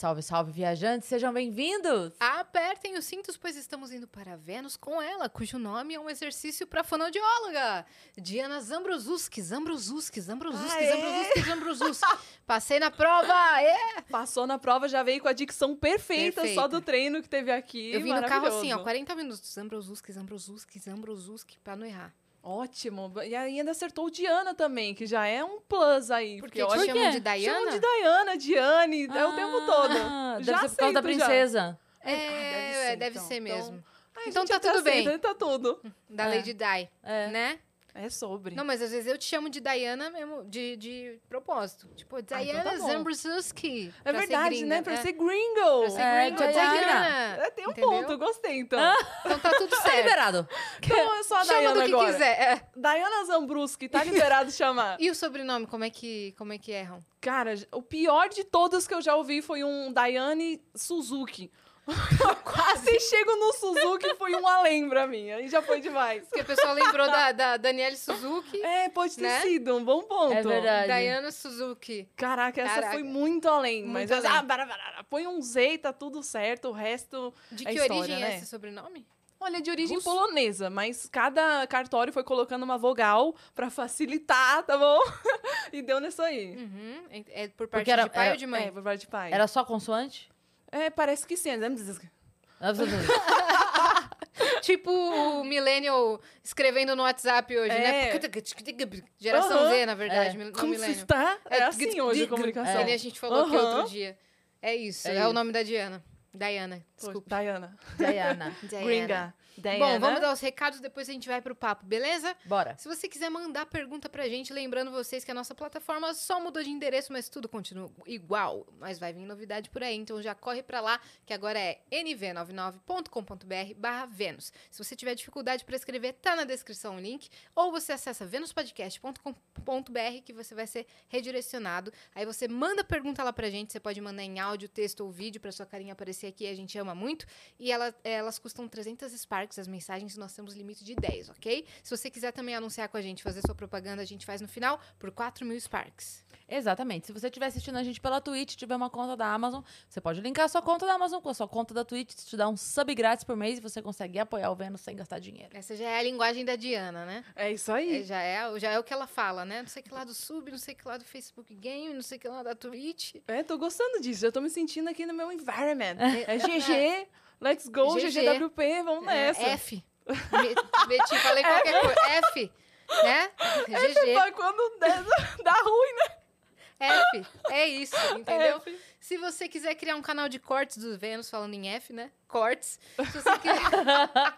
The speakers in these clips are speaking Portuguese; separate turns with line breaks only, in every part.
Salve, salve, viajantes, sejam bem-vindos!
Apertem os cintos, pois estamos indo para Vênus com ela, cujo nome é um exercício para fonoaudióloga. Diana Zambrosuski, Zambrosuski, Zambrosuski! Zambrosuski, Zambrosuski. Passei na prova, é!
Passou na prova, já veio com a dicção perfeita,
Perfeita.
só do treino que teve aqui.
Eu vim no carro assim, ó,
Maravilhoso.
40 minutos. Zambrosuski, Zambrosuski, Zambrosuski, pra não errar.
Ótimo. E ainda acertou o Diana também, que já é um plus aí.
Porque
eu
te
acho
chamam
quê?
de Diana?
Chamam de Diana, Diane, é o tempo todo.
Ah, Deve
Já
ser por causa da
aceito já.
princesa.
É,
Ah, deve
é,
ser,
deve
então.
ser
Então,
mesmo.
Ai,
Então tá
até
tudo bem.
aceita, Tá tudo.
Da
É.
Lady Di,
É.
né?
É sobre.
Não, mas às vezes eu te chamo de Diana mesmo, de, de propósito. Tipo,
então
Diana
tá bom.
Zambrosuski.
é
pra ser
verdade,
gringa,
né? Pra
é.
ser gringo.
Pra ser
É,
gringa,
Diana.
Diana.
É, tem um
Entendeu?
ponto, gostei então.
Então tá tudo
Tá
certo.
liberado.
Então eu sou a
Chama
Diana
do que
agora.
quiser. é.
Diana Zambruski, tá liberado chamar.
E o sobrenome, como é que, como é que erram?
Cara, o pior de todos que eu já ouvi foi um Daiane Suzuki. Quase chego no Suzuki, foi um além pra mim. Aí já foi demais.
Porque o pessoal lembrou da, da Daniele Suzuki,
É, pode ter
Né?
sido um bom ponto.
É verdade.
Diana Suzuki.
Caraca, essa
Caraca.
foi muito além.
Muito
mas
além.
ah, bara, bara, põe um Z, tá tudo certo. O resto.
De
É
que
história,
origem
né?
é esse sobrenome?
Olha, de origem
Russo?
polonesa, mas cada cartório foi colocando uma vogal pra facilitar, tá bom? e deu nisso aí.
Uhum. É é por parte
Porque era-
de pai
era-
ou de mãe?
É, por parte de pai.
Era só consoante?
É, parece que sim.
Tipo o millennial escrevendo no WhatsApp hoje,
É.
né? Geração. Z, na verdade,
É.
Como você
millennial.
está? É assim hoje a comunicação.
Que nem a gente falou aqui
Aham.
outro dia. É isso,
É
é, o
isso.
nome da Diana. Diana,
Desculpa.
desculpa.
Diana.
Diana.
Diana.
Gringa. Diana.
Bom, vamos dar os recados, depois a gente vai pro papo, beleza?
Bora.
Se você quiser mandar pergunta pra gente, lembrando vocês que a nossa plataforma só mudou de endereço, mas tudo continua igual. Mas vai vir novidade por aí, então já corre pra lá, que agora é nv99.com.br barra Vênus. Se você tiver dificuldade pra escrever, tá na descrição o link. Ou você acessa venuspodcast.com.br que você vai ser redirecionado. Aí você manda pergunta lá pra gente, você pode mandar em áudio, texto ou vídeo pra sua carinha aparecer aqui, a gente ama muito. E ela- elas custam 300 Sparks, as mensagens, nós temos limite de 10, ok? Se você quiser também anunciar com a gente, fazer sua propaganda, a gente faz no final por 4 mil Sparks.
Exatamente. Se você estiver assistindo a gente pela Twitch, tiver uma conta da Amazon, você pode linkar a sua conta da Amazon com a sua conta da Twitch, te dá um sub grátis por mês e você consegue apoiar o Vênus sem gastar dinheiro.
Essa já é a linguagem da Diana, né?
É isso
É,
aí.
já, é, já é o que ela fala, né? Não sei que lá do sub, não sei que lá do Facebook Game, não sei que lá da Twitch.
É, tô gostando disso. Já tô me sentindo aqui no meu environment. É GG, let's go,
GG.
GGWP, vamos nessa.
É, F. Me- Meti, falei qualquer coisa. F, né? GG.
Só quando dá, dá ruim, né?
F. É isso, entendeu?
F.
Se você quiser criar um canal de cortes do Vênus, falando em F, né? Cortes. Se você quiser...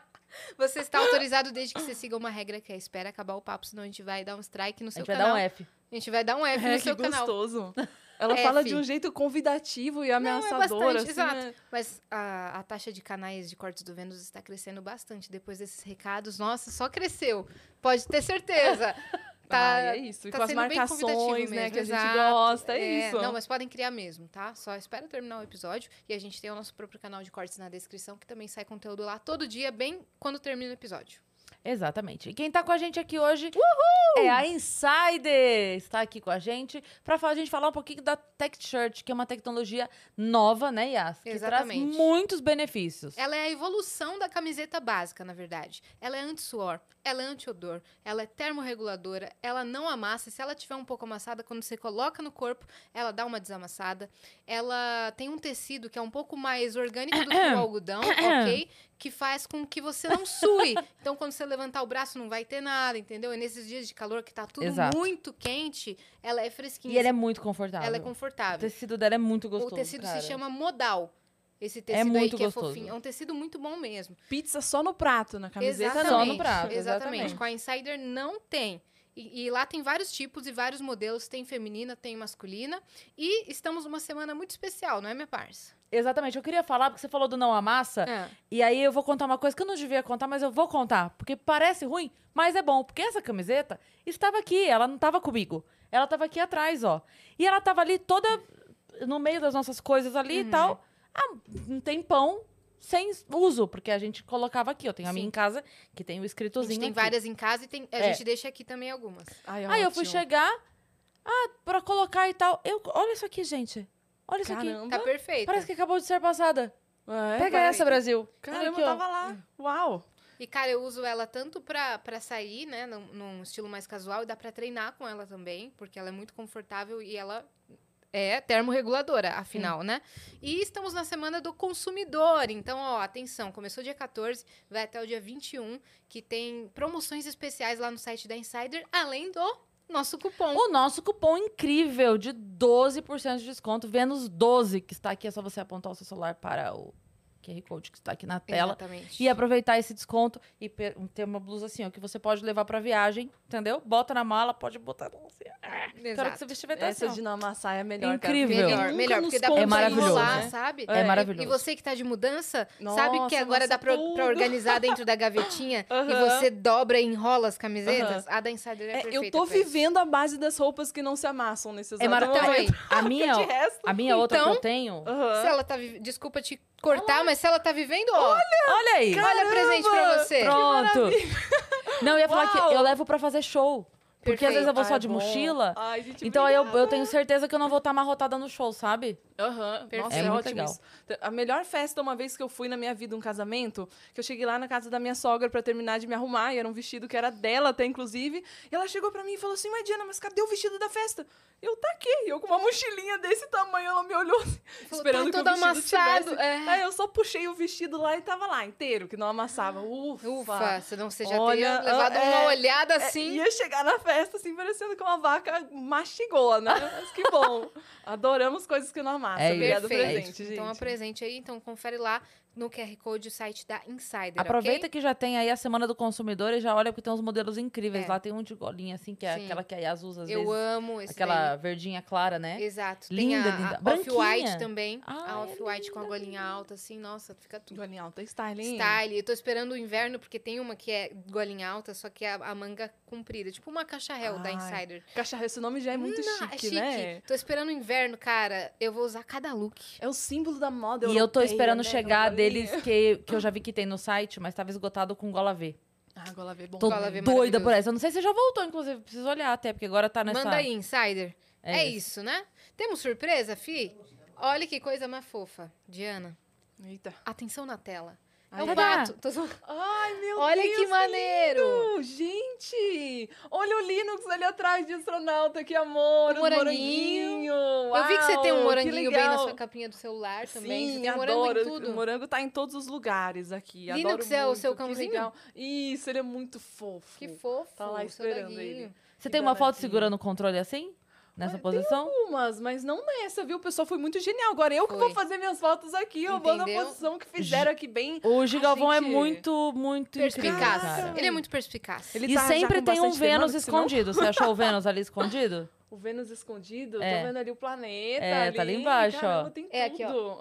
Você está autorizado desde que você siga uma regra que é espera acabar o papo, senão a gente vai dar um strike no
A
seu
gente vai
canal.
dar um F.
A gente vai dar um F
É,
no seu canal.
gostoso. Ela
F.
fala de um jeito convidativo e
Não, é
ameaçador,
bastante,
assim,
exato.
né?
Mas a, a taxa de canais de cortes do Vênus está crescendo bastante depois desses recados. Nossa, só cresceu. Pode ter certeza. Tá,
Ai, é isso. E
tá
com as
sendo bem convidativo
marcações, né,
mesmo,
que a gente
exato.
gosta, é, isso.
Não, mas podem criar mesmo, tá? Só espera terminar o episódio e a gente tem o nosso próprio canal de cortes na descrição, que também sai conteúdo lá todo dia, bem quando termina o episódio.
Exatamente. E quem tá com a gente aqui hoje é a Insider. Está aqui com a gente para a gente falar um pouquinho da Tech Shirt, que é uma tecnologia nova, né, Yas? Que
Exatamente.
traz muitos benefícios.
Ela é a evolução da camiseta básica, na verdade. Ela é anti-suor, ela é anti-odor, ela é termorreguladora, ela não amassa. Se ela tiver um pouco amassada, quando você coloca no corpo, ela dá uma desamassada. Ela tem um tecido que é um pouco mais orgânico do que o algodão, ok? Que faz com que você não sue. Então, quando você levantar o braço, não vai ter nada, entendeu? E nesses dias de calor que tá tudo
Exato.
muito quente, ela é fresquinha.
E ele é muito confortável.
ela é
O
confortável.
tecido dela é muito gostoso.
o tecido
cara.
se chama modal. Esse tecido aí
muito
que
gostoso.
é fofinho. É um tecido muito bom mesmo.
Pizza só no prato, na camiseta
Só
não.
no prato,
Exatamente.
exatamente.
Com a Insider não tem. E, e lá tem vários tipos e vários modelos. Tem feminina, tem masculina. E estamos numa semana muito especial, não é, minha parça?
Exatamente. Eu queria falar, porque você falou do não amassa.
Ah,
E aí eu vou contar uma coisa que eu não devia contar, mas eu vou contar. Porque parece ruim, mas é bom. Porque essa camiseta estava aqui, ela não estava comigo. Ela estava aqui atrás, ó. E ela estava ali toda no meio das nossas coisas ali
Uhum.
e tal. Há um tempão sem uso, porque a gente colocava aqui. Eu tenho a minha
Sim.
em casa, que tem o
a
escritozinho
gente tem
aqui.
várias em casa e tem, a
É.
gente deixa aqui também algumas.
Ai,
Aí eu fui chegar, ah, pra colocar e tal. Eu, olha isso aqui, gente. Olha isso aqui.
Caramba.
Tá perfeito.
Parece que acabou de ser passada.
É,
Pega essa, Brasil.
Caramba,
ó.
tava lá. Uau.
E, cara, eu uso ela tanto pra, pra sair, né, num, num estilo mais casual, e dá pra treinar com ela também, porque ela é muito confortável e ela é termorreguladora, afinal, né? E estamos na semana do consumidor. Então, ó, atenção, começou dia 14, vai até o dia 21, que tem promoções especiais lá no site da Insider, além do nosso cupom.
O nosso cupom incrível de 12% de desconto, Vênus 12, que está aqui, é só você apontar o seu celular para o QR Code que está aqui na tela.
Exatamente.
E aproveitar esse desconto e ter uma blusa assim, ó, que você pode levar pra viagem, entendeu? Bota na mala, pode botar assim. Ah, quero que você vestir vai estar
Essa
assim,
de não amassar é melhor. cara,
Incrível.
porque
Melhor, melhor, porque dá pra
É maravilhoso,
enrolar,
né?
sabe?
É
E-
maravilhoso.
E você que tá de mudança,
Nossa,
sabe que agora dá
tudo.
organizar dentro da gavetinha e
Aham.
você dobra e enrola as camisetas? A da Insider é,
É,
perfeita
eu tô vivendo a base das roupas que não se amassam nesse exato
É maravilhoso. A minha,
Porque de resto...
a minha outra que
Então-
eu tenho.
Aham.
Se ela tá Desculpa te cortar, mas se ela tá vivendo, ó.
Olha aí.
Olha presente pra você.
Pronto. Não, eu ia falar
Uau.
que eu levo pra fazer show. Porque às vezes eu vou só
Ai,
de
bom.
mochila.
Ai, gente,
Então aí eu, eu tenho certeza que eu não vou estar amarrotada no show, sabe?
Aham,
Perfeito.
Nossa,
É
é,
muito
ótimo
legal.
isso. A melhor festa, uma vez que eu fui na minha vida, um casamento, que eu cheguei lá na casa da minha sogra pra terminar de me arrumar, e era um vestido que era dela até, inclusive, e ela chegou pra mim e falou assim, mas Diana, mas cadê o vestido da festa? Eu, tá aqui. E eu com uma mochilinha desse tamanho, ela me olhou assim, esperando
tá
que o
todo
vestido
amassado.
tivesse...
É.
Aí eu só puxei o vestido lá e tava lá, inteiro, que não amassava. Ufa!
Ufa, senão você já
Olha,
teria levado
é,
uma olhada
É,
assim.
ia chegar na festa, assim, parecendo que uma vaca mastigou, né? Mas que bom. Adoramos coisas que não amassam.
É
Obrigada
Perfeito.
pelo presente, gente.
Então, é presente aí. Então, confere lá no QR Code o site da Insider,
Aproveita
ok?
que já tem aí a Semana do Consumidor e já olha porque tem uns modelos incríveis.
É.
Lá tem um de golinha, assim, que é
Sim.
aquela que a Yas usa às
Eu
vezes.
amo esse
Aquela
daí.
verdinha clara, né?
Exato.
Linda,
tem a,
linda.
a Off-White também.
Ah,
a
é
Off-White com a golinha alta, assim, nossa, fica tudo.
Golinha alta style, hein?
Style. Eu tô esperando o inverno, porque tem uma que é golinha alta, só que é a, a manga comprida. Tipo uma caixa réu da Insider.
Cacharra, esse nome já é muito
Não,
chique,
é chique.
né?
Tô esperando o inverno, cara. Eu vou usar cada look.
É o símbolo da moda
E eu tô esperando
né?
chegar. Deles, que, que eu já vi que tem no site, mas tava esgotado com gola V.
Ah, gola V, bom.
Tô
Gola V
doida
maravilhoso.
por essa. Eu não sei se já voltou, inclusive. Preciso olhar até, porque agora tá nessa...
Manda aí, Insider. É,
É
isso, né? Temos surpresa, Fi? Olha que coisa mais fofa. Diana,
Eita.
atenção na tela. É um
ai.
pato. Tô zoando.
Ai, meu
Olha
Deus.
que maneiro.
lindo! Gente! Olha o Linux ali atrás de astronauta, que amor!
O moranguinho.
moranguinho.
Eu vi que você tem um
Uau,
moranguinho bem na sua capinha do celular também.
Sim,
você tem morango
adoro.
em tudo.
O morango tá em todos os lugares aqui.
Linux
adoro
é o
muito,
seu
que
cãozinho?
Isso, ele é muito fofo.
Que fofo.
Tá lá
o seu
esperando ele.
Você
Que
tem uma foto segurando o controle assim? Nessa posição?
Umas, mas não nessa, viu? O pessoal foi muito genial. Agora eu que
Foi.
vou fazer minhas fotos aqui. Eu vou na posição que fizeram aqui bem.
O Gigalvão é
gente-
muito, muito incrível,
Perspicaz.
cara.
Ele é muito perspicaz.
Ele
E
tá
sempre tem um Vênus
porque senão-
escondido. Você achou o Vênus ali escondido?
O Vênus escondido,
É.
tô vendo ali o planeta.
É, tá ali embaixo, ó.
Caramba, Tem
É aqui, ó.
tudo.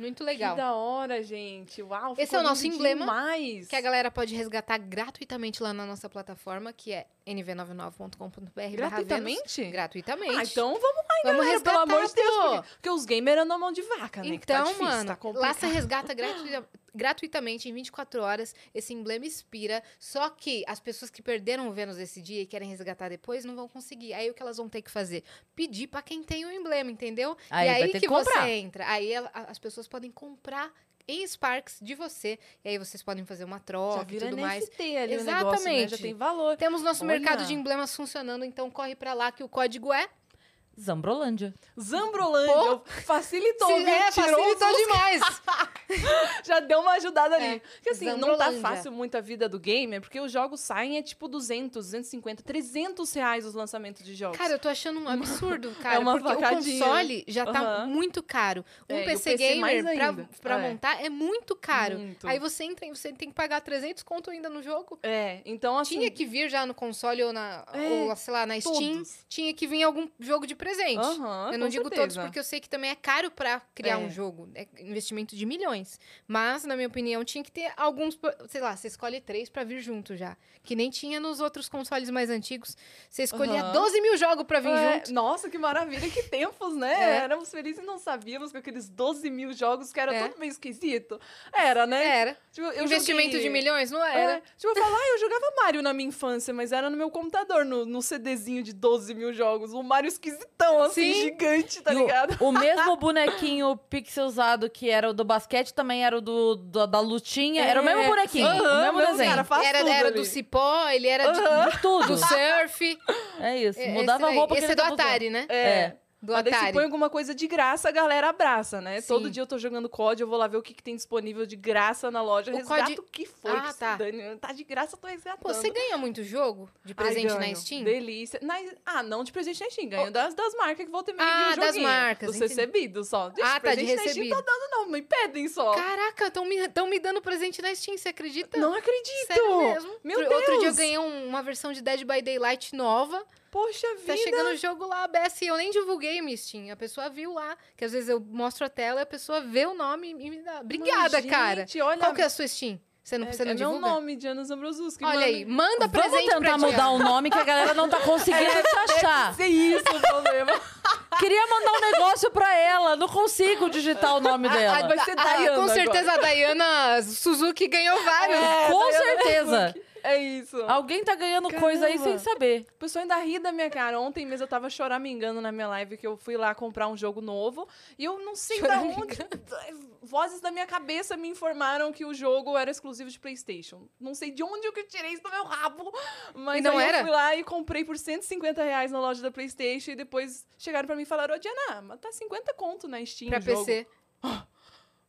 Muito
Que
legal.
da hora, gente. Uau,
Esse é o nosso emblema,
Demais.
Que a galera pode resgatar gratuitamente lá na nossa plataforma, que é nv99.com.br.
Gratuitamente?
Gratuitamente.
Ah, então vamos lá,
Vamos
galera,
resgatar,
pelo amor de Deus. Porque, porque os gamers andam mão de vaca, né? que tá
Então,
difícil,
mano,
tá
lá você resgata gratu- gratuitamente em 24 horas. Esse emblema expira. Só que as pessoas que perderam o Vênus esse dia e querem resgatar depois não vão conseguir. Aí o que elas vão ter que fazer? Pedir pra quem tem o emblema, entendeu?
Aí
e aí que,
que
você entra. Aí ela- as pessoas podem comprar em Sparks de você. E aí vocês podem fazer uma troca e tudo mais.
NFT ali o negócio, né? Já
Exatamente.
tem valor.
Temos nosso
Olha.
mercado de emblemas funcionando, então corre pra lá que o código é.
Zambrolândia.
Zambrolândia facilitou,
Se é,
Tirou
facilitou demais.
Já deu uma ajudada ali.
É,
Porque assim, não tá fácil muito a vida do gamer, porque os jogos saem é tipo 200, 250, 300 reais os lançamentos de jogos.
Cara, eu tô achando um absurdo, cara.
uma
porque o
facadinha.
console já tá
Aham.
muito caro. Um
É,
PC,
PC
gamer pra, pra
É.
montar é muito caro.
Muito.
Aí você entra e você tem que pagar 300 conto ainda no jogo.
É, então assim...
Tinha que vir já no console ou na,
É,
ou, sei lá, na Steam.
todos.
Tinha que vir algum jogo de presente.
Aham,
eu não digo todos
certeza.
porque eu sei que também é caro pra criar
É.
um jogo. É investimento de milhões. Mas, na minha opinião, tinha que ter alguns, sei lá, você escolhe três pra vir junto já. Que nem tinha nos outros consoles mais antigos. Você escolhia
Aham.
12 mil jogos pra vir
É,
junto.
Nossa, que maravilha, que tempos, né?
É.
Éramos felizes e não sabíamos com aqueles 12 mil jogos que era
É.
tudo meio esquisito. Era, né?
Era.
Tipo,
Investimento
joguei-
de milhões? Não
É,
era.
tipo, eu falar, ah, eu jogava Mario na minha infância, mas era no meu computador, no, no CDzinho de 12 mil jogos. O Mario esquisitão bonitão, assim,
Sim.
gigante, tá
E o-
ligado?
O, mesmo bonequinho pixelzado que era o do basquete também era o do, do- da lutinha. Era o mesmo
É.
bonequinho, o mesmo
mesmo
desenho.
cara, faz
Era,
tudo
era
ali.
do cipó, ele era de-.
De tudo.
do surf.
É isso.
É,
Mudava
esse
a
daí.
roupa que
Esse
ele
é do
tava usando.
Atari, né?
É.
Do
Mas daí se
Atari.
põe alguma coisa de graça, a galera abraça, né?
Sim.
Todo dia eu tô jogando COD, eu vou lá ver o que, que tem disponível de graça na loja.
O
Resgato
COD
que for,
Ah,
que
tá.
dane. Tá de graça, eu tô resgatando.
Pô, você ganha muito jogo de
Ai,
presente na
ganho.
Steam?
Delícia. Na- Ah, não de presente na Steam, ganho das, das marcas que voltam e meio
Ah, das marcas, entendi.
recebidos só. Gente,
Ah, tá, de
na Steam
recebido.
tá dando não, me pedem só.
Caraca, estão me, tão me dando presente na Steam, você acredita?
Não acredito.
Sério mesmo.
Meu
Outro- Outro dia eu
Deus.
ganhei um- uma versão de Dead by Daylight nova.
Poxa vida.
Tá chegando o jogo lá, ABS, e eu nem divulguei minha Steam. A pessoa viu lá, que às vezes eu mostro a tela e a pessoa vê o nome e me dá. Obrigada,
Mas,
cara.
gente, olha,
Qual que é a sua Steam? Você não,
é,
você não
é meu
divulga?
nome, Diana Zambrosuski.
Olha
manda-
aí, manda
Vamos
presente
tentar
pra
mudar o nome que a galera não tá conseguindo te achar.
Ser isso o problema.
Queria mandar um negócio pra ela, não consigo digitar o nome
Ah,
dela.
vai ser
Ah,
Dayana
com
agora.
certeza a Dayana Suzuki ganhou vários.
É,
Com
Dayana
certeza.
Suzuki. É isso.
Alguém tá ganhando coisa aí sem
Caramba.
saber.
O pessoal ainda ri da minha cara. Ontem mesmo eu tava choramingando na minha live que eu fui lá comprar um jogo novo. E eu não sei da onde. Vozes da minha cabeça me informaram que o jogo era exclusivo de PlayStation. Não sei de onde eu que tirei isso do meu rabo. Mas
E não
aí
era?
eu fui lá e comprei por 150 reais na loja da PlayStation. E depois chegaram pra mim e falaram: Ô, Diana, mas tá 50 conto na Steam.
Pra
o jogo."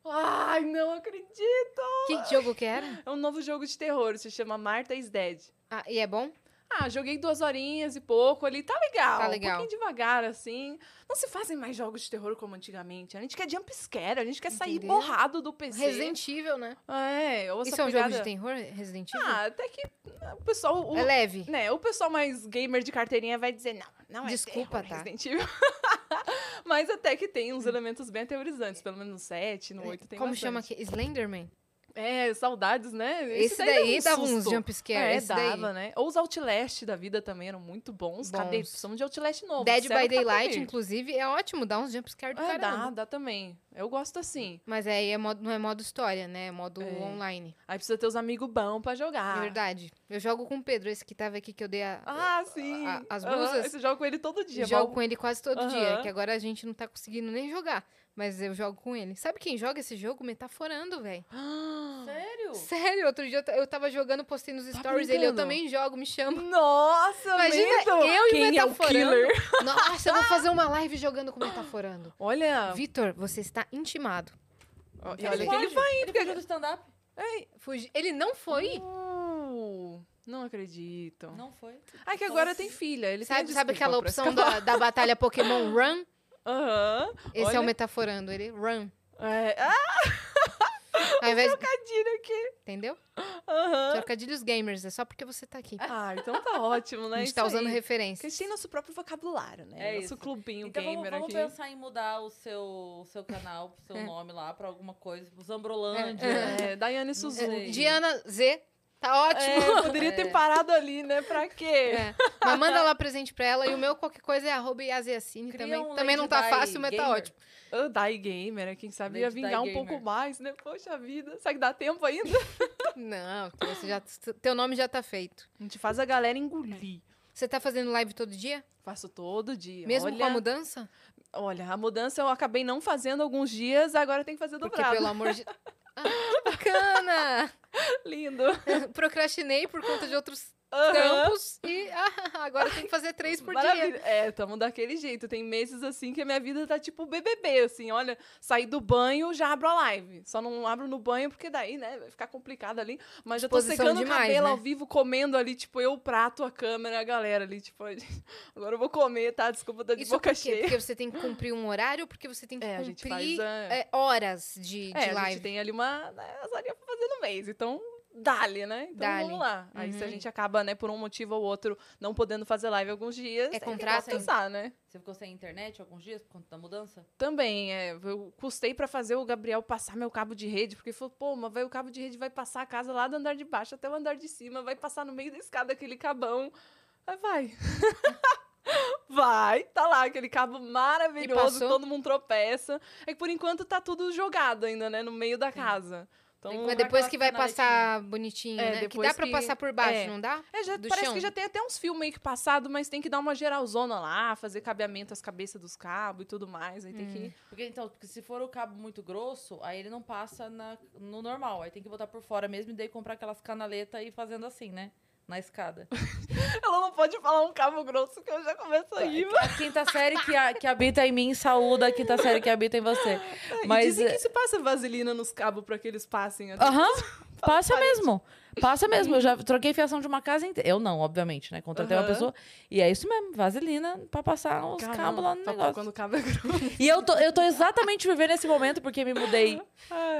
Ai, não acredito!
Que jogo que era?
É um novo jogo de terror, se chama Martha is Dead.
Ah, e é bom?
Ah, joguei duas horinhas e pouco ali. Tá legal.
Tá legal.
Um pouquinho devagar, assim. Não se fazem mais jogos de terror como antigamente. A gente quer jump scare, a gente quer sair
Entendeu?
borrado do PC.
Resident Evil, né?
É, ou essa
Isso é um jogo
pegada...
de terror, Resident Evil?
Ah, até que ah, o pessoal... O,
é leve.
né, o pessoal mais gamer de carteirinha vai dizer, não, não é
Desculpa,
terror,
tá?
Resident Evil. Mas até que tem uns elementos bem aterrorizantes. Pelo menos no 7, no 8 tem
Como
bastante.
chama aqui? Slenderman?
É, saudades, né?
Esse,
dá
daí
um
dava uns
susto.
jump scare.
É,
esse
dava,
daí.
né? Ou os Outlast da vida também eram muito bons. Cadê?
Bons.
Precisamos de Outlast novo.
Dead by
tá
Daylight, inclusive, é ótimo, dá uns jump scare do
É,
caramba.
dá, dá também. Eu gosto assim.
Mas aí é modo- não é modo história, né? É modo
É.
online.
Aí precisa ter os amigos bons pra jogar.
É verdade. Eu jogo com o Pedro, esse que tava aqui que eu dei a.
Ah, sim.
a- as
Aham,
blusas.
Você joga com ele todo dia.
jogo
mal-
com ele quase todo dia, que agora a gente não tá conseguindo nem jogar. Mas eu jogo com ele. Sabe quem joga esse jogo? Metaforando, velho.
Sério?
Sério, outro dia eu ta- eu tava jogando, postei nos
Tá
stories ele, eu também jogo, me chama.
Nossa,
Imagina
Mento!
eu e
Quem é o
Metaforando.
killer?
Nossa, eu vou fazer uma live jogando com Metaforando.
Olha,
Vitor, você está intimado.
e
Ele
olha que ele vai.
Ele fugiu do stand-up?
Fugi- Ele não foi?
Uh, não acredito.
Não foi.
Ah, que agora tem filha. Ele
Sabe, sabe aquela opção da, da batalha Pokémon Run?
Aham.
Esse é
Olha.
o Metaforando, ele Run.
É, ah,
Ao invés,
trocadilho aqui.
entendeu?
Aham.
Trocadilhos gamers, é só porque você tá aqui.
Ah, então tá ótimo, né?
A gente
Isso
tá usando
aí. Porque a
referências.
gente tem nosso próprio vocabulário, né?
É
nosso
isso.
clubinho
Então vamos,
gamer
vamos
aqui.
pensar em mudar o seu, o seu canal, o seu
É.
nome lá pra alguma coisa. Zambrolândia.
É, Daiane Suzuki.
sei.
Diana Z, tá ótimo.
É, poderia ter parado ali, né? Pra quê?
É. Mas manda lá presente pra ela. E o meu qualquer coisa é arroba Yaziacine também.
um
também não tá fácil, mas tá ótimo.
Ah, Dai Gamer, quem sabe ia
Lady
vingar um
Gamer.
pouco mais, né? Poxa vida. Será que dá tempo ainda?
Não, você já, teu nome já tá feito.
A gente faz a galera engolir.
Você tá fazendo live todo dia?
Faço todo dia.
Mesmo
olha,
com a mudança?
Olha, a mudança eu acabei não fazendo alguns dias, agora tem que fazer
Porque,
dobrado.
pelo amor de... Ah, que bacana!
Lindo.
Procrastinei por conta de outros Trampos e ah, agora tem que fazer três por dia.
Maravilha. É, tamo daquele jeito. Tem meses assim que a minha vida tá tipo BBB, assim. Olha, saí do banho, já abro a live. Só não abro no banho porque daí, né, vai ficar complicado ali. Mas já tô secando o cabelo
né?
ao vivo, comendo ali, tipo, eu prato, a câmera, a galera ali, tipo, agora eu vou comer, tá? Desculpa, tá de
Isso
boca
por
cheia.
Porque você tem que cumprir um horário ou porque você tem que
É, a
cumprir
faz a-
é, horas de, de
É, a
live?
gente tem ali uma né, as horinhas pra fazer no mês, então dá-lhe, né? Então
Dá-lhe.
vamos lá. Aí se a
Uhum.
gente acaba, né, por um motivo ou outro, não podendo fazer live alguns dias,
É
tem que
contrato,
né?
Você ficou sem internet alguns dias por conta da mudança?
Também, é, eu custei pra fazer o Gabriel passar meu cabo de rede, porque ele falou, pô, mas vai, o cabo de rede vai passar a casa lá do andar de baixo até o andar de cima, vai passar no meio da escada aquele cabão. Aí vai. vai, tá lá, aquele cabo maravilhoso, todo mundo tropeça. É que por enquanto tá tudo jogado ainda, né, no meio da casa. Então,
Tem
Mas depois que vai passar bonitinho,
É,
né? Que dá pra
que-
passar por baixo,
é.
não dá?
É, já,
do
parece
chão.
que já tem até uns fios meio que passado, mas tem que dar uma geralzona lá, fazer cabeamento às cabeças dos cabos e tudo mais. Aí tem
Hum.
que.
Porque então, porque se for o cabo muito grosso, aí ele não passa na- no normal. Aí tem que botar por fora mesmo e daí comprar aquelas canaletas e ir fazendo assim, né? Na escada.
Ela não pode falar um cabo grosso que eu já começo a rir.
A quinta série que, a- que habita em mim, saúda a quinta série que habita em você.
E
Mas.
dizem
é-
que se passa vaselina nos cabos pra que eles passem.
Aham, passa
parede.
mesmo. Passa mesmo. Eu já troquei fiação de uma casa inteira. Eu não, obviamente, né? Contratei uma
Aham.
pessoa. E é isso mesmo, vaselina pra passar os
Caramba,
cabos lá no
tá
negócio.
Quando o cabo é grosso.
E eu tô, eu tô exatamente vivendo esse momento porque me mudei.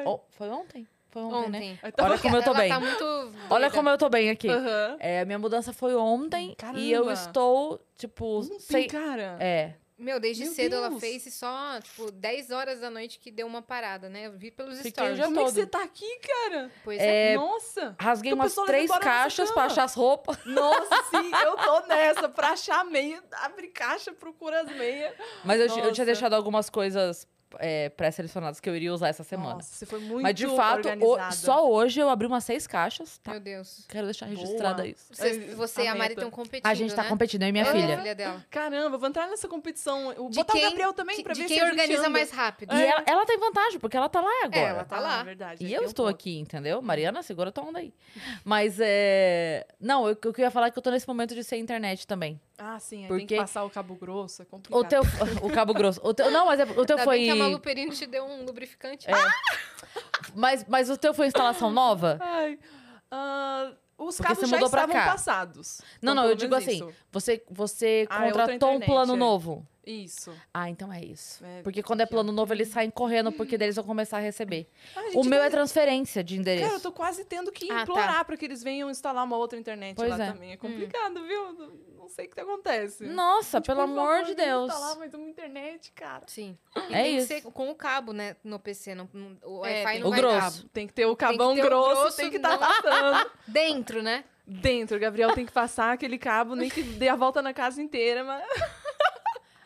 Oh, foi ontem? Foi ontem, né?
Ontem.
Tá
Olha
bom.
como eu tô
Ela
bem.
tá muito
Olha como eu tô bem aqui.
Aham.
É, a minha mudança foi ontem e eu
Caramba.
estou, tipo,
Ontem,
sem.
cara.
É.
Meu, desde
Meu
cedo ela
Deus.
fez e só, tipo, 10 horas da noite que deu uma parada, né? Eu vi pelos
Fiquei
stories.
já
Como é que você tá aqui, cara?
Pois é.
É,
Nossa!
Rasguei umas três caixas pra achar as roupas.
Nossa, sim, eu tô nessa. Pra achar meia, abre caixa, procura as meias.
Mas eu, eu tinha deixado algumas coisas é, pré-selecionadas que eu iria usar essa semana.
Nossa, você foi muito
Mas de fato, o- só hoje eu abri umas seis caixas. Tá?
Meu Deus.
Quero deixar registrado
Boa.
isso.
Você, você e a Mari estão competindo,
A gente tá
né?
competindo, eu e minha
e
filha.
filha dela.
Caramba, vou entrar nessa competição. Vou
De
botar
quem,
o Gabriel também
de,
pra
de
ver
quem
se a gente
organiza mais rápido.
E ela, ela tem vantagem, porque ela tá lá agora.
É, ela tá lá.
Ah, verdade.
E eu
um
estou
ponto.
aqui, entendeu? Mariana, segura tua onda aí. Mas é. Não, eu- eu ia falar é que eu tô nesse momento de ser internet também.
Ah, sim, aí tem
Porque-
que passar o cabo grosso, é complicado.
O teu. O cabo grosso. O teu, não, mas é- o teu
Ainda
foi.
bem que a Malu Perini te deu um lubrificante.
É. Mas, mas o teu foi instalação nova?
Ai, ah, os
Porque
cabos já estavam
cá.
passados.
Não,
Então,
não, eu digo assim.
isso.
Você, você
Ah, é
contratou um
internet,
plano
é.
novo.
Isso.
Ah, então é isso.
É,
Porque quando é plano novo, eles saem correndo, porque daí eles vão começar a receber.
Ah, a
O meu
tá-
é transferência de endereço.
Cara, eu tô quase tendo que
Ah, tá.
implorar pra que eles venham instalar uma outra internet
Pois
lá
é.
também. É complicado, viu? Não- sei o que acontece.
Nossa,
Gente,
pelo amor de Deus.
instalar mais uma internet, cara.
Sim. E
É
tem
isso.
que ser com o cabo, né? No PC. Não, não- o
É,
Wi-Fi
tem
não
o
vai
grosso.
dar.
Tem que ter o cabão
ter
grosso,
grosso,
tem que estar
não-
passando.
Dentro, né?
Dentro, o Gabriel tem que passar aquele cabo, nem que dê a volta na casa inteira, mas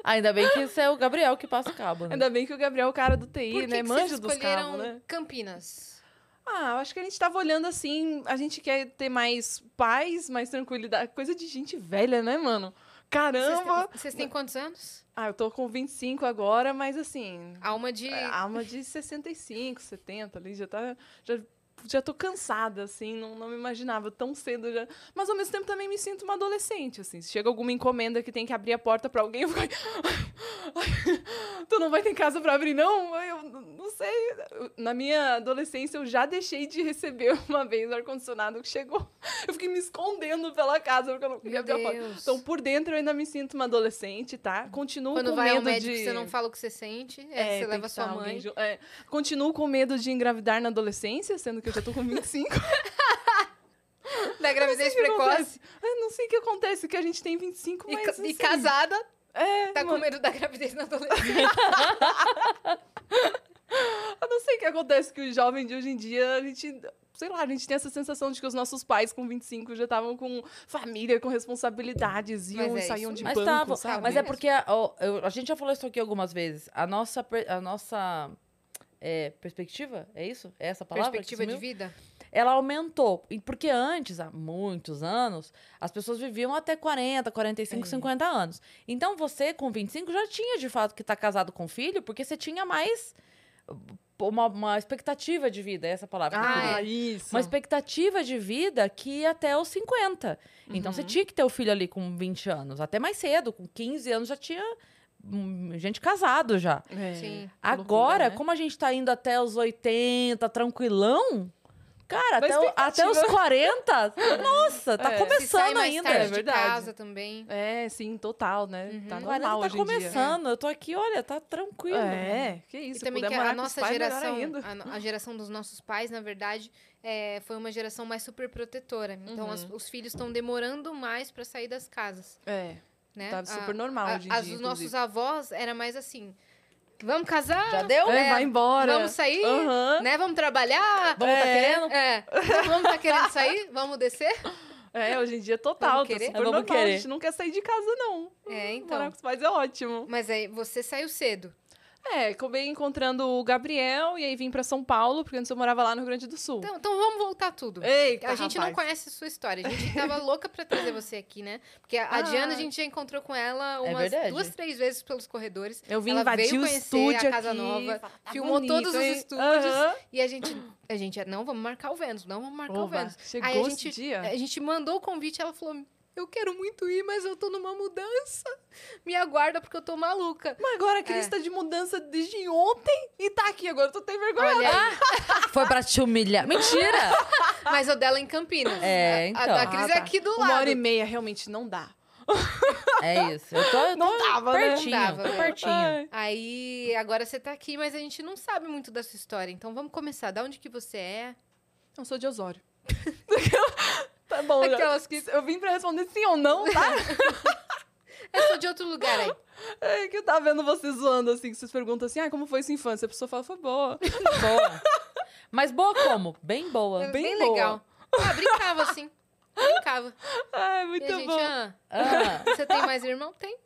Ainda bem que esse é o Gabriel que passa o cabo, né?
ainda bem que o Gabriel é o cara do TI,
Por que
né?
que
Manja
vocês
dos cabos, né?
Campinas?
Ah, eu acho que a gente tava olhando assim, a gente quer ter mais paz, mais tranquilidade. Coisa de gente velha, né, mano? Caramba!
Vocês têm quantos anos?
Ah, eu tô com 25 agora, mas assim.
Alma de.
é, Alma de 65, 70 ali, já tá. Já, já tô cansada, assim, não, não me imaginava tão cedo já. Mas ao mesmo tempo também me sinto uma adolescente, assim. Se chega alguma encomenda que tem que abrir a porta pra alguém, eu fico. tu não vai ter casa pra abrir, não? Eu não sei. Na minha adolescência, eu já deixei de receber uma vez o ar-condicionado que chegou. Eu fiquei me escondendo pela casa, porque eu não queria abrir a porta. Então, por dentro, eu ainda me sinto uma adolescente, tá? Continuo
Quando
com
vai ao
medo
médico,
de...
você não fala o que você sente, é,
É,
você leva sua
alguém
mãe.
ju- é. Continuo com medo de engravidar na adolescência, sendo que eu já tô com 25.
Da gravidez precoce.
acontece. Eu não sei o que acontece, que a gente tem 25,
E,
mas
ca-
assim,
e casada,
É,
tá com
mano,
medo da gravidez na adolescência.
eu não sei o que acontece que o jovem de hoje em dia, a gente... Sei lá, a gente tem essa sensação de que os nossos pais com 25 já estavam com família, com responsabilidades, iam
Mas
e
é
saíam
isso
de
Mas
banco,
tava.
sabe?
Mas é porque a, eu- a gente já falou isso aqui algumas vezes. A nossa, a nossa é, perspectiva, é isso? É essa palavra?
Perspectiva de vida?
Ela aumentou. Porque antes, há muitos anos, as pessoas viviam até 40, 45,
É.
50 anos. Então você, com 25, já tinha de fato que estar casado com filho, porque você tinha mais. Uma, uma expectativa de vida, é essa palavra. que.
Ah, isso.
uma expectativa de vida que ia até os 50. Então você tinha que ter o filho ali com 20 anos, até mais cedo, com 15 anos já tinha gente casado já.
É,
Sim.
Agora,
loucura, né?
como a gente tá indo até os 80, tranquilão, cara, até, o- até os 40, nossa, tá
É.
Começando
mais
ainda.
tarde
É
de
verdade.
casa também.
É, sim, total, né?
Uhum.
Tá
40
normal
tá
hoje em dia.
começando, eu tô aqui, olha, tá tranquilo.
É, que isso.
E também que a nossa
pais,
geração,
ainda.
a, a geração dos nossos pais, na verdade, é, foi uma geração mais super protetora. Então,
Uhum.
as- os filhos estão demorando mais para sair das casas,
É,
né?
tá
A-
super normal
a-
hoje em
as
dia,
dos nossos avós era mais assim, vamos casar?
Já deu?
É,
É,
vai embora.
Vamos sair?
Aham.
Né? Vamos trabalhar?
Vamos tá
É.
querendo?
É. Vamos tá querendo sair? Vamos descer?
É, hoje em dia total,
Vamos
tá
querer?
super
Vamos
normal. A
querer.
gente não quer sair de casa, não.
É, então.
Morar com os pais é ótimo.
Mas aí você saiu cedo.
É, acabei encontrando o Gabriel e aí vim pra São Paulo, porque antes eu morava lá no Rio Grande do Sul.
Então, então vamos voltar tudo.
Eita,
A gente não
rapaz.
conhece a sua história. A gente tava louca pra trazer você aqui, né? Porque a,
Ah.
Diana, a gente já encontrou com ela
É
umas
verdade.
duas, três vezes pelos corredores.
Eu vim
Ela
invadir
veio
o
conhecer
estúdio
a casa
aqui,
nova,
tá
filmou
bonito,
todos os
hein?
estúdios.
Aham.
E a gente, a gente, não, vamos marcar o Vênus, não vamos marcar o
Oba,
Vênus.
chegou
Aí a
esse
gente,
dia?
a gente mandou o convite, ela falou, eu quero muito ir, mas eu tô numa mudança. Me aguarda porque eu tô maluca.
Mas agora a Cris
É.
tá de mudança desde ontem e tá aqui agora. Eu tô até vergonha.
Olha.
Foi pra te humilhar. Mentira!
Mas o dela é em Campinas.
É,
A-
então.
A da Cris
Ah,
é
tá.
aqui do
Uma
lado.
hora e meia realmente não dá.
É isso. Eu tô, eu
Não
tô
dava, né?
pertinho.
Não dava,
tô
né?
pertinho.
Ai.
Aí, agora você tá aqui, mas a gente não sabe muito da sua história. Então vamos começar. Da onde que você é?
Eu sou de Osório. tá bom, já.
Aquelas que...
Eu vim pra responder sim ou não, tá?
Eu sou de outro lugar aí.
É que eu tava vendo vocês zoando, assim, que vocês perguntam assim, ah, como foi sua infância? A pessoa fala, foi boa.
Boa. Mas boa como? Bem boa.
Bem
Bem,
boa.
legal. Ah, brincava assim. Brincava.
Ai,
E
muito
a gente,
bom.
ah,
Ah,
você tem mais irmão? Tem.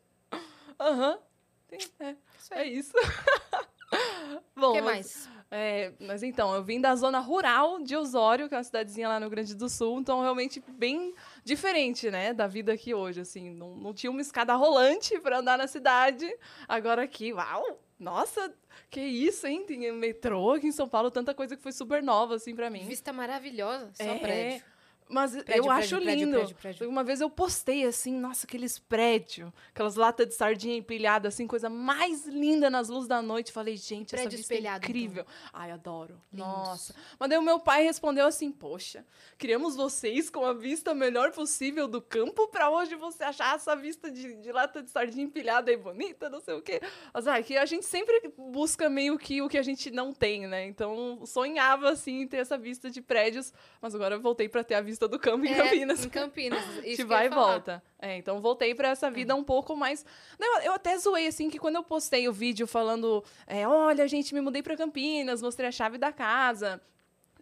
Aham. Tem- É,
Isso
é isso. bom,
O que
mas-
mais?
É, mas então, eu vim da zona rural de Osório, que é uma cidadezinha lá no Rio Grande do Sul, então realmente bem diferente, né, da vida aqui hoje, assim, não, não tinha uma escada rolante para andar na cidade, agora aqui, uau, nossa, que isso, hein, tem metrô aqui em São Paulo, tanta coisa que foi super nova, assim, para mim.
Vista maravilhosa. Só
É,
prédio.
Mas
Prédio,
eu
prédio,
acho
prédio,
lindo.
prédio.
Uma vez eu postei assim, nossa, aqueles prédios, aquelas latas de sardinha empilhadas, assim, coisa mais linda nas luzes da noite. Falei, gente,
Prédio
essa vista
espelhado,
é incrível. Ai, adoro.
Lindos.
Nossa. Mas daí o meu pai respondeu assim: Poxa, criamos vocês com a vista melhor possível do campo pra hoje você achar essa vista de, de lata de sardinha empilhada aí bonita, não sei o quê. Mas ai, que a gente sempre busca meio que o que a gente não tem, né? Então sonhava assim em ter essa vista de prédios, mas agora eu voltei pra ter a vista do campo em
É,
Campinas.
Em Campinas. Isso
A
que
gente
eu
vai e volta. É, então voltei pra essa vida um pouco mais. Não, eu, até zoei assim que quando eu postei o vídeo falando, é, olha, gente, me mudei pra Campinas, mostrei a chave da casa.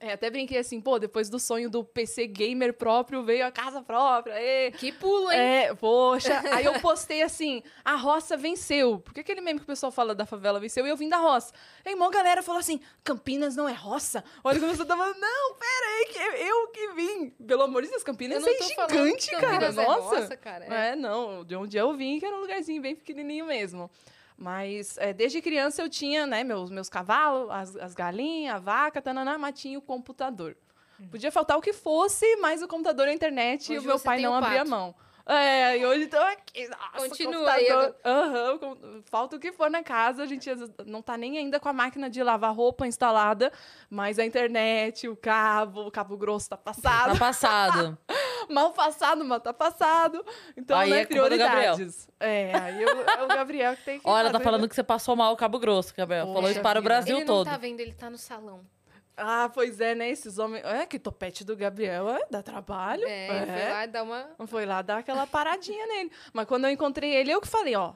É, até brinquei assim, pô, depois do sonho do PC gamer próprio, veio a casa própria. ê.
Que pulo, hein?
É, poxa. Aí eu postei assim, a roça venceu. Porque aquele meme que o pessoal fala da favela venceu e eu vim da roça. Aí uma galera falou assim, Campinas não é roça? Olha como você tava, não, pera aí, que eu que vim. Pelo amor de Deus, Campinas é
falando
gigante, cara.
Campinas é
Nossa.
roça, cara. É.
É, não, de onde eu vim, que era um lugarzinho bem pequenininho mesmo. Mas é, desde criança eu tinha, né, meus, meus cavalos, as, as galinhas, a vaca, mas tinha o computador. Podia faltar o que fosse, mas o computador e a internet,
Hoje
o meu pai não abria
pato.
mão. É, e hoje tô aqui. Nossa,
Continua aí
com- falta o que for na casa, a gente não tá nem ainda com a máquina de lavar roupa instalada, mas a internet, o cabo, o cabo grosso tá passado.
tá passado.
Mal passado, mas tá passado. Então,
Aí
né,
é
prioridades. É, aí eu- é o Gabriel que tem que.
Olha, tá
fazer.
falando que você passou mal o Cabo Grosso, Gabriel. Falou
Poxa
isso para o
vida.
Brasil
Ele não
todo.
tá vendo, ele tá no salão.
Ah, pois é, né? Esses homens. É, que topete do Gabriel é, dá trabalho.
É, ele foi lá dar uma...
Foi lá dar aquela paradinha nele. Mas quando eu encontrei ele, eu que falei, ó,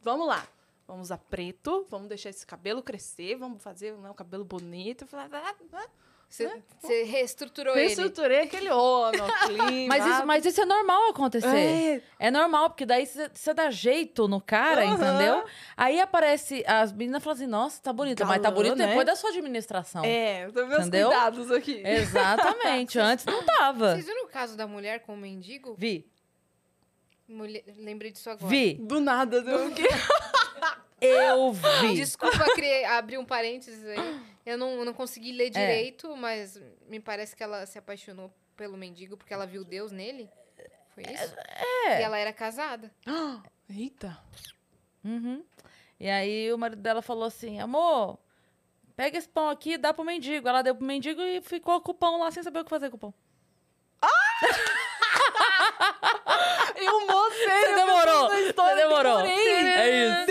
vamos lá. Vamos usar preto, vamos deixar esse cabelo crescer, vamos fazer né, um cabelo bonito. Eu falei, ah, ah.
Você, você reestruturou ele.
Reestruturei aquele homem, clean,
Mas isso, mas isso é normal acontecer.
É,
É normal, porque daí você dá jeito no cara,
Aham.
entendeu? Aí aparece, as meninas falam assim, nossa, tá bonita, mas tá bonito
né?
depois da sua administração.
é, tô meus
Entendeu?
cuidados aqui.
Exatamente, antes não tava.
Vocês viram o caso da mulher com o mendigo?
Vi,
Mulher... Lembrei disso agora.
vi,
Do nada, deu o quê?
eu vi.
Desculpa criei- abrir um parênteses aí. Eu não, eu não consegui ler direito, mas me parece que ela se apaixonou pelo mendigo porque ela viu Deus nele. Foi isso?
É.
E ela era casada.
Eita.
Uhum. E aí o marido dela falou assim, amor, pega esse pão aqui e dá pro mendigo. Ela deu pro mendigo e ficou com o pão lá sem saber o que fazer com o pão.
Eu mostrei.
Você
eu
demorou,
fiz essa história,
você demorou. É isso.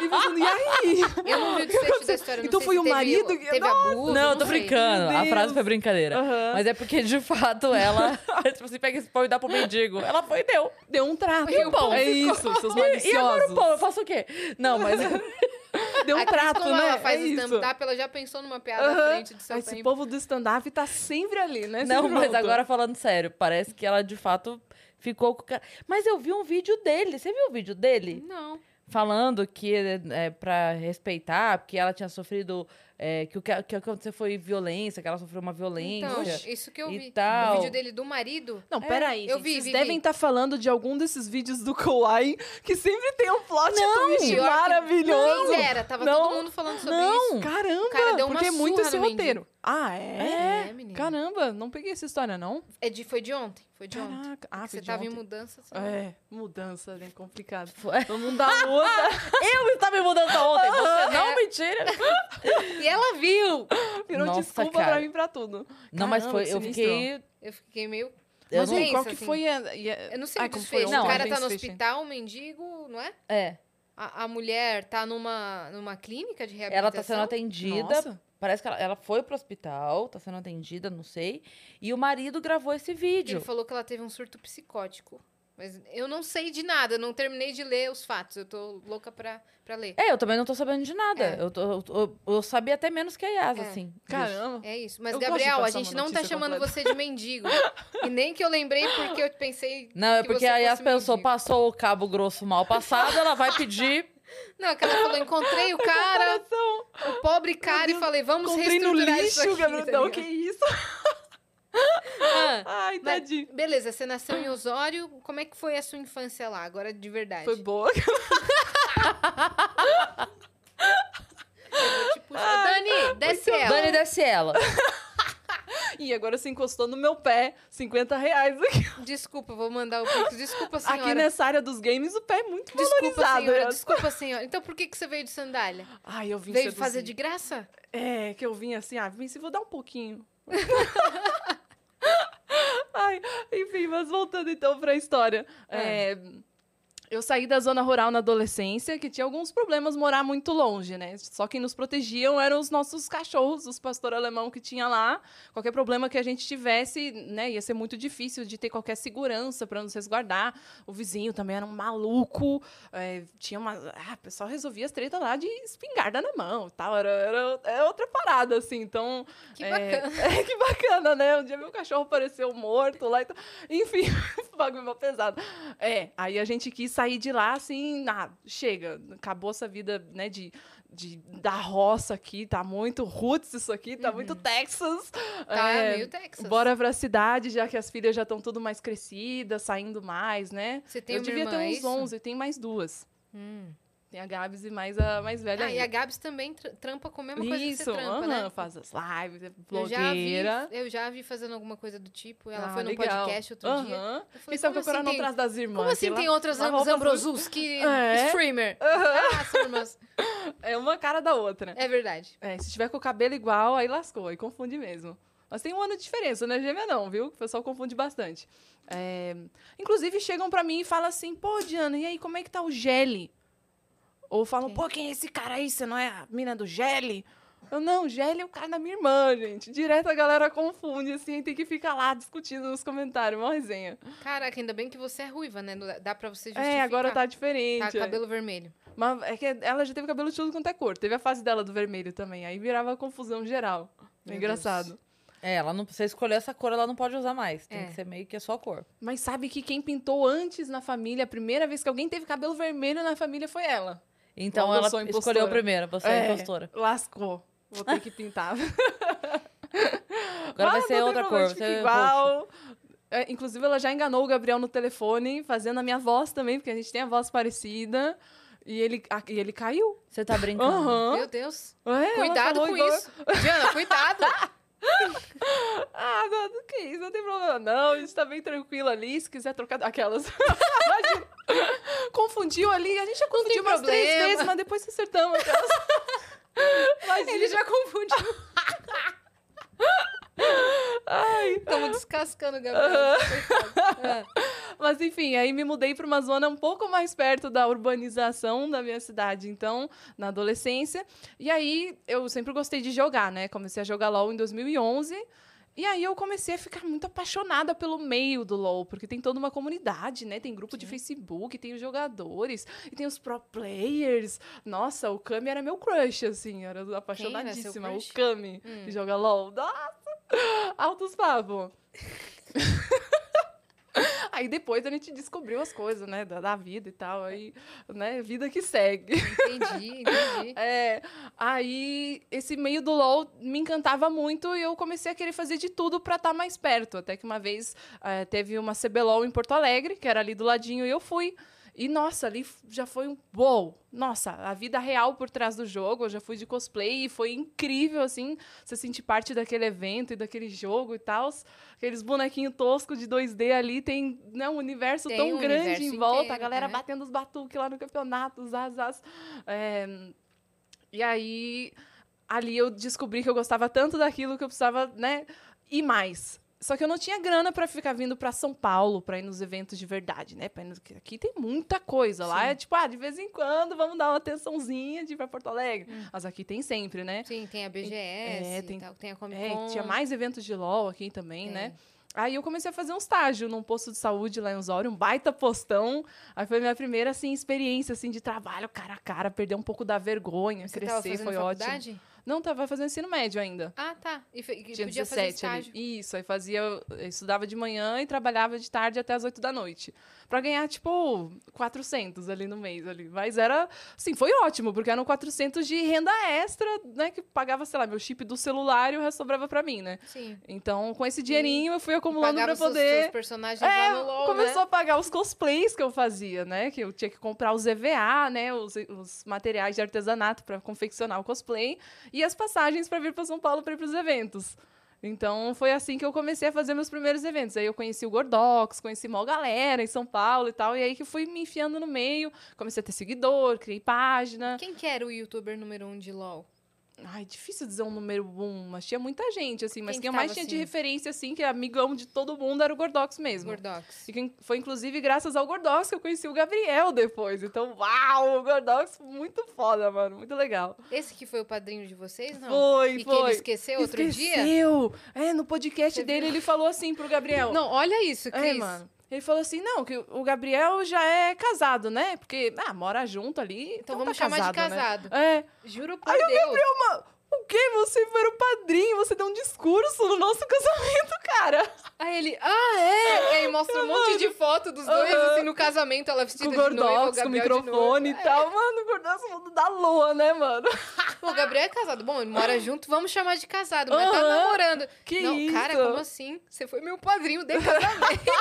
E pensando, e aí?
Eu não vi o desfecho da história. não
Então foi o
teve-
marido que-
Teve abuso.
Não, eu tô
sei.
brincando. A frase foi brincadeira.
Aham.
Mas é porque, de fato, ela... tipo assim, pega esse pão e dá pro mendigo. Ela foi e deu.
Deu um trato.
E o pão
é
ficou.
isso, seus
E, e agora o
maliciosos.
pão? Eu faço o quê? Não, mas...
Deu um trato, né?
ela faz
é
stand-up, ela já pensou numa piada à
Aham.
frente do seu
Esse
tempo.
povo do stand-up tá sempre ali, né?
Não, mas
pronto.
agora falando sério, parece que ela, de fato, ficou com o cara... Mas eu vi um vídeo dele. Você viu o vídeo dele?
Não.
Falando que é, é pra respeitar, porque ela tinha sofrido. é, que o que, que aconteceu foi violência, que ela sofreu uma violência.
Então, isso que eu
e
vi.
tal.
O vídeo dele do marido.
Não, peraí,
eu
gente.
vi,
Vocês
vi,
devem estar falando de algum desses vídeos do Kawaii que sempre tem um plot twist
pior que-
maravilhoso.
Quem dera, tava
Não,
todo mundo falando sobre
não.
isso.
Caramba,
O cara deu uma
porque é muito esse roteiro. Ah, é?
É, menina.
Caramba, não peguei essa história, não?
É de, foi de ontem. Foi de ontem.
Caraca. Ah,
Você
foi de
tava em
ontem.
mudança. assim.
É, mudança, né? Complicado.
Foi-
Todo mundo muda.
Eu estava em mudança ontem, você não, mentira.
E ela viu.
Virou
Nossa,
desculpa
cara.
pra mim pra tudo.
Não, mas foi. Eu fiquei.
Eu fiquei meio.
Eu
Mas
não-
qual que
assim.
foi a... a-
Eu não sei o desfecho.
Não,
o
ontem?
cara tá no hospital, um mendigo, não é?
É.
A, a mulher tá numa, numa clínica de reabilitação.
Ela tá sendo atendida.
Nossa.
Parece que ela, ela foi pro hospital, tá sendo atendida, não sei. E o marido gravou esse
Ele
vídeo.
falou que ela teve um surto psicótico. Mas eu não sei de nada, eu não terminei de ler os fatos. Eu tô louca pra, pra ler.
É, eu também não tô sabendo de nada.
É.
Eu, tô- eu, eu- eu sabia até menos que a Yas,
É.
assim.
Caramba.
É isso. Mas, Gabriel, a gente não tá chamando
completa.
você de mendigo. e nem que eu lembrei porque eu pensei.
Não, é
que
porque
você
a Yas pensou,
mendigo.
passou o cabo grosso mal passado, ela vai pedir.
Não, é que ela falou, encontrei o cara, o pobre cara, e falei, vamos
Comprei no
reestruturar isso
lixo,
aqui.
Gabriel.
tá
Não,
ligado?
que isso?
Ah,
Ai,
mas-
tadinho.
beleza, você nasceu em Osório. Como é que foi a sua infância lá, agora de verdade?
Foi boa.
Eu vou te puxar. Dani, desce ela.
Dani, desce ela.
E agora você encostou no meu pé. 50 reais aqui.
Desculpa, vou mandar o pix. Desculpa, senhora.
Aqui nessa área dos games, o pé é muito
Desculpa,
valorizado.
senhora.
né?
Desculpa, senhora. Então por que, que você veio de sandália?
Ai, eu vim
Veio
seduzir.
fazer de graça?
É, que eu vim assim, ah, vim se vou dar um pouquinho. Ai, enfim, mas voltando então pra história. É, eu saí da zona rural na adolescência, que tinha alguns problemas morar muito longe, né? Só quem nos protegiam eram os nossos cachorros, os pastor alemão que tinha lá. Qualquer problema que a gente tivesse, né, ia ser muito difícil de ter qualquer segurança para nos resguardar. O vizinho também era um maluco. é, tinha uma. Ah, o pessoal resolvia as tretas lá de espingarda na mão tal. Era, era, era outra parada, assim. Então.
Que
é,
bacana.
É, que bacana, né? Um dia meu cachorro apareceu morto lá e tal. Enfim, bagulho mal pesado. É, aí a gente quis sair de lá assim, ah, chega, acabou essa vida, né, de, de da roça aqui, tá muito roots isso aqui, tá muito Texas.
Tá
É,
meio Texas.
Bora pra cidade, já que as filhas já estão tudo mais crescidas, saindo mais, né?
Você tem
Eu devia
irmã,
ter
é
uns
isso?
11, tem mais duas.
Hum.
Tem a Gabs e mais a mais velha
Ah, e a. Gabs também tra- trampa com a mesma coisa que
Isso,
você trampa, né?
faz as lives, é
Eu já, vi,
blogueira.
eu já vi fazendo alguma coisa do tipo. Ela
Ah,
foi num
legal.
podcast outro dia. Eu falei,
E que eu
assim
atrás das irmãs?
Como assim
que lá-
tem outras
rouba-
Zambrosuski
É.
streamer? Ah, são irmãs.
É uma cara da outra.
É verdade.
É, se tiver com o cabelo igual, aí lascou, aí confunde mesmo. Mas tem um ano de diferença, não é gêmea não, viu? O pessoal confunde bastante. É, Inclusive, chegam pra mim e falam assim, pô, Diana, e aí, como é que tá o Gelli? Ou falam, pô, quem é esse cara aí? Você não é a mina do Gelli? Eu, não, Gelli é o cara da minha irmã, gente. Direto a galera confunde, assim, tem que ficar lá discutindo nos comentários, uma resenha.
Caraca, ainda bem que você é ruiva, né? Dá- pra você justificar.
É, agora tá diferente.
Tá,
é.
cabelo vermelho.
Mas é que ela já teve cabelo de tudo quanto é cor. Teve a fase dela do vermelho também. Aí virava confusão geral.
Meu
Engraçado.
É, ela não você escolher essa cor, ela não pode usar mais. Tem
É.
que ser meio que a sua cor.
Mas sabe que quem pintou antes na família, a primeira vez que alguém teve cabelo vermelho na família foi ela.
Então ela
impostora.
escolheu primeiro, você é, impostora.
Lascou. Vou ter que pintar.
Agora vai
Mas
ser
não tem
outra cor. Você é
igual. É, inclusive, ela já enganou o Gabriel no telefone, fazendo a minha voz também, porque a gente tem a voz parecida. E ele, a- e ele caiu.
Você tá brincando.
Aham.
Meu Deus.
É,
Cuidado com
igual-
isso. Diana, cuidado.
Ah, não, que isso, não tem problema não, a gente tá bem tranquilo ali, se quiser trocar aquelas. Confundiu ali, a gente já confundiu umas três vezes, mas depois acertamos. Aquelas... Imagina.
Ele já confundiu.
Ai.
Estamos descascando o Gabriel. Ah.
Mas enfim, aí me mudei pra uma zona um pouco mais perto da urbanização da minha cidade, então, na adolescência. E aí eu sempre gostei de jogar, né? Comecei a jogar LoL em 2011. E aí eu comecei a ficar muito apaixonada pelo meio do LoL, porque tem toda uma comunidade, né? Tem grupo de Facebook, tem os jogadores, e tem os pro players. Nossa, o Kami era meu crush, assim, era apaixonadíssima. O
crush?
Kami,
Hum.
que joga LoL. Nossa! Altos papos. Aí depois a gente descobriu as coisas, né, da, da vida e tal, aí, né, vida que segue.
Entendi, entendi.
É, aí esse meio do LoL me encantava muito e eu comecei a querer fazer de tudo pra estar mais perto. Até que uma vez eh, teve uma CBLOL em Porto Alegre, que era ali do ladinho, e eu fui. E, nossa, ali já foi um wow! Nossa, a vida real por trás do jogo. Eu já fui de cosplay e foi incrível, assim, você sentir parte daquele evento e daquele jogo e tal. Aqueles bonequinhos toscos de 2D ali, tem né, um universo
Tem
tão
um
grande
universo
em volta.
inteiro,
a galera
é.
batendo os batuques lá no campeonato, os asas. É, e aí, ali eu descobri que eu gostava tanto daquilo que eu precisava, né, ir mais. Só que eu não tinha grana pra ficar vindo pra São Paulo pra ir nos eventos de verdade, né? Aqui tem muita coisa. Lá
Sim.
é tipo, ah, de vez em quando vamos dar uma atençãozinha de ir pra Porto Alegre.
Hum.
Mas aqui tem sempre, né?
Sim, tem a BGS,
É,
e
tem-
tal, tem a Comic
É,
Con.
tinha mais eventos de LOL aqui também,
É.
né? Aí eu comecei a fazer um estágio num posto de saúde lá em Osório, um baita postão. Aí foi minha primeira, assim, experiência, assim, de trabalho cara a cara, perder um pouco da vergonha,
Você
crescer, foi ótimo.
faculdade?
Não, tava fazendo ensino médio ainda.
Ah, tá. E, e
Tinha
podia fazer
17 ali.
estágio.
Isso, aí fazia. Estudava de manhã e trabalhava de tarde até as 8 da noite. Pra ganhar, tipo, 400 ali no mês ali. Mas era. Assim, foi ótimo, porque eram 400 de renda extra, né? Que pagava, sei lá, meu chip do celular e o resto sobrava pra mim, né?
Sim.
Então, com esse dinheirinho, eu fui acumulando pra
os seus,
poder.
seus personagens
É,
LoL,
começou
né?
a pagar os cosplays que eu fazia, né? Que eu tinha que comprar os EVA, né? Os, os materiais de artesanato para confeccionar o cosplay e as passagens para vir para São Paulo para ir para os eventos. Então foi assim que eu comecei a fazer meus primeiros eventos. Aí eu conheci o Gordox, conheci mó galera em São Paulo e tal, e aí que fui me enfiando no meio, comecei a ter seguidor, criei página.
Quem que era o youtuber número um de LoL?
Ai, difícil dizer um número um, mas tinha muita gente, assim. Mas
Quem
quem eu mais tinha de
assim?
referência, assim, que é amigão de todo mundo, era o Gordox mesmo.
Gordox.
E quem- foi, inclusive, graças ao Gordox que eu conheci o Gabriel depois. Então, uau, o Gordox, muito foda, mano. Muito legal.
Esse que foi o padrinho de vocês, não?
Foi,
e
foi.
que ele esqueceu outro dia?
Esqueceu. É, no podcast
Você
dele, ele falou assim pro Gabriel.
Não, olha isso, Cris.
É, mano. Ele falou assim, não, que o Gabriel já é casado, né? Porque, ah, mora junto ali.
Então
Então,
vamos
tá
chamar de
casado, né?
casado.
É.
Juro por Deus.
O quê? Você foi o padrinho, você deu um discurso no nosso casamento, cara.
Aí ele, ah, é? E aí mostra um monte de foto dos dois,
Aham.
assim, no casamento, ela vestida
Com o
de noiva, o
Gordox, com o
Gabriel de
microfone e
noiva.
tal. Mano, o Gordox mundo da lua, né, mano?
O Gabriel é casado. Bom, ele mora junto, vamos chamar de casado, mas tá
Aham.
namorando.
Que
não,
isso?
cara, como assim? Você foi meu padrinho de casamento.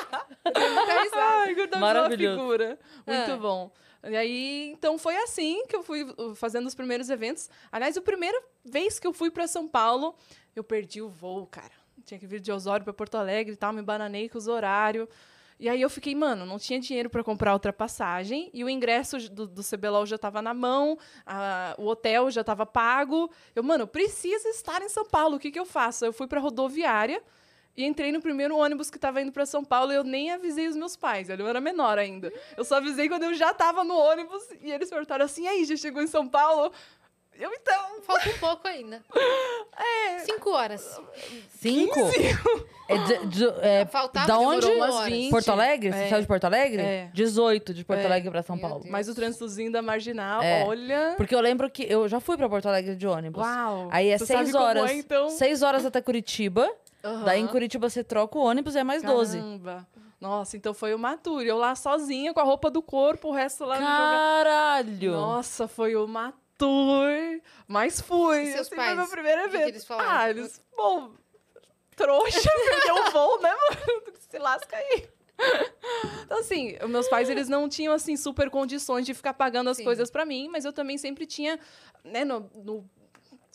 Ai, Gordox é uma figura. Muito
Ah.
bom. E aí, então foi assim que eu fui uh, fazendo os primeiros eventos. Aliás, a primeira vez que eu fui pra São Paulo, eu perdi o voo, cara. Tinha que vir de Osório pra Porto Alegre e tal, me bananei com os horários. E aí eu fiquei, mano, não tinha dinheiro pra comprar outra passagem e o ingresso do, do CBLOL já tava na mão, a- o hotel já tava pago. Eu, mano, preciso estar em São Paulo, o que que eu faço? Eu fui pra rodoviária e entrei no primeiro ônibus que tava indo pra São Paulo e eu nem avisei os meus pais, eu era menor ainda. Eu só avisei quando eu já tava no ônibus e eles perguntaram assim, e aí, já chegou em São Paulo? Eu, então,
Falta um pouco ainda.
é...
Cinco horas.
Cinco? É, de- de- é,
Faltava,
da onde?
uma
Umas
hora.
20.
Porto Alegre? Você
É.
saiu de Porto Alegre?
É.
18 de Porto
É.
Alegre pra São
Meu
Paulo.
Deus.
Mas o trânsitozinho da Marginal,
É.
olha...
Porque eu lembro que eu já fui pra Porto Alegre de ônibus.
Uau!
Aí é
Tu
seis
sabe como
horas.
é, então?
Seis horas até Curitiba.
Aham.
Daí em Curitiba você troca o ônibus e é mais 12.
Caramba. Nossa, então foi uma tour. Eu lá sozinha, com a roupa do corpo, o resto lá no jogo.
Caralho!
Nossa, foi uma tour. Mas fui.
E seus
Assim,
pais?
Foi meu primeiro
O que que
evento.
eles falaram?
Ah, eles... Bom, trouxa, perdeu o voo, né, mano? Se lasca aí. Então, assim, os meus pais, eles não tinham, assim, super condições de ficar pagando as
Sim.
coisas pra mim, mas eu também sempre tinha, né, no... no-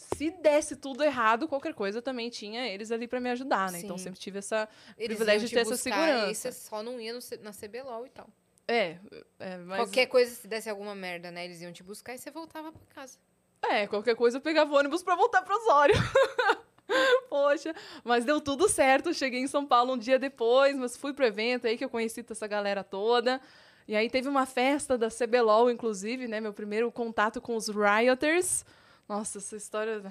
se desse tudo errado, qualquer coisa, eu também tinha eles ali pra me ajudar, né? Então,
Sim.
sempre tive essa...
Eles
Privilégio de
te
ter essa segurança.
E você só não ia no na CBLOL e tal.
É, é mas...
Qualquer coisa, se desse alguma merda, né? Eles iam te buscar e você voltava pra casa.
É, qualquer coisa eu pegava ônibus pra voltar pro Osório. Poxa, mas deu tudo certo. Cheguei em São Paulo um dia depois, mas fui pro evento aí que eu conheci essa galera toda. E aí teve uma festa da CBLOL, inclusive, né? Meu primeiro contato com os Rioters. Nossa, essa história.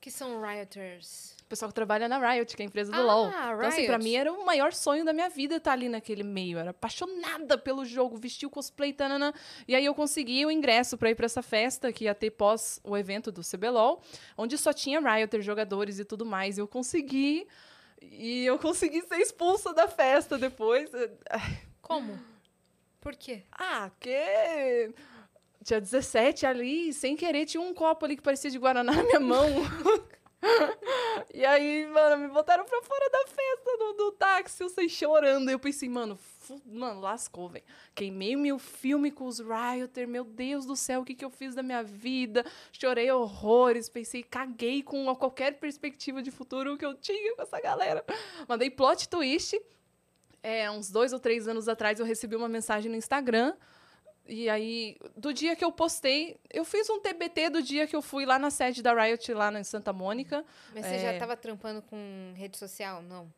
Que são rioters.
O pessoal que trabalha na Riot, que é a empresa do
Ah,
LoL. Então, assim, pra
Riot.
mim era o maior sonho da minha vida estar ali naquele meio. Eu era apaixonada pelo jogo, vestir o cosplay, tanana. E aí eu consegui o ingresso pra ir pra essa festa que ia ter pós o evento do CBLOL, onde só tinha Rioter, jogadores e tudo mais. Eu consegui. E eu consegui ser expulsa da festa depois.
Como? Por quê?
Ah, porque tinha 17 ali, sem querer, tinha um copo ali que parecia de Guaraná na minha mão. e aí, mano, me botaram pra fora da festa do, do táxi, eu saí chorando. Eu pensei, mano, mano, lascou, velho. Queimei meu filme com os Rioter, meu Deus do céu, o que, que eu fiz da minha vida? Chorei horrores, pensei, caguei com qualquer perspectiva de futuro que eu tinha com essa galera. Mandei plot twist. É, uns dois ou três anos atrás eu recebi uma mensagem no Instagram. E aí, do dia que eu postei, eu fiz um TBT do dia que eu fui lá na sede da Riot, lá em Santa Mônica.
Mas você já
É.
tava trampando com rede social? Não.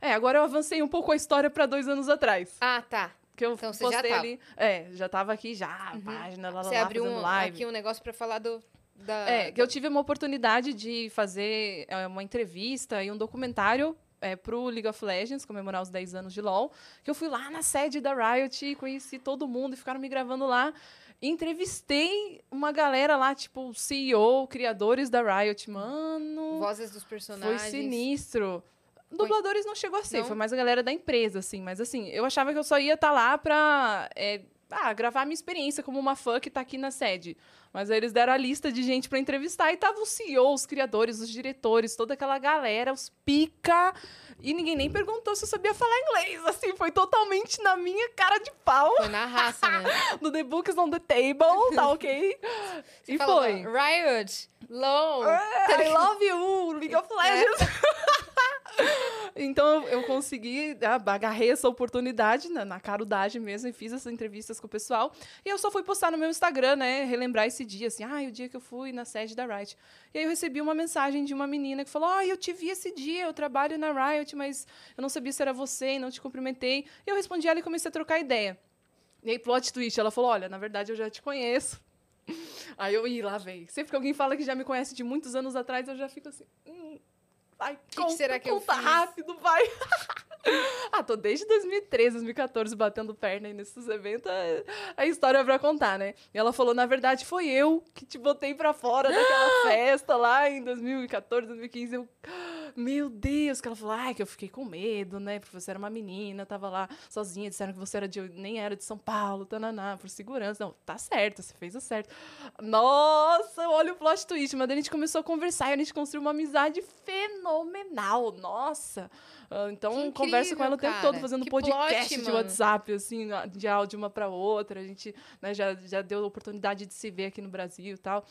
É, agora eu avancei um pouco a história para dois anos atrás.
Ah, tá.
Que eu
Então você já
postei
tava.
ali. É, já tava aqui já,
Uhum.
página, lá, lá,
Você
lá,
abriu um,
live.
aqui um negócio pra falar do. Da,
É, que eu tive uma oportunidade de fazer é, uma entrevista e um documentário é, pro League of Legends, comemorar os 10 anos de LoL, que eu fui lá na sede da Riot, conheci todo mundo e ficaram me gravando lá. Entrevistei uma galera lá, tipo, CEO, criadores da Riot. Mano,
Vozes dos
foi
personagens.
sinistro. Dubladores não chegou a ser,
Não?
foi mais a galera da empresa, assim. Mas, assim, eu achava que eu só ia estar lá pra é, ah, gravar a minha experiência como uma fã que tá aqui na sede. Mas aí eles deram a lista de gente pra entrevistar e tava o CEO, os criadores, os diretores, toda aquela galera, os pica. E ninguém nem perguntou se eu sabia falar inglês. Assim, foi totalmente na minha cara de pau.
Foi na raça, né?
No The Books on the Table, tá ok? e foi.
Riot, LOL.
I love you, League of Legends. então eu- consegui, ah, agarrei essa oportunidade na, na carudagem mesmo e fiz essas entrevistas com o pessoal. E eu só fui postar no meu Instagram, né? Relembrar esse dia, assim, ah, o dia que eu fui na sede da Riot. E aí eu recebi uma mensagem de uma menina que falou: Ah, eu te vi esse dia, eu trabalho na Riot, mas eu não sabia se era você e não te cumprimentei. E eu respondi ela e comecei a trocar ideia. E aí, plot twist, ela falou: Olha, na verdade eu já te conheço. Aí eu, ih, lá vem. Sempre que alguém fala que já me conhece de muitos anos atrás, eu já fico assim. Hum, vai,
que
conta,
será que eu
conta
fiz?
rápido, vai. ah, tô desde 2013, 2014 batendo perna aí nesses eventos. é- A história é pra contar, né? E ela falou: na verdade, foi eu que te botei pra fora daquela festa lá em 2014, 2015. Eu. Meu Deus, que ela falou, ai, que eu fiquei com medo, né? Porque você era uma menina, tava lá sozinha, disseram que você era de, nem era de São Paulo, tananá, por segurança. Não, tá certo, você fez o certo. Nossa, olha o plot twist. Mas daí a gente começou a conversar e a gente construiu uma amizade fenomenal. Nossa. Ah, Então,
Que
conversa com ela o tempo
incrível,
todo,
cara.
fazendo
Que
podcast
plot,
de
mano.
WhatsApp, assim, de áudio uma pra outra. A gente né, já, já deu a oportunidade de se ver aqui no Brasil e tal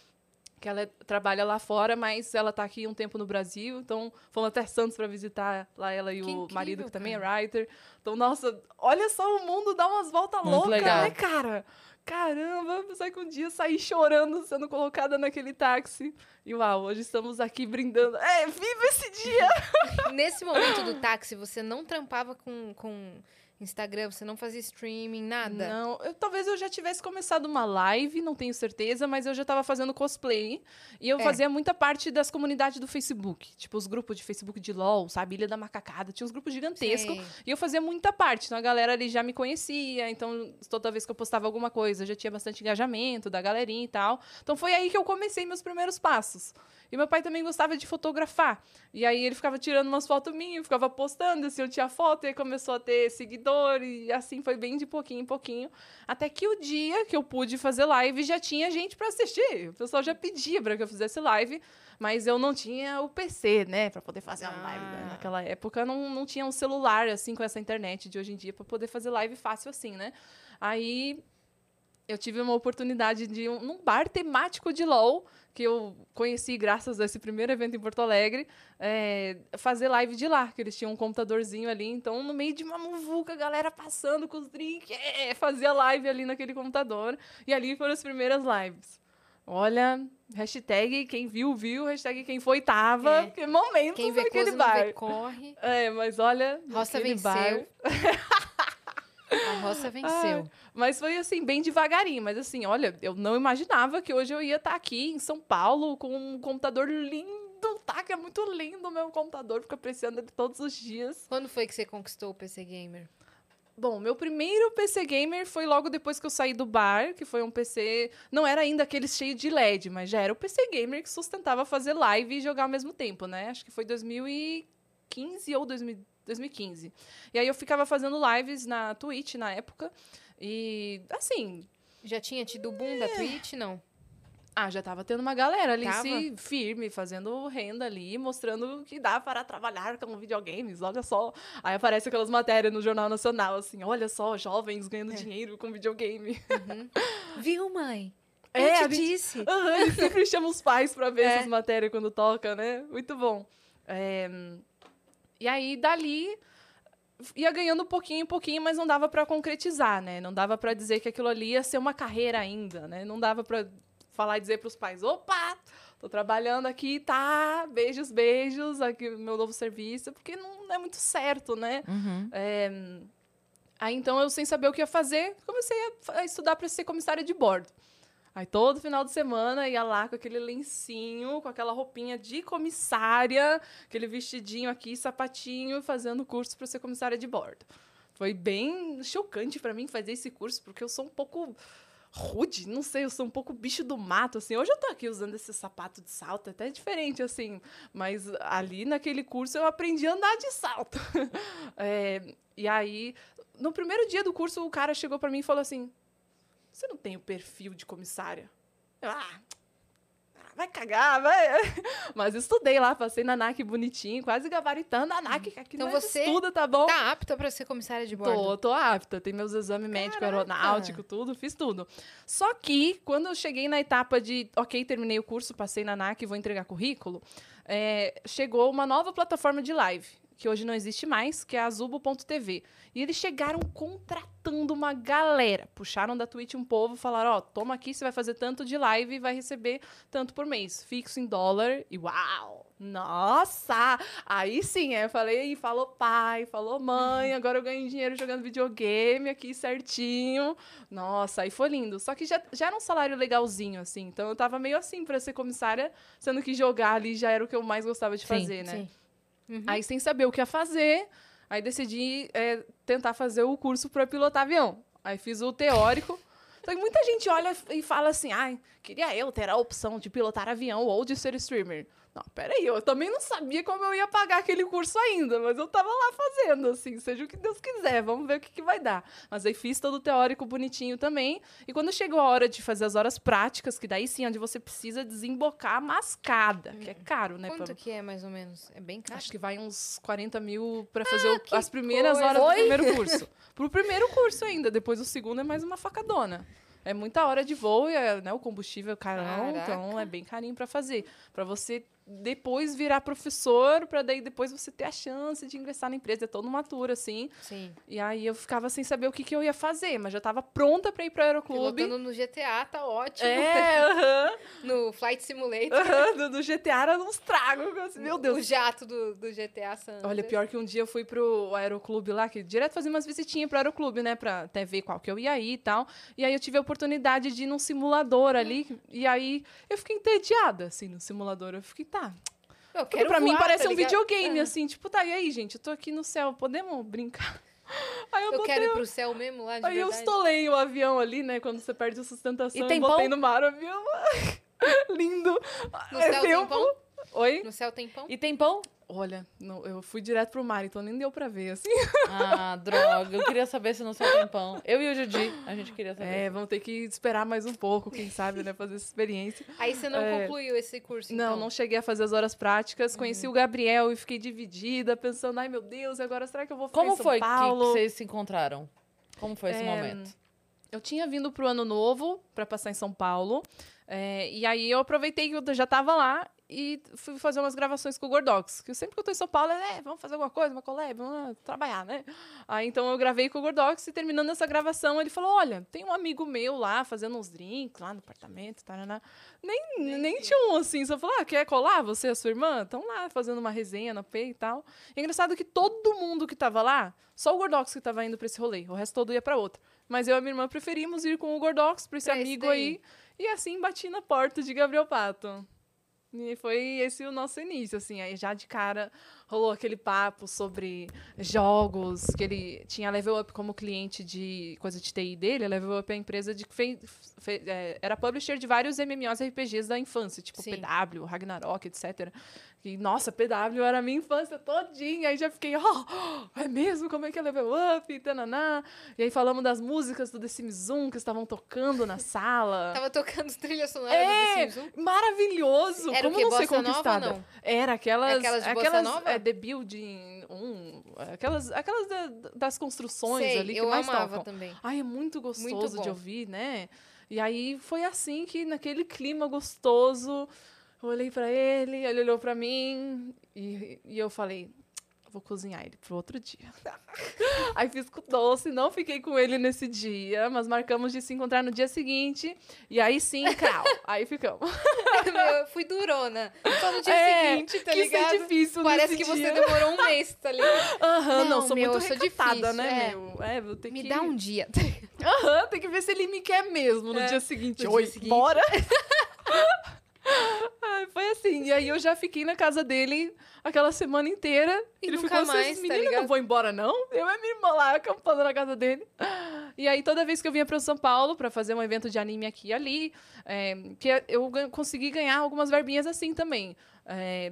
que ela é- trabalha lá fora, mas ela tá aqui um tempo no Brasil, então fomos até Santos para visitar lá ela e
Que
o
incrível,
marido que também
cara.
é writer. Então, nossa, olha só o mundo dá umas voltas loucas, né, cara? Caramba, pensar que um dia saí chorando sendo colocada naquele táxi. E uau, hoje estamos aqui brindando. É, viva esse dia!
Nesse momento do táxi, você não trampava com, com Instagram, você não fazia streaming, nada?
Não, eu- talvez eu já tivesse começado uma live, não tenho certeza, mas eu já tava fazendo cosplay. E eu
É.
fazia muita parte das comunidades do Facebook. Tipo, os grupos de Facebook de LOL, sabe? Ilha da Macacada. Tinha uns grupos gigantescos.
Sei.
E eu fazia muita parte. Então a galera ali já me conhecia. Então toda vez que eu postava alguma coisa, já tinha bastante engajamento da galerinha e tal. Então foi aí que eu comecei meus primeiros passos. E meu pai também gostava de fotografar. E aí ele ficava tirando umas fotos minhas, ficava postando, assim, eu tinha foto, e aí começou a ter seguidor, e assim foi bem de pouquinho em pouquinho. Até que o dia que eu pude fazer live já tinha gente pra assistir. O pessoal já pedia pra que eu fizesse live, mas eu não tinha o PC, né, Pra poder fazer uma live. né?
Ah.
Naquela época não, não tinha um celular, assim, com essa internet de hoje em dia, pra poder fazer live fácil assim, né? Aí eu tive uma oportunidade de um, num bar temático de LOL, que eu conheci graças a esse primeiro evento em Porto Alegre, é, fazer live de lá, que eles tinham um computadorzinho ali, então no meio de uma muvuca, a galera passando com os drinks, é, fazia live ali naquele computador, e ali foram as primeiras lives. Olha, hashtag quem viu, viu, hashtag quem foi, tava,
É.
que momentos
Quem vê
naquele
coisa não
bar.
vê corre.
É, mas olha,
Roça venceu.
bar,
A roça venceu.
Mas foi assim, bem devagarinho. Mas assim, olha, eu não imaginava que hoje eu ia estar aqui em São Paulo com um computador lindo, tá? Que é muito lindo o meu computador, fico apreciando ele todos os dias.
Quando foi que você conquistou o PC Gamer?
Bom, meu primeiro PC gamer foi logo depois que eu saí do bar, que foi um PC. Não era ainda aquele cheio de LED, mas já era o PC gamer que sustentava fazer live e jogar ao mesmo tempo, né? Acho que foi 2015. 2015 ou 2000 2015. E aí eu ficava fazendo lives na Twitch na época. E, assim,
Já tinha tido o boom da Twitch? Não.
ah, já tava tendo uma galera ali
Tava?
se firme, fazendo renda ali, mostrando que dá para trabalhar com videogames, olha só. Aí aparece aquelas matérias no Jornal Nacional, assim, olha só, jovens ganhando
É.
dinheiro com videogame.
Viu, mãe?
É,
Eu
a
te
gente-
disse.
Ele sempre chama os pais pra ver
É.
essas matérias quando toca, né? Muito bom. É, E aí, dali, ia ganhando um pouquinho, um pouquinho, mas não dava pra concretizar, né? Não dava pra dizer que aquilo ali ia ser uma carreira ainda, né? Não dava pra falar e dizer pros pais, opa, tô trabalhando aqui, tá, beijos, beijos, aqui meu novo serviço, porque não é muito certo, né?
Uhum.
É, Aí então eu, sem saber o que ia fazer, comecei a estudar para ser comissária de bordo. Aí todo final de semana ia lá com aquele lencinho, com aquela roupinha de comissária, aquele vestidinho aqui, sapatinho, fazendo curso para ser comissária de bordo. Foi bem chocante para mim fazer esse curso, porque eu sou um pouco rude, não sei, eu sou um pouco bicho do mato, assim. Hoje eu tô aqui usando esse sapato de salto, é até diferente, assim. Mas ali naquele curso eu aprendi a andar de salto. É, e aí, no primeiro dia do curso, o cara chegou pra mim e falou assim: Você não tem o perfil de comissária? Eu, ah, vai cagar, vai. Mas estudei lá, passei na NAC bonitinho, quase gabaritando a NAC, que aqui
Então você
estuda, tá bom?
Tá apta pra ser comissária de bordo?
Tô, tô apta. Tem meus exames médicos, aeronáutico, tudo, fiz tudo. Só que, quando eu cheguei na etapa de, ok, terminei o curso, passei na NAC e vou entregar currículo, é, chegou uma nova plataforma de live, que hoje não existe mais, que é a Azubo.tv. E eles chegaram contratando uma galera. Puxaram da Twitch um povo, falaram, ó, toma aqui, você vai fazer tanto de live e vai receber tanto por mês. Fixo em dólar. E uau! Nossa! Aí sim, é, eu falei, falou pai, falou mãe, agora eu ganho dinheiro jogando videogame aqui certinho. Nossa, aí foi lindo. Só que já, já era um salário legalzinho, assim. Então eu tava meio assim pra ser comissária, sendo que jogar ali já era o que eu mais gostava de
Sim,
fazer, né?
Sim. Uhum.
Aí, sem saber o que ia fazer, aí decidi é, tentar fazer o curso para pilotar avião. Aí fiz o teórico. Que muita gente olha e fala assim: ai, queria eu ter a opção de pilotar avião ou de ser streamer. Não, peraí, eu também não sabia como eu ia pagar aquele curso ainda, mas eu tava lá fazendo, assim, seja o que Deus quiser, vamos ver o que, que vai dar. Mas aí fiz todo o teórico bonitinho também. E quando chegou a hora de fazer as horas práticas, que daí sim, é onde você precisa desembocar a mascada, que é caro, né?
Quanto
pra-
que é, mais ou menos? É bem caro?
Acho que vai uns 40 mil pra fazer o- as primeiras
coisa.
horas do
Oi?
primeiro curso. Pro primeiro curso ainda, depois o segundo é mais uma facadona. É muita hora de voo e é, né, o combustível é carão, então
Caraca.
é bem carinho pra fazer. Pra você depois virar professor, pra daí depois você ter a chance de ingressar na empresa. É toda uma tour, assim.
Sim.
E aí eu ficava sem saber o que, que eu ia fazer, mas já tava pronta pra ir pro aeroclube.
Pilotando no GTA, tá ótimo.
É, aham.
No Flight Simulator.
aham, do, do GTA era uns tragos. assim, Meu Deus,
O jato do, do GTA San
Olha, pior que um dia eu fui pro aeroclube lá, que direto fazia umas visitinhas pro aeroclube, né? Pra até ver qual que eu ia ir e tal. E aí eu tive a oportunidade de ir num simulador ali. E aí eu fiquei entediada, assim, no simulador. Eu fiquei, tá.
Eu quero
pra mim
voar,
parece
tá
um videogame,
É.
assim. Tipo, tá, e aí, gente? Eu tô aqui no céu, podemos brincar? Aí eu,
Eu quero ir pro céu mesmo lá de
Aí eu
verdade.
estolei o avião ali, né? Quando você perde a sustentação.
E tem
eu botei
pão?
no mar o avião. Lindo.
No
É
céu tem
tempo.
pão?
Oi?
No céu tem pão?
E tem pão?
Olha, não, eu fui direto pro mar, então nem deu pra ver, assim.
Ah, droga. Eu queria saber se no céu tem pão. Eu e o Judy, a gente queria saber.
É, vamos ter que esperar mais um pouco, quem sabe, né? Fazer essa experiência.
Aí você não
É.
concluiu esse curso,
Não,
então?
não cheguei a fazer as horas práticas. Conheci o Gabriel e fiquei dividida, pensando, ai meu Deus, agora será que eu vou ficar
Como
em São
foi que, que
Paulo?
vocês se encontraram? Como foi esse
É,
momento?
Eu tinha vindo pro ano novo para passar em São Paulo. é, e aí eu aproveitei que eu já tava lá e fui fazer umas gravações com o Gordox. Que sempre que eu tô em São Paulo, é, vamos fazer alguma coisa, uma collab, vamos trabalhar, né? Aí então eu gravei com o Gordox e terminando essa gravação, ele falou: olha, tem um amigo meu lá fazendo uns drinks lá no apartamento, taraná. Nem, nem tinha um assim, só falou: ah, quer colar você e a sua irmã? Estão lá fazendo uma resenha na P e tal. E é engraçado que todo mundo que tava lá, só o Gordox que tava indo pra esse rolê, o resto todo ia pra outro. Mas eu e a minha irmã preferimos ir com o Gordox, pra esse
Pra esse
amigo
daí.
aí. E assim bati na porta de Gabriel Pato. E foi esse o nosso início, assim. Aí já de cara rolou aquele papo sobre jogos, que ele tinha a Level Up como cliente de coisa de TI dele. A Level Up é a empresa de que fez, fe- é, era publisher de vários MMOs RPGs da infância, tipo
Sim.
PW, Ragnarok, etc. E, nossa, PW era a minha infância todinha. Aí já fiquei, ó, é mesmo? Como é que é Level Up? E, tananá. e aí falamos das músicas do The Sims 1 que estavam tocando na sala.
Tava tocando trilha sonora
É,
do The Sims 1.
maravilhoso!
Era o
Como
quê?
não ser
Bossa nova
conquistada?
não?
Era aquelas.
Aquelas de bossa
aquelas
nova?
É, The Building 1. Aquelas, aquelas da- das construções
Sei,
ali que
eu
mais
amava
tocam.
também.
Ai, é muito gostoso
bom.
de ouvir, né? E aí foi assim que, naquele clima gostoso, eu olhei pra ele, ele olhou pra mim e, e eu falei. Vou cozinhar ele pro outro dia. Aí fiz com doce, não fiquei com ele nesse dia, mas marcamos de se encontrar no dia seguinte. E aí sim, crau. aí ficamos.
Meu, fui durona. Só no dia
É,
seguinte, tá
que
ligado?
ser difícil
Parece que você
dia.
demorou um mês, tá ligado?
Aham, não,
Não,
sou
meu,
muito recatada, né,
é.
meu? É, vou ter
Me
que...
dá um dia.
Aham, tem que ver se ele me quer mesmo no
É,
dia seguinte.
no
Oi,
dia seguinte.
bora! Ai, foi assim. E aí eu já fiquei na casa dele aquela semana inteira.
E
ele ficou
mais,
assim,
tá
menina,
ligado?
não vou embora não? Eu e minha irmã lá acampando na casa dele. E aí toda vez que eu vinha para São Paulo para fazer um evento de anime aqui e ali, é, que eu consegui ganhar algumas verbinhas assim também. É,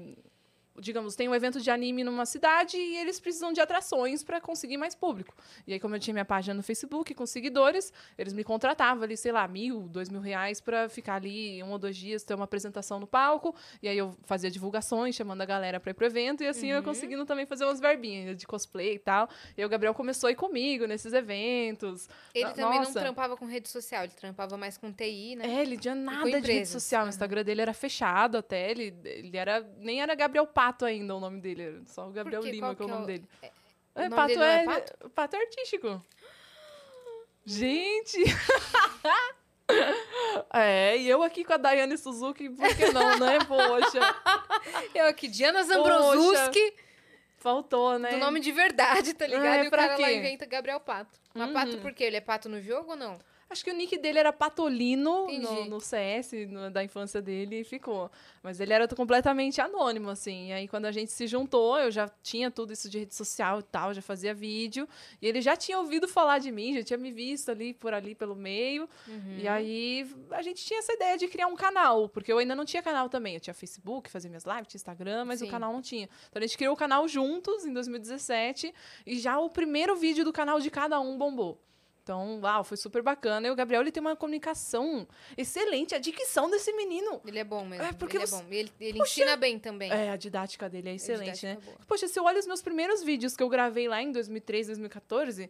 digamos, tem um evento de anime numa cidade e eles precisam de atrações para conseguir mais público. E aí, como eu tinha minha página no Facebook com seguidores, eles me contratavam ali, sei lá, mil, dois mil reais para ficar ali um ou dois dias, ter uma apresentação no palco. E aí eu fazia divulgações, chamando a galera para ir pro evento. E assim eu
Uhum.
conseguindo também fazer umas verbinhas de cosplay e tal. E aí o Gabriel começou a ir comigo nesses eventos.
Ele
No-
também não
nossa.
trampava com rede social, ele trampava mais com TI, né?
É, ele tinha nada de rede social. O
aham.
Instagram dele era fechado até. Ele, ele era. Nem era Gabriel Pato ainda o nome dele. Só o Gabriel? Lima,
Qual
que é o
é
nome dele. É,
nome
Pato
dele
é.
é Pato?
Pato é artístico. Gente! é, e eu aqui com a Daiane Suzuki, por que não, né? Poxa,
Eu aqui, Diana Zambrosuski,
faltou, né?
do nome de verdade, tá ligado?
É,
e o cara lá
quê?
inventa Gabriel Pato. Mas
Uhum.
Pato por quê? Ele é pato no jogo ou não?
Acho que o nick dele era Patolino no, no CS, no- da infância dele, e ficou. Mas ele era completamente anônimo, assim. E aí, quando a gente se juntou, eu já tinha tudo isso de rede social e tal, já fazia vídeo. E ele já tinha ouvido falar de mim, já tinha me visto ali, por ali, pelo meio.
Uhum.
E aí, a gente tinha essa ideia de criar um canal, porque eu ainda não tinha canal também. Eu tinha Facebook, fazia minhas lives, tinha Instagram, mas
Sim.
o canal não tinha. Então, a gente criou o canal juntos, em 2017, e já o primeiro vídeo do canal de cada um bombou. Então, uau, foi super bacana. E o Gabriel, ele tem uma comunicação excelente. A dicção desse menino.
Ele é bom mesmo.
É, porque
ele
você-
é bom. Ele, ele ensina bem também.
É, a didática dele é excelente, né?
didática boa.
Poxa, se eu olho os meus primeiros vídeos que eu gravei lá em 2013, 2014,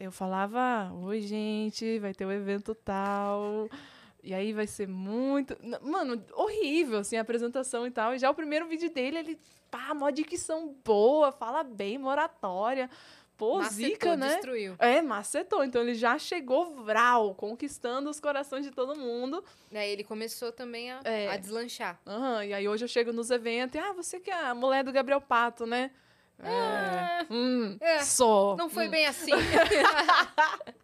eu falava: Oi, gente, vai ter um evento tal. E aí vai ser muito. Mano, horrível, assim, a apresentação e tal. E já o primeiro vídeo dele, ele, pá, mó dicção boa, fala bem, moratória. Pô,
Macetou,
zica, né?
destruiu.
É, macetou. Então ele já chegou vral, conquistando os corações de todo mundo.
Daí ele começou também a,
É.
a deslanchar.
Aham, e aí hoje eu chego nos eventos e, ah, você que é a mulher do Gabriel Pato, né? É. Hum,
É,
sou.
Não foi
Hum.
bem assim.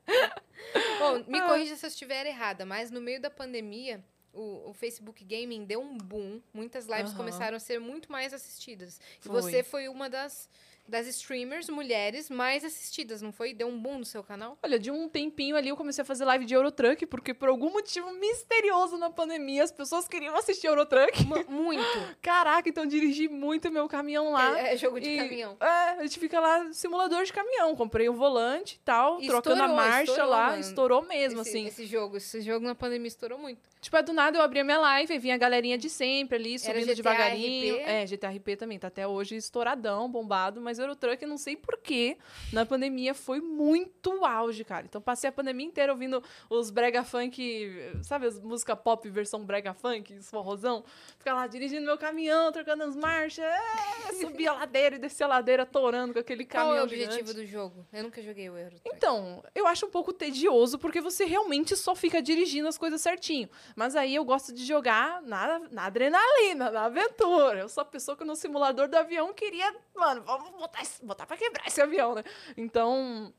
Bom, me
Ah.
corrija se eu estiver errada, mas no meio da pandemia, o, o Facebook Gaming deu um boom. Muitas lives começaram a ser muito mais assistidas. E
Foi.
você foi uma das, das streamers mulheres mais assistidas, não foi? Deu um boom no seu canal?
Olha, de um tempinho ali eu comecei a fazer live de Eurotruck, porque por algum motivo misterioso na pandemia as pessoas queriam assistir Eurotruck.
Mu- Muito.
Caraca, então dirigi muito meu caminhão lá.
É, é jogo de
E-
caminhão.
É, a gente fica lá, simulador de caminhão. Comprei um volante e tal,
E
trocando a
estourou,
marcha
estourou,
lá,
mano.
estourou mesmo,
esse,
assim.
esse jogo, esse jogo na pandemia estourou muito.
Tipo, é do nada eu abria minha live e vinha a galerinha de sempre ali, subindo devagarinho.
RP?
É, GTRP também, tá até hoje estouradão, bombado, mas Eurotruck, eu não sei porquê, na pandemia foi muito auge, cara. Então passei a pandemia inteira ouvindo os brega funk, sabe, as música pop versão brega funk, os forrozão. Ficar lá dirigindo meu caminhão, trocando as marchas, é, subia a ladeira e descia a ladeira torando com aquele
Qual
caminhão
é o objetivo
gigante.
do jogo? Eu nunca joguei o Euro. Truck.
Então, eu acho um pouco tedioso, porque você realmente só fica dirigindo as coisas certinho. Mas aí eu gosto de jogar na, na adrenalina, na aventura. Eu sou a pessoa que no simulador do avião queria, mano, vamos botar, esse- botar pra quebrar esse avião, né? Então,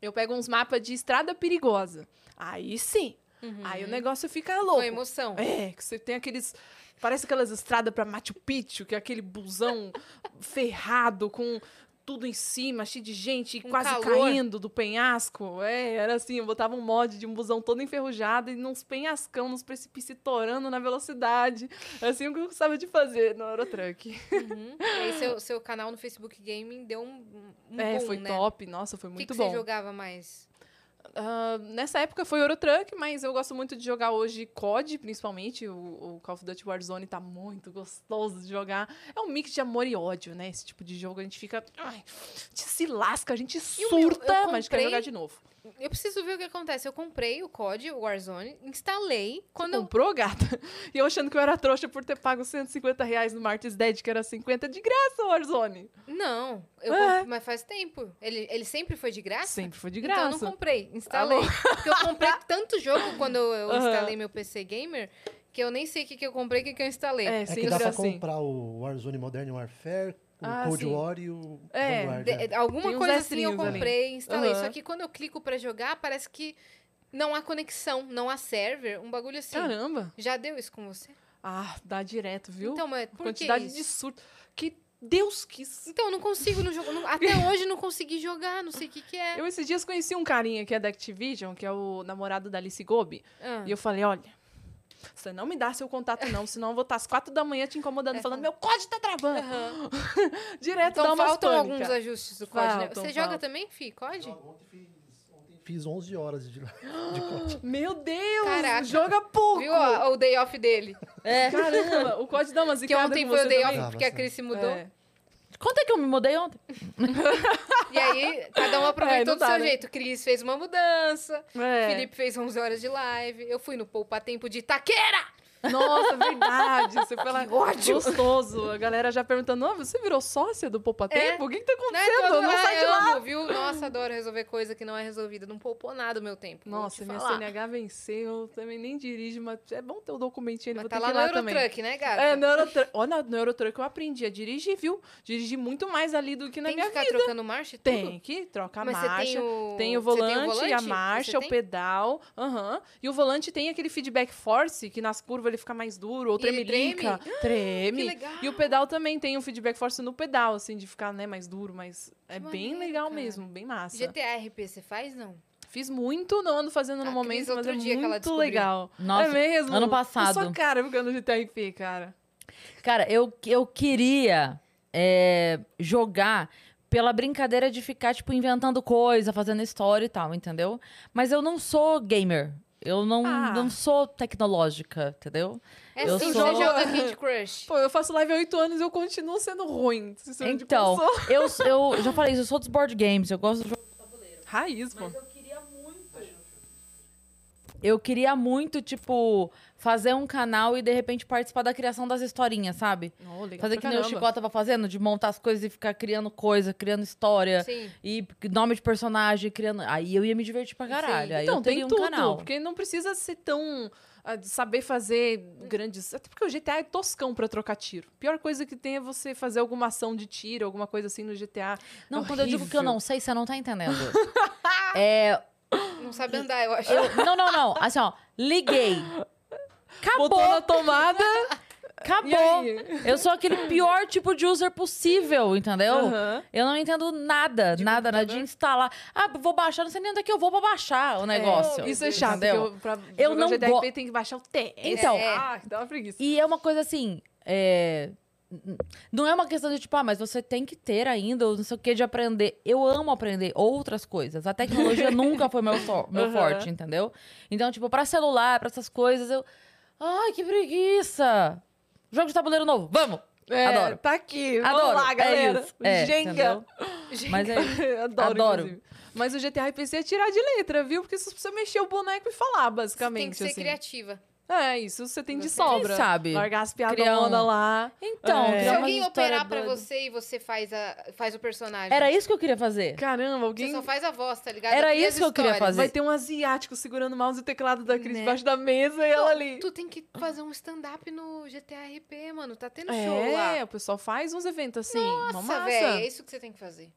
eu pego uns mapas de estrada perigosa. Aí sim.
Uhum.
Aí o negócio fica louco.
Com emoção.
É, que você tem aqueles Parece aquelas estradas pra Machu Picchu, que é aquele busão ferrado com tudo em cima, cheio de gente,
Com
quase
calor.
caindo do penhasco. É, era assim, eu botava um mod de um busão todo enferrujado e nos penhascão, nos precipícios torando na velocidade. Assim o que eu gostava de fazer no Eurotruck.
Uhum. E aí seu, seu canal no Facebook Gaming deu um, um
é, foi
né?
top. Nossa, foi
O que,
muito
que
bom.
você jogava mais?
Ah, nessa época foi Eurotruck, mas eu gosto muito de jogar hoje COD, principalmente. O, o Call of Duty Warzone tá muito gostoso de jogar. É um mix de amor e ódio, né? Esse tipo de jogo a gente fica. Ai, a gente se lasca, a gente
o meu, eu
surta, mas quer jogar de novo.
Eu preciso ver o que acontece. Eu comprei o COD, o Warzone, instalei. Quando eu
Comprou, gata? E eu achando que eu era trouxa por ter pago 150 reais no Martins Dead, que era 50 de graça o Warzone.
Não, eu
É.
comp- mas faz tempo. Ele, ele sempre foi de graça?
Sempre foi de
Então eu
graça.
não comprei, instalei. Porque eu comprei tanto jogo quando eu, eu
Aham.
instalei meu PC Gamer que eu nem sei o que, que eu comprei e o que, que eu instalei.
É,
É que dá pra
assim.
comprar o Warzone Modern Warfare, o
Ah,
Cold
sim.
War e o
É.
De-
né?
alguma
Tem uns
coisa assim eu
ali.
comprei e instalei.
Aham.
Só que quando eu clico pra jogar, parece que não há conexão, não há server, um bagulho assim.
Caramba.
Já deu isso com você?
Ah, dá direto, viu?
Então, mas por que
Quantidade
isso?
de surto. Que Deus quis.
Então, eu não consigo no jogo. não- até hoje não consegui jogar, não sei o que que é.
Eu esses dias conheci um carinha que é da Activision, que é o namorado da Alice Gobi.
Ah.
E eu falei, olha, você não me dá seu contato não, senão eu vou estar às quatro da manhã te incomodando, falando, meu código tá travando.
Aham.
Direto dá
Então
umas
faltam alguns ajustes do COD, né?
Faltam,
Você joga também, Fi, COD?
Ontem fiz, ontem fiz 11 horas de, de COD.
Meu Deus,
Caraca.
joga pouco.
Viu ó, o day off dele?
É.
Caramba, o código dá uma
Que ontem foi o
você
day
também?
off porque a. Cris se mudou.
É.
Quanto é que eu me mudei ontem?
E aí, cada um aproveitou
não
do seu
né?
jeito. Cris fez uma mudança,
É.
Felipe fez 11 horas de live, eu fui no Poupa Tempo de Itaquera!
Nossa, verdade. Você foi lá.
Que ódio.
Gostoso. A galera já perguntando: "Ah, você virou sócia do Poupa Tempo? O que, que tá
Né?
acontecendo?
Todo
não sai de lá.
amo, viu? Nossa, adoro resolver coisa que não é resolvida. Não poupou nada o meu tempo.
Nossa, minha
falar.
CNH venceu. Também nem dirijo, mas é bom ter o documentinho.
Mas
vou
tá lá
que
no. Eurotruck, né, gata?
É, no Eurotruck. Olha, no Eurotruck eu aprendi a dirigir, viu? Dirigi muito mais ali do que na
Tem que
minha
ficar
vida.
trocando marcha e tudo?
Tem que trocar
Mas
marcha.
tem o...
Tem o
você tem
volante, a marcha, o
tem?
pedal. aham. E o volante tem aquele feedback force, que nas curvas ele fica mais duro, ou
E
tremelica. Treme.
Que legal.
E o pedal também tem um feedback force no pedal, assim, de ficar né, mais duro, mas é
Que
bem
maneiro,
legal
cara.
mesmo, bem massa.
GTA RP você faz, não?
Fiz muito, não ando fazendo no
A Cris,
momento, mas é
dia que ela
muito legal.
Nossa,
é mesmo?
ano
A
passado.
sua cara ficando de TRP, cara.
Cara, eu, eu queria é, jogar pela brincadeira de ficar, tipo, inventando coisa, fazendo história e tal, entendeu? Mas eu não sou gamer. Eu não,
Ah.
não sou tecnológica, entendeu?
É
Eu
sim,
sou-
você joga Candy Crush.
Pô, eu faço live há oito anos e eu continuo sendo ruim. Se de
Então, eu, eu já falei isso, eu sou dos board games, eu gosto de jogar.
Raiz, pô.
Eu queria muito. Tipo, fazer um canal e de repente participar da criação das historinhas, sabe?
Oh,
Fazer que nem o. Chicó tava fazendo, de montar as coisas e ficar criando coisa, criando história.
Sim.
E nome de personagem, criando. Aí eu ia me divertir pra caralho. Aí
Então,
eu teria
tem
um
tudo.
canal.
Porque não precisa ser tão. ah, de saber fazer grandes. Até porque o GTA é toscão pra trocar tiro. Pior coisa que tem é você fazer alguma ação de tiro, alguma coisa assim no GTA.
Não,
É
quando eu digo que eu não sei, você não tá entendendo. é.
Não sabe andar, eu acho.
eu- não, não, não. Assim, ó. Liguei.
Botou
Acabou.
na tomada.
Acabou. Eu sou aquele pior tipo de user possível, entendeu?
Aham.
Eu não entendo nada, nada, nada de instalar. Ah, vou baixar, não sei nem onde é que eu vou pra baixar o negócio.
Isso é chato.
entendeu?
porque Eu, pra
Eu não
GTA
go-
RP tem que baixar o TS.
Então.
Ah, dá uma preguiça.
E é uma coisa assim, é... Não é uma questão de tipo, ah, mas você tem que ter ainda, ou não sei o que, de aprender. Eu amo aprender outras coisas. A tecnologia nunca foi meu, so- meu
Aham.
forte, entendeu? Então, tipo, pra celular, pra essas coisas, eu. Ai, que preguiça! Jogo de tabuleiro novo, vamos!
É,
Adoro.
Tá aqui.
Adoro!
Vamos lá, galera.
É isso. É,
Jenga.
entendeu? Mas é.
adoro,
Adoro.
inclusive. Mas o GTA RPC é tirar de letra, viu? Porque você precisa mexer o boneco e falar,
Você
basicamente.
tem que ser
assim.
criativa.
É, isso você tem de sobra.
sabe?
Largar as piadonas lá.
Então,
É.
Se alguém operar pra
doida.
você e você faz, a, faz o personagem.
Era isso que eu queria fazer.
Caramba,
Você
alguém.
só faz a voz, tá ligado?
Era isso que eu queria fazer.
Vai ter um asiático segurando o mouse e o teclado da Cris
Né?
debaixo da mesa e ela ali.
Tu tem que fazer um stand-up no GTA RP, mano. Tá tendo show
É,
lá.
o pessoal faz uns eventos assim.
Nossa, velho, é isso que você tem que fazer.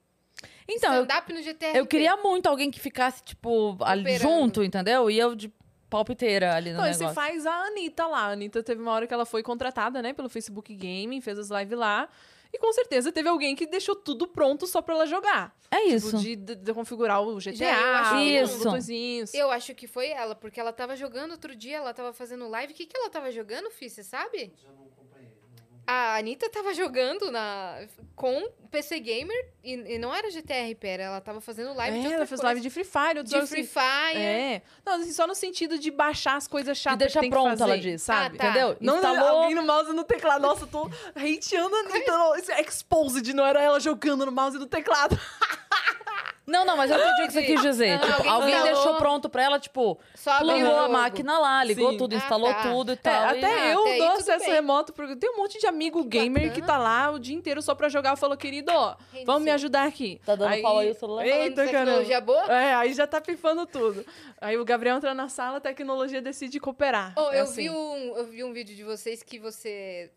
Então,
Stand-up no GTA RP.
eu queria muito alguém que ficasse, tipo, ali
Operando.
junto, entendeu? E eu de palpiteira ali no
Não, e
negócio.
você faz a Anitta lá. A Anitta teve uma hora que ela foi contratada, né, pelo Facebook Gaming, fez as lives lá. E com certeza teve alguém que deixou tudo pronto só pra ela jogar.
É
Tipo,
isso.
de, de- de configurar o GTA,
Já, eu acho
não.
botõezinhos.
Eu acho que foi ela, porque ela tava jogando outro dia, ela tava fazendo live. O que, que ela tava jogando, Fih? Você sabe? A Anitta tava jogando na, com PC Gamer e, e não era GTRP, era, ela tava fazendo live
É,
de
ela fez
coisa.
live de Free Fire.
de Free
assim,
Fire.
É. Não, assim, só no sentido de baixar as coisas
De
chatas
deixar
que tem que fazer,
ela diz.
sabe?
Ah, tá.
Entendeu?
Não,
Instalou.
alguém no mouse e no teclado. Nossa, eu tô hateando a Anitta. é exposed, não era ela jogando no mouse e no teclado.
Não, não, mas eu entendi o que você quis dizer.
Aham,
Tipo,
alguém
deixou pronto pra ela, tipo,
Só
plugou a máquina lá, ligou
Sim.
tudo,
Ah,
instalou
tá.
tudo e
É,
tal. e-
até
Ah,
eu
até aí
dou acesso
bem.
remoto, porque tem um monte de amigo gamer que
bacana.
tá lá o dia inteiro só pra jogar. Falou, querido, ó, vamos me ajudar aqui.
Tá dando pau aí o celular?
Eita, caramba.
tecnologia boa?
É, aí já tá pifando tudo. Aí o Gabriel entra na sala, a tecnologia decide cooperar.
Oh,
É
eu,
assim.
vi um, eu vi um vídeo de vocês que você.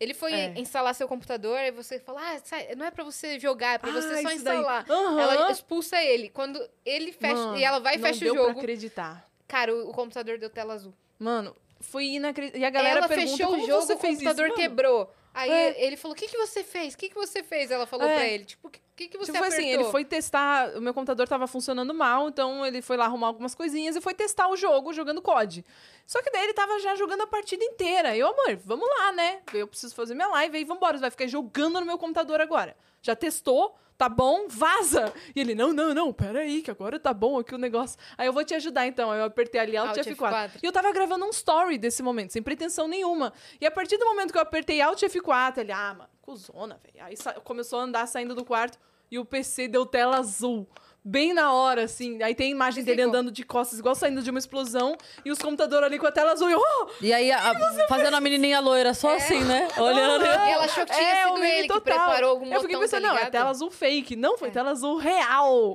Ele foi
É.
instalar seu computador e você falou: Ah, sai- não é pra você jogar, é pra você
Ah,
só
isso daí.
instalar.
Aham.
Ela expulsa ele. Quando ele fecha.
Mano,
e ela vai e
não
fecha
deu
o
pra
jogo.
acreditar.
Cara, o, o computador deu tela azul.
Mano, foi inacreditável. E a galera
ela
pergunta,
fechou
como
o jogo,
você
o
fez
computador
isso?
Quebrou. Aí
É.
ele falou: O que, que você fez? O que, que você fez? Ela falou
É.
pra ele: Tipo, o que, que, que você
Tipo, foi
apertou?
assim, ele foi testar, o meu computador tava funcionando mal, então ele foi lá arrumar algumas coisinhas e foi testar o jogo jogando COD. Só que daí ele tava já jogando a partida inteira. Eu, amor, vamos lá, né? Eu preciso fazer minha live aí, vambora, você vai ficar jogando no meu computador agora. Já testou? Tá bom? Vaza! E ele, não, não, não, peraí, que agora tá bom aqui o negócio. Aí eu vou te ajudar então. Aí eu apertei ali Alt,
Alt
F4.
F4.
E eu tava gravando um story desse momento, sem pretensão nenhuma. E a partir do momento que eu apertei Alt F4, ele, ah, mano, cuzona, velho. Aí começou a andar saindo do quarto e o PC deu tela azul. Bem na hora, assim. Aí tem a imagem dele andando de costas, igual saindo de uma explosão, e os computadores ali com a tela azul. E oh!
E aí, a- a- fazendo a menininha loira, só assim, né? Olhando.
E ela achou que tinha
É,
sido ele que
total.
preparou algum
Eu fiquei
botão,
pensando,
tá
não, é tela azul fake. Não, foi
É.
tela azul real.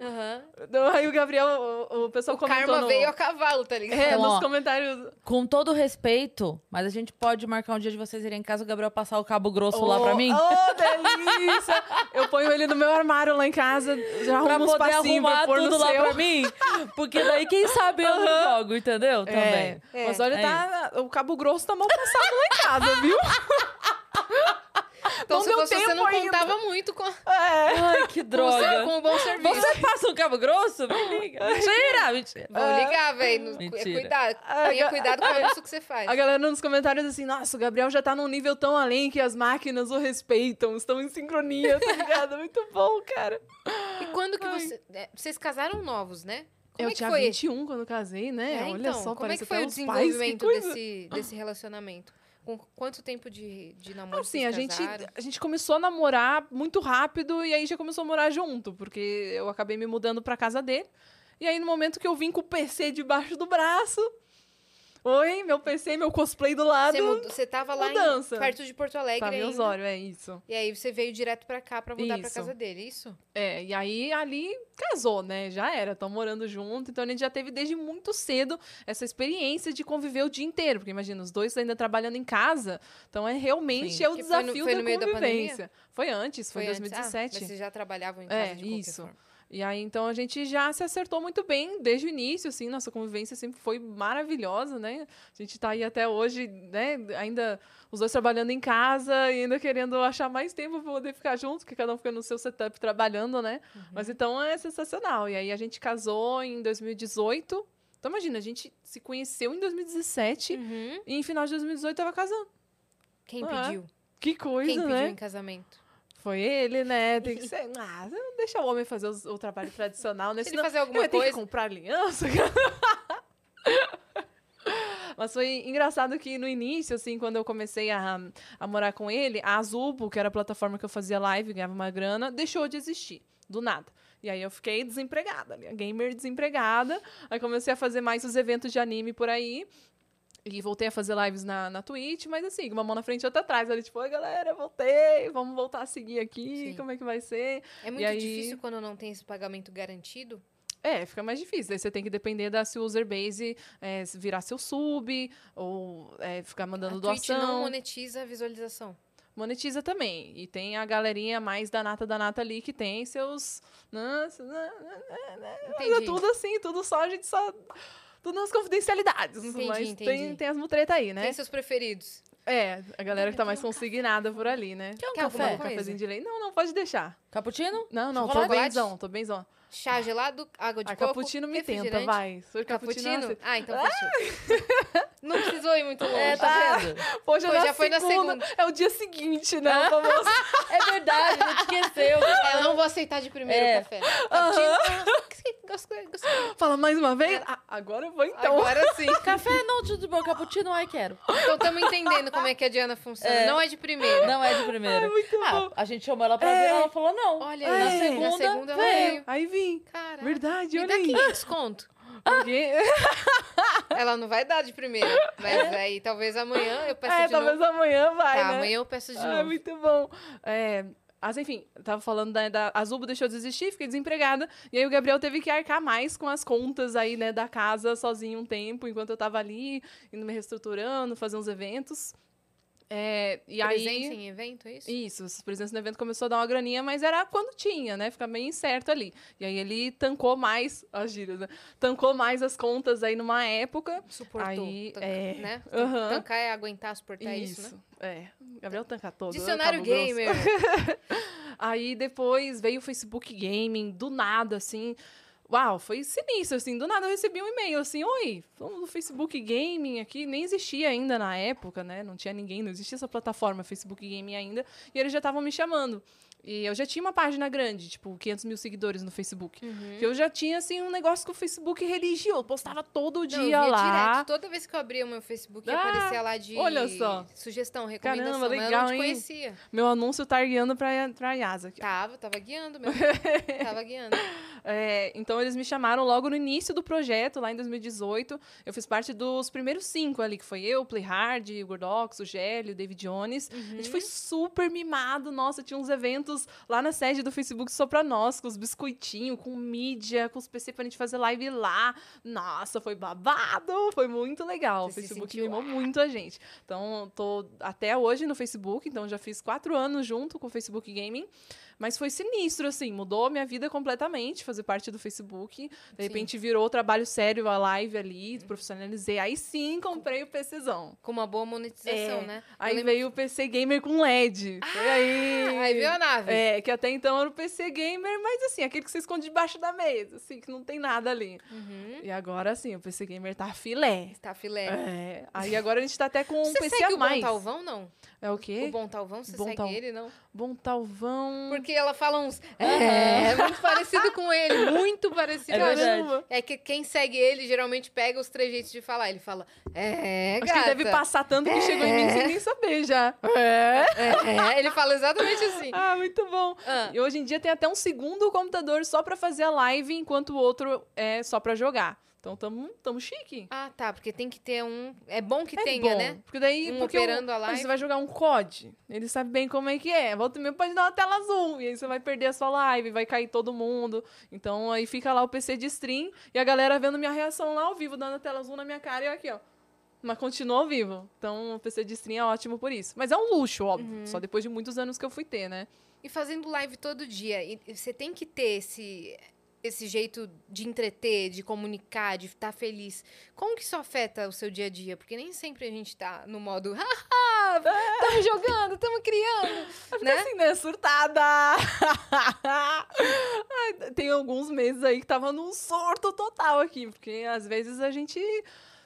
Então, Aí o Gabriel, o, o pessoal
O
comentou
karma
no...
veio a cavalo, tá ligado?
É,
Então,
nos
ó.
comentários.
Com todo respeito, mas a gente pode marcar um dia de vocês irem em casa, o Gabriel passar o cabo grosso lá pra mim?
Oh, delícia! Eu ponho ele no meu armário lá em casa, já
Pra
arrumo uns passinhos pôr
tudo lá
seu.
pra mim? Porque daí, quem sabe eu não jogo, entendeu?
É,
Também.
É,
mas olha,
é
tá, o cabo grosso tá mal passado lá em casa, viu?
Então,
Não
se fosse você, não
ainda.
contava muito com,
É.
Ai, que droga.
com o bom serviço.
Você passa um cabo grosso? Me liga. Mentira, mentira.
Vou ligar, velho.
Mentira.
Cuidado. Tenha cuidado com isso que você faz.
A galera nos comentários assim, nossa, o Gabriel já tá num nível tão além que as máquinas o respeitam, estão em sincronia, tá ligado? Muito bom, cara.
E quando que
Ai.
você... é, Vocês casaram novos, né? Como
eu
é que
tinha
foi?
21 quando casei, né?
É,
Olha
então,
só,
como é que foi o
pais,
desenvolvimento desse, desse relacionamento? Com quanto tempo de, de namoro
Assim, a gente, a gente começou a namorar muito rápido e aí já começou a morar junto, porque eu acabei me mudando pra casa dele. E aí, no momento que eu vim com o PC debaixo do braço, oi, meu PC, meu cosplay do lado,
Você, mudou- você tava lá em-
mudança.
perto de Porto Alegre
tava em
ainda.
Osório, é isso.
E aí você veio direto pra cá pra mudar pra
Isso.
casa dele, é isso?
É, e aí ali casou, né? Já era, estão morando junto. Então a gente já teve desde muito cedo essa experiência de conviver o dia inteiro. Porque imagina, os dois ainda trabalhando em casa. Então é realmente
Sim.
é o
Que foi no-
desafio
foi
da
no meio da
convivência. foi antes, foi, em
antes? Ah,
2017.
mas vocês já trabalhavam em casa
É,
de qualquer
isso.
forma.
E aí, então, a gente já se acertou muito bem desde o início, assim, nossa convivência sempre foi maravilhosa, né? A gente tá aí até hoje, né, ainda os dois trabalhando em casa e ainda querendo achar mais tempo pra poder ficar juntos, porque cada um fica no seu setup trabalhando, né? Mas então é sensacional. E aí a gente casou em 2018. Então imagina, a gente se conheceu em 2017
Uhum.
e em final de 2018 tava casando.
Quem
Ah,
pediu?
Que coisa,
Quem pediu
né?
em casamento?
Foi ele, né? Tem que ser. Ah, não deixa o homem fazer os- o, trabalho tradicional, né?
Se ele
Senão
fazer
ele
alguma
vai ter que
coisa...
comprar aliança. Mas foi engraçado que no início, assim, quando eu comecei a, a morar com ele, a Azubo, que era a plataforma que eu fazia live, ganhava uma grana, deixou de existir, do nada. E aí eu fiquei desempregada, minha gamer desempregada. Aí comecei a fazer mais os eventos de anime por aí. E voltei a fazer lives na, na Twitch, mas assim, uma mão na frente e outra atrás. Ali, tipo, oi galera, voltei, vamos voltar a seguir aqui,
Sim.
como é que vai ser?
É muito
aí-
difícil quando não tem esse pagamento garantido.
É, fica mais difícil. Daí você tem que depender da sua user base é, virar seu sub, ou é, ficar mandando
a Twitch
doação.
não monetiza a visualização.
Monetiza também. E tem a galerinha mais da nata da nata ali que tem seus. Né, né, né, né, mas é
Entendi.
tudo assim, tudo só, a gente só tudo nas confidencialidades.
Entendi,
mas
entendi.
Tem, tem as mutretas aí, né?
Tem seus preferidos.
É, a galera que tá mais consignada por ali, né?
Quer um
Quer
café?
Cafezinho de leite. Não, não, pode deixar.
Cappuccino?
Não, não, tô
Chocolate?
benzão, tô benzão.
Chá gelado, água de
A
coco,
cappuccino me tenta, vai. Se for cappuccino,
Ah, então fechou. Não precisou ir muito longe.
É, tá vendo?
Poxa,
Foi, já foi na
segunda. É o dia seguinte, né?
É verdade, a gente esqueceu.
É, eu não vou aceitar de primeiro
É.
o café. Cappuccino, ah, gostei, gostei.
Fala mais uma vez? Ah, agora eu vou então.
Agora sim.
Café não, tudo bom. Cappuccino, ai, quero.
Então estamos entendendo como é que a Diana funciona.
É.
Não é de primeira.
Não é de primeira.
muito
ah,
bom.
a gente chamou ela pra
É.
vir, ela falou não.
Olha
É.
aí,
Na
na
segunda,
segunda ela
veio.
Aí vim.
Caraca.
Verdade, olha aí.
500 conto.
Porque...
Ela não vai dar de primeira. Mas aí talvez amanhã eu peço
É,
de
talvez
novo.
amanhã vai,
Tá,
né?
amanhã eu peço de
Ah,
novo.
muito bom. É, mas enfim, tava falando da, da a Zubo deixou de existir, fiquei desempregada. E aí o Gabriel teve que arcar mais com as contas aí, né, da casa sozinho um tempo, enquanto eu tava ali, indo me reestruturando, fazer uns eventos. É, e
Presente
aí.
em evento, é isso?
Isso, os presença no evento começou a dar uma graninha, mas era quando tinha, né? Fica bem incerto ali. E aí ele tancou mais as gírias, né? Tancou mais as contas aí numa época.
Suportou.
Aí, é,
Né?
aham.
Tancar é aguentar, suportar isso, né?
é. Gabriel tanca todo.
Dicionário
cabo grosso.
gamer.
Aí depois veio o Facebook Gaming, do nada, assim. Uau, foi sinistro, assim. Do nada eu recebi um e-mail, assim, oi, vamos no Facebook Gaming aqui. Nem existia ainda na época, né? Não tinha ninguém, não existia essa plataforma Facebook Gaming ainda. E eles já estavam me chamando. E eu já tinha uma página grande, tipo, 500 mil seguidores no Facebook.
Uhum.
Que eu já tinha, assim, um negócio com o Facebook religioso. Postava todo
Não, eu
dia
via
lá.
direto. Toda vez que eu abria o meu Facebook,
Ah,
aparecia lá de
olha só.
sugestão, recomendação.
Caramba,
mas eu
legal,
não conhecia.
Meu anúncio tá guiando pra, pra Yasa aqui.
Tava, tava guiando mesmo. tava guiando.
É, então eles me chamaram logo no início do projeto, lá em 2018. Eu fiz parte dos primeiros cinco ali, que foi eu, Playhard, o Gordox, o Gélio, o David Jones. A
Uhum.
gente foi super mimado, nossa, tinha uns eventos lá na sede do Facebook só pra nós, com os biscoitinhos, com mídia, com os PC pra gente fazer live lá. Nossa, foi babado, foi muito legal.
Você
o
se
Facebook
sentiu,
mimou muito a gente. Então, tô até hoje no Facebook, então já fiz quatro anos junto com o Facebook Gaming. Mas foi sinistro, assim, mudou a minha vida completamente, fazer parte do Facebook. De repente virou trabalho sério a live ali, profissionalizei. Aí sim comprei o PCzão.
Com uma boa monetização,
É,
né? Eu
Aí
lembro-
veio o PC Gamer com LED. Foi aí.
Ah, Aí veio a nave.
É, que até então era o PC Gamer, mas assim, aquele que você esconde debaixo da mesa, assim, que não tem nada ali.
Uhum.
E agora, assim, o PC Gamer tá filé.
Tá filé.
É. Aí agora a gente tá até com um
Você
PC
segue
a
o Bom
mais.
Talvão, não?
É o quê?
O Bom Talvão, você
Bom
segue
Tal-
ele, não?
Bom Talvão.
Porque ela fala uns... É, muito parecido com ele, muito parecido.
É verdade.
É que quem segue ele geralmente pega os trejeitos de falar. Ele fala, é,
Acho
gata.
que ele deve passar tanto que chegou em mim sem nem saber já. É.
É, ele fala exatamente assim.
Ah, muito bom.
Ah.
E hoje em dia tem até um segundo computador só pra fazer a live, enquanto o outro é só pra jogar. Então tamo, tamo chique.
Ah, tá, porque tem que ter um... É bom que
É
tenha,
bom,
né?
Porque daí,
Um
porque
operando
o,
a live.
Você vai jogar um COD, ele sabe bem como é que é. Volta e meia pode dar uma tela azul, e aí você vai perder a sua live, vai cair todo mundo. Então aí fica lá o PC de stream, e a galera vendo minha reação lá ao vivo, dando a tela azul na minha cara, e eu aqui, ó. Mas continua ao vivo. Então o PC de stream é ótimo por isso. Mas é um luxo, óbvio.
Uhum.
Só depois de muitos anos que eu fui ter, né?
E fazendo live todo dia, você tem que ter esse, esse jeito de entreter, de comunicar, de estar feliz. Como que isso afeta o seu dia a dia? Porque nem sempre a gente tá no modo, haha, estamos jogando, estamos criando,
Fica
né?
assim, né? Surtada! Tem alguns meses aí que tava num surto total aqui, porque às vezes a gente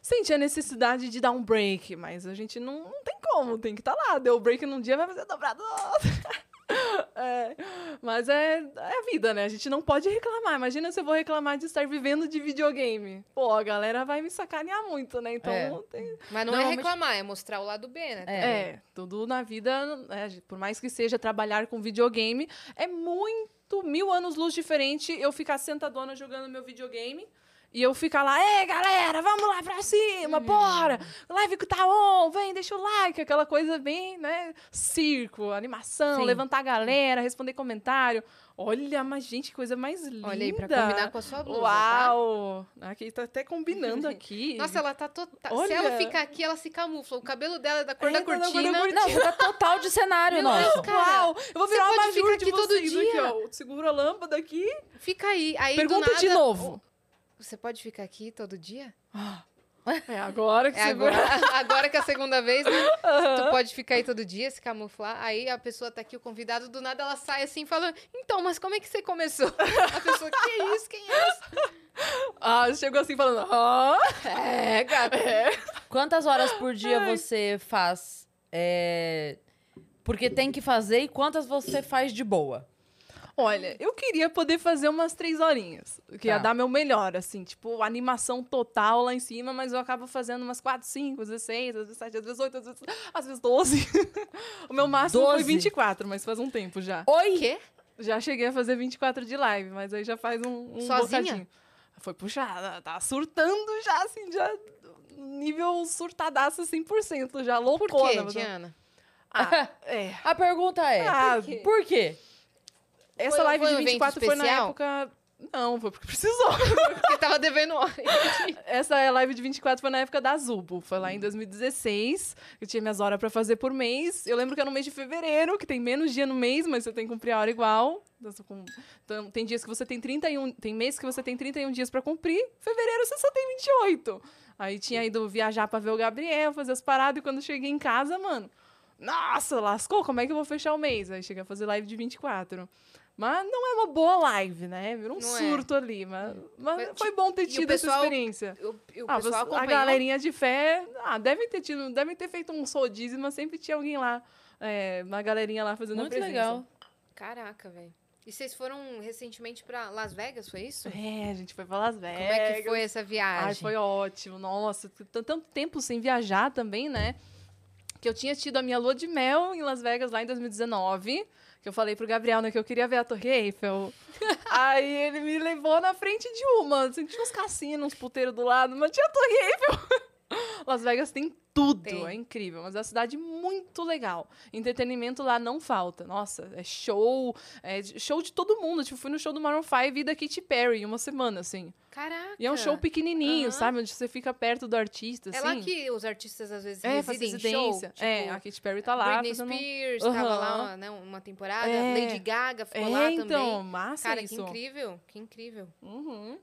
sente a necessidade de dar um break, mas a gente não, não tem como, tem que estar lá. Deu break num dia, vai fazer dobrado. É, mas é, é a vida, né? A gente não pode reclamar. Imagina se eu vou reclamar de estar vivendo de videogame. Pô, a galera vai me sacanear muito, né? Então,
É.
tem,
Mas não é
Normalmente-
reclamar, é mostrar o lado B, né?
É.
é, tudo na vida, é, por mais que seja trabalhar com videogame, é muito mil anos luz diferente eu ficar sentadona jogando meu videogame. E eu ficar lá, ei, galera, vamos lá pra cima, bora! Live que tá on, vem, deixa o like, aquela coisa bem, né? Circo, animação,
Sim.
levantar a galera, responder comentário. Olha, mas gente, que coisa mais linda.
Olha aí, pra combinar com a sua blusa, tá?
Uau! Aqui tá até combinando aqui.
Nossa, ela tá total...
Olha.
Se ela ficar aqui, ela se camufla. O cabelo dela é da cor
É,
da
da cor da
cortina.
cortina.
Não, você tá total de cenário,
Meu Deus,
nosso.
cara.
Uau! Eu vou
Você
virar uma
pode ficar
abajur de
aqui todo
vocês
dia.
aqui, ó. Eu Seguro a lâmpada aqui.
Fica aí. aí do
Pergunta
nada,
de novo.
Você pode ficar aqui todo dia?
É agora que
É
você
agora, agora que é a segunda vez, né? Tu pode ficar aí todo dia, se camuflar. Aí a pessoa tá aqui, o convidado, do nada ela sai assim, falando: Então, mas como é que você começou? A pessoa, que isso? Quem é esse?
Ah, chegou assim falando. Ah,
É, gata.
Quantas horas por dia você faz? é, Porque tem que fazer e quantas você faz de boa?
Olha, eu queria poder fazer umas três horinhas. Que ia
Tá.
dar meu melhor, assim, tipo, animação total lá em cima, mas eu acabo fazendo umas 4, 5, 16, às vezes 7, às vezes 8, às vezes, às vezes 12. o meu máximo foi
12?
24, mas faz um tempo já.
O
Oi?
quê?
Já cheguei a fazer 24 de live, mas aí já faz um, um
Sozinha?
bocadinho. Foi puxada, tá surtando já, assim, já nível surtadaço 100%, já
Por
loucona.
quê,
mas-
Diana?
Ah, é.
A pergunta é:
Ah,
quê?
por quê?
Essa
Foi-
live
foi um
de
evento
24 foi na época... Não, foi porque precisou.
Porque tava devendo hora.
Essa live de 24 foi na época da Zubo. Foi lá em 2016. Eu tinha minhas horas pra fazer por mês. Eu lembro que era no mês de fevereiro, que tem menos dia no mês, mas você tem que cumprir a hora igual. Então, então, tem dias que você tem 31. Tem meses que você tem 31 dias pra cumprir. Fevereiro você só tem 28. Aí tinha ido viajar pra ver o Gabriel, fazer as paradas. E quando eu cheguei em casa, mano. Nossa, lascou, como é que eu vou fechar o mês? Aí cheguei a fazer live de 24. Mas não é uma boa live, né? Virou um
Não é.
surto ali. Mas, mas
Mas,
foi bom ter
e o
tido
pessoal-
essa experiência.
O, o
Ah,
pessoal
você- a galerinha de fé, ah, devem ter tido, devem ter feito um rodízio, mas sempre tinha alguém lá, é, uma galerinha lá fazendo a
Muito
presença.
legal.
Caraca, velho. E vocês foram recentemente pra Las Vegas, foi isso?
É, a gente foi pra Las Vegas.
Como é que foi essa viagem?
Ai, foi ótimo. Nossa, tanto tempo sem viajar também, né? Que eu tinha tido a minha lua de mel em Las Vegas lá em 2019. Que eu falei pro Gabriel, né, que eu queria ver a Torre Eiffel. Aí ele me levou na frente de uma. Assim, tinha uns cassinos, uns puteiros do lado, mas tinha a Torre Eiffel. Las Vegas tem tudo,
Tem.
é incrível. Mas é uma cidade muito legal. Entretenimento lá não falta. Nossa, é show, é show de todo mundo. Tipo, fui no show do Maroon 5 e da Katy Perry em uma semana, assim.
Caraca.
E é um show pequenininho,
Aham.
sabe? Onde você fica perto do artista,
É
assim.
lá que os artistas às vezes
É,
residem em show.
residência.
Tipo,
é, a Katy Perry tá lá.
Britney
fazendo...
Spears
Aham.
tava lá né, uma temporada.
É.
Lady Gaga ficou
É,
lá
então,
também.
massa
Cara,
isso.
que incrível. Que incrível.
Uhum.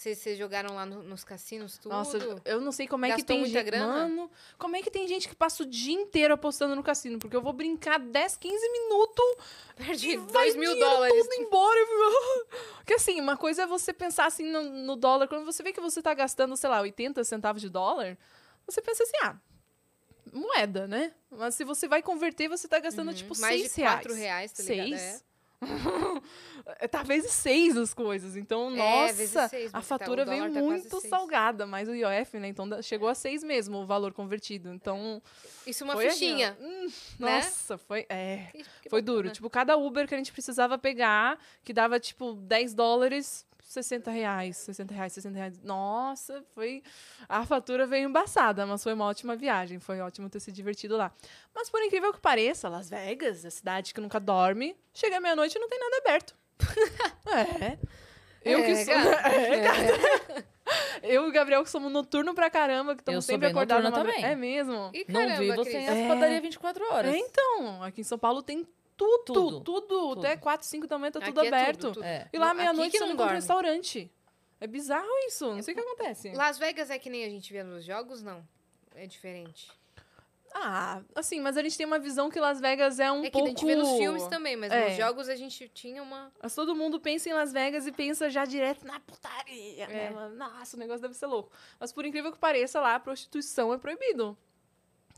Vocês jogaram lá no- nos cassinos tudo?
Nossa, eu não sei como é que
Gastou
tem
muita
gente.
grana?
Mano, como é que tem gente que passa o dia inteiro apostando no cassino? Porque eu vou brincar 10, 15 minutos
Perdi
vai
2 mil dólares.
tudo embora. Porque assim, uma coisa é você pensar assim no, no dólar. Quando você vê que você tá gastando, sei lá, 80 centavos de dólar, você pensa assim, ah, moeda, né? Mas se você vai converter, você tá gastando, tipo,
Uhum. Mais
6
de
reais.
4 reais, tá ligado?
Seis? É, tá vezes seis as coisas. Então,
É,
nossa,
seis,
a
porque tá-
fatura veio
tá
muito salgada, mas o IOF, né? Então chegou a seis mesmo o valor convertido. Então,
É. Isso uma fichinha.
assim, hum,
né?
Nossa, foi. É.
Que
Foi
bacana.
duro. Tipo, cada Uber que a gente precisava pegar, que dava, tipo, 10 dólares, 60 reais, 60 reais, 60 reais. Nossa, foi... A fatura veio embaçada, mas foi uma ótima viagem. Foi ótimo ter se divertido lá. Mas, por incrível que pareça, Las Vegas, a cidade que nunca dorme, chega meia-noite e não tem nada aberto. é. Eu que
É,
sou...
gata.
É, gata. Eu e o Gabriel que somos noturno pra caramba, que estamos
sou
sempre acordados.
também.
É mesmo?
Não
caramba,
vi você
Cris.
as
É.
padarias 24 horas.
É, então, aqui em São Paulo tem tudo,
Tudo,
tudo,
tudo.
até 4, 5 da manhã tá
Aqui
tudo
é
aberto.
tudo, tudo.
É.
E lá
Aqui
meia-noite você
não
encontra
dorme.
restaurante. É bizarro isso, não sei o que acontece.
Las Vegas é que nem a gente vê nos jogos, não? É diferente.
Ah, assim, mas a gente tem uma visão que Las Vegas é um
é que
pouco...
a gente vê nos filmes também, mas
É.
nos jogos a gente tinha uma...
Mas todo mundo pensa em Las Vegas e pensa já direto na putaria, né?
É.
Mas, Nossa, o negócio deve ser louco. Mas por incrível que pareça, lá a prostituição é proibido.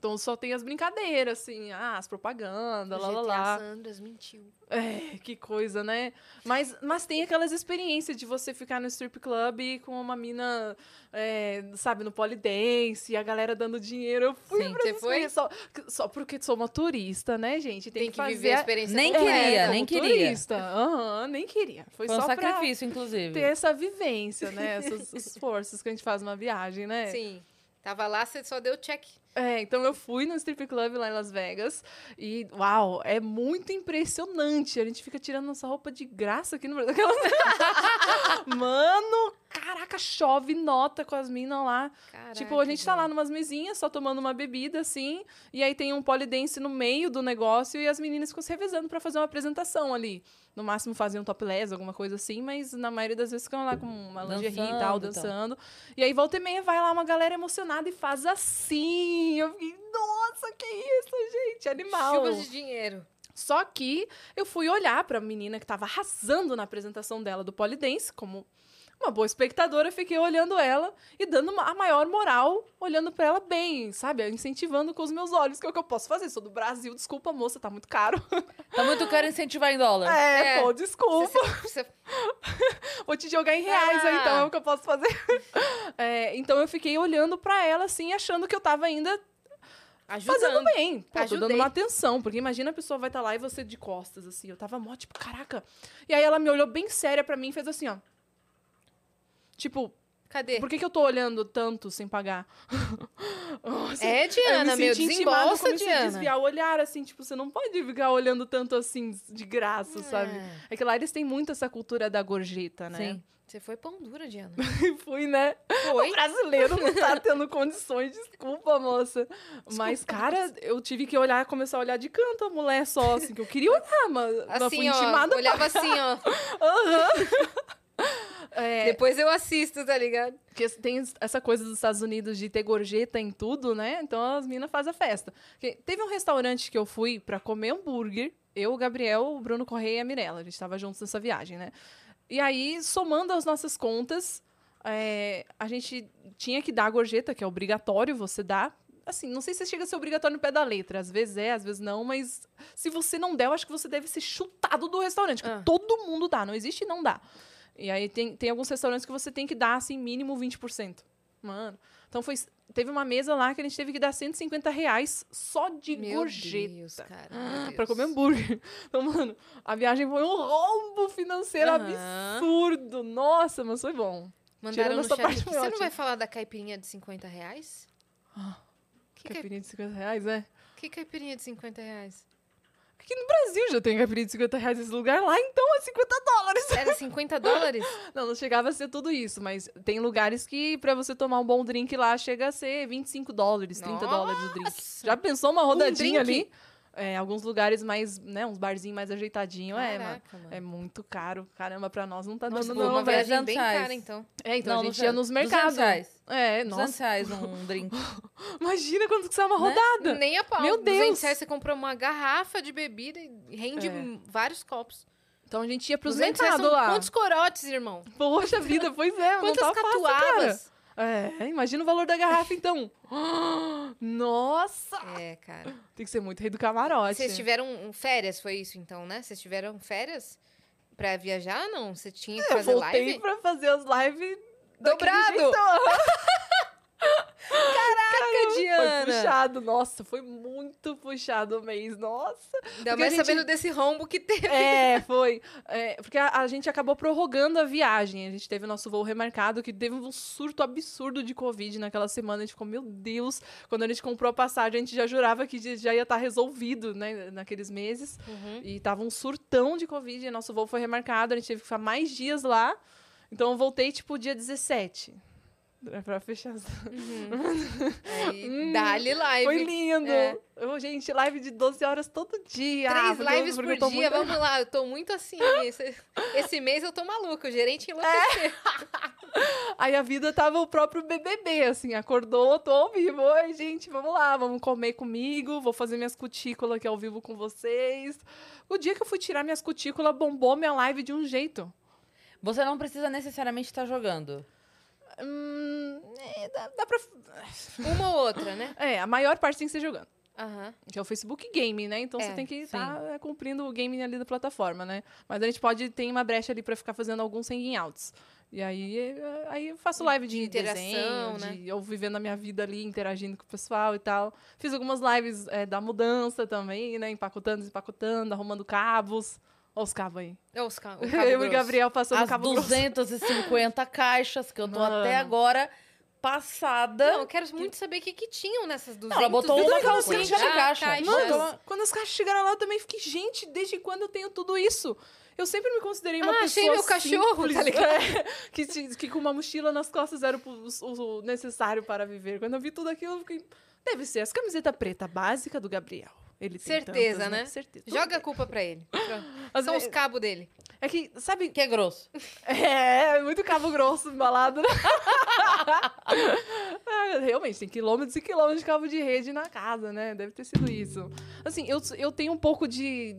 Então só tem as brincadeiras, assim, ah, as propagandas, lá, lá, lá.
San Andreas mentiu.
É, que coisa, né? Mas, mas tem aquelas experiências de você ficar no strip club com uma mina, é, sabe, no polidense, e a galera dando dinheiro. Eu fui
Sim.
pra
Você foi?
Só, só porque sou uma turista, né, gente? Tem,
Tem, que,
fazer
viver a experiência
Nem queria, nem queria.
turista. Aham, nem queria. Foi,
Foi um
só pra
sacrifício, inclusive.
ter essa vivência, né? Essas esforços que a gente faz numa viagem, né?
Sim. Tava lá, você só deu check.
É, então eu fui no strip club lá em Las Vegas e, uau, é muito impressionante. A gente fica tirando nossa roupa de graça aqui no Brasil. Mano, caraca, chove nota com as minas lá.
Caraca,
tipo, a gente tá lá numas mesinhas, só tomando uma bebida, assim, e aí tem um polidense no meio do negócio e as meninas ficam se revezando pra fazer uma apresentação ali. No máximo faziam um topless, alguma coisa assim, mas na maioria das vezes ficam lá com uma lingerie e tal,
Dançando e tal.
dançando. E aí volta e meia vai lá uma galera emocionada e faz assim. Eu fiquei, nossa, que isso, gente, animal.
Chuvas de dinheiro.
Só que eu fui olhar pra menina que tava arrasando na apresentação dela do Polidense, como uma boa espectadora, fiquei olhando ela e dando a maior moral, olhando pra ela bem, sabe? Incentivando com os meus olhos, que é o que eu posso fazer. Sou do Brasil, desculpa, moça, tá muito caro.
Tá muito caro incentivar em dólar.
É,
É.
pô, desculpa.
Você-
Vou te jogar em reais aí,
Ah.
então, é o que eu posso fazer. É, então eu fiquei olhando pra ela, assim, achando que eu tava ainda fazendo
Ajudando.
bem. Pô, tô dando uma atenção, porque imagina a pessoa vai estar lá e você de costas, assim. Eu tava mó, tipo, caraca. E aí ela me olhou bem séria pra mim e fez assim, ó. Tipo,
Cadê?
por que, que eu tô olhando tanto sem pagar? Nossa,
É,
eu
Diana,
me
meu, desembolsa, Diana.
desviar o olhar, assim, tipo, você não pode ficar olhando tanto assim, de graça, sabe? É que lá eles têm muito essa cultura da gorjeta, né?
Sim.
Você foi pão dura, Diana.
Fui, né?
Foi?
O brasileiro não tá tendo condições, desculpa, moça. Mas, cara, eu tive que olhar, começar a olhar de canto a mulher só, assim, que eu queria olhar, mas mas fui
Assim, ó.
intimada.
Olhava assim, ó.
É,
Depois eu assisto, tá ligado?
porque tem essa coisa dos Estados Unidos de ter gorjeta em tudo, né? Então as minas fazem a festa. Porque teve um restaurante que eu fui pra comer hambúrguer. Eu, o Gabriel, o Bruno Correia e a Mirella. A gente tava juntos nessa viagem, né? E aí, somando as nossas contas, é, a gente tinha que dar a gorjeta, que é obrigatório você dar. Assim, não sei se chega a ser obrigatório no pé da letra. Às vezes é, às vezes não, mas se você não der, eu acho que você deve ser chutado do restaurante. Porque
Ah.
todo mundo dá, não existe não dá. E aí tem, tem alguns restaurantes que você tem que dar, assim, mínimo 20%. Mano. Então foi. Teve uma mesa lá que a gente teve que dar 150 reais só de
Meu
gorjeta.
Deus, cara.
Ah, Pra comer hambúrguer. Então, mano, a viagem foi um rombo financeiro
Aham.
absurdo. Nossa, mas foi bom.
Mandaram
Tirando
no
essa
chat
parte,
Você não
ótimo.
vai falar da caipirinha de 50 reais? Que, cai-
Caipirinha de 50 reais, é?
que caipirinha de 50 reais?
Aqui no Brasil já tem caipirinha de 50 reais nesse lugar. Lá, então, é 50 dólares.
Era 50 dólares?
Não, não chegava a ser tudo isso, mas tem lugares que pra você tomar um bom drink lá chega a ser 25 dólares, 30 dólares o drink.
Nossa!
Já pensou uma rodadinha
drink?
ali? É, alguns lugares mais, né, uns barzinhos mais ajeitadinhos, é, mano. É muito caro. Caramba, pra nós não tá
Nossa,
dando
foi
não,
uma viagem bem
300
cara, então.
É, então a
Não,
gente
não
ia nos
200
mercados.
reais.
É,
200
nossa.
reais um drink.
Imagina quando que sai uma
Né?
rodada.
Nem a pau.
Meu
200
Deus!
reais você comprou uma garrafa de bebida e rende
É.
vários copos.
Então a gente ia pros
200 reais
mercados lá.
Quantos corotes, irmão?
Poxa vida, pois é, não
Quantas
tá fácil, cara. É, imagina o valor da garrafa, então. Nossa!
É, cara.
Tem que ser muito rei do camarote.
Vocês tiveram férias, foi isso então, né? Vocês tiveram férias pra viajar? Não, você tinha que
Eu
fazer
voltei
live?
pra fazer as lives
Dobrado!
jeitão.
Caraca,
Foi
Diana!
puxado, nossa, foi muito puxado o mês, nossa.
Ainda mais
gente-
sabendo desse rombo que teve.
É, foi. É, porque a, a gente acabou prorrogando a viagem. A gente teve o nosso voo remarcado, que teve um surto absurdo de Covid naquela semana. A gente ficou, meu Deus. Quando a gente comprou a passagem, a gente já jurava que já- ia estar resolvido, né, naqueles meses.
Uhum.
E tava um surtão de Covid. E nosso voo foi remarcado, a gente teve que ficar mais dias lá. Então eu voltei, tipo, dia 17. Pra- Pra fechar. as-
Aí,
Hum,
dá-lhe live.
Foi lindo!
É.
Eu, gente, live de 12 horas todo dia.
Três
eu-
lives por dia,
muito-
vamos lá. Eu tô muito assim. Esse, esse mês eu tô maluca. O gerente enlouqueceu.
Aí a vida tava o próprio BBB, assim, acordou, tô ao vivo. Oi, gente, vamos lá, vamos comer comigo, vou fazer minhas cutículas aqui ao vivo com vocês. O dia que eu fui tirar minhas cutículas, bombou minha live de um jeito.
Você não precisa necessariamente estar jogando.
Hum, é, dá, dá pra...
Uma ou outra, né?
É, a maior parte tem que ser jogando.
Aham.
Que é o Facebook Game, né? Então
É,
você tem que estar cumprindo o game ali da plataforma, né? Mas a gente pode, tem uma brecha ali pra ficar fazendo alguns hangouts. E aí, é, aí eu faço live de,
De interação,
desenho,
né?
de eu vivendo a minha vida ali, interagindo com o pessoal e tal. Fiz algumas lives é, da mudança também, né? Empacotando, desempacotando, arrumando cabos. Olha os cabos aí.
É os ca- o cabo
Eu e o
grosso.
Gabriel passando
As
cabo grosso.
250 caixas que eu tô até
Mano.
agora passada.
Não, eu quero muito saber o que, que tinham nessas 200
ela botou uma
250
calcinha de caixa.
caixas.
Mano, quando os caixas chegaram lá, eu também fiquei, gente, desde quando eu tenho tudo isso? Eu sempre me considerei uma
Ah, achei
pessoa
meu cachorro,
simples,
tá ligado?
é, que, que com uma mochila nas costas era o, o- o necessário para viver. Quando eu vi tudo aquilo, eu fiquei... Deve ser as camisetas preta básica do Gabriel. Ele
Certeza,
tantas,
né?
Certeza.
Joga a culpa pra ele. São os cabos dele.
É que, sabe...
Que é grosso.
É, muito cabo grosso embalado, né? Ah, realmente, tem quilômetros e quilômetros de cabo de rede na casa, né? Deve ter sido isso. Assim, eu, eu tenho um pouco de.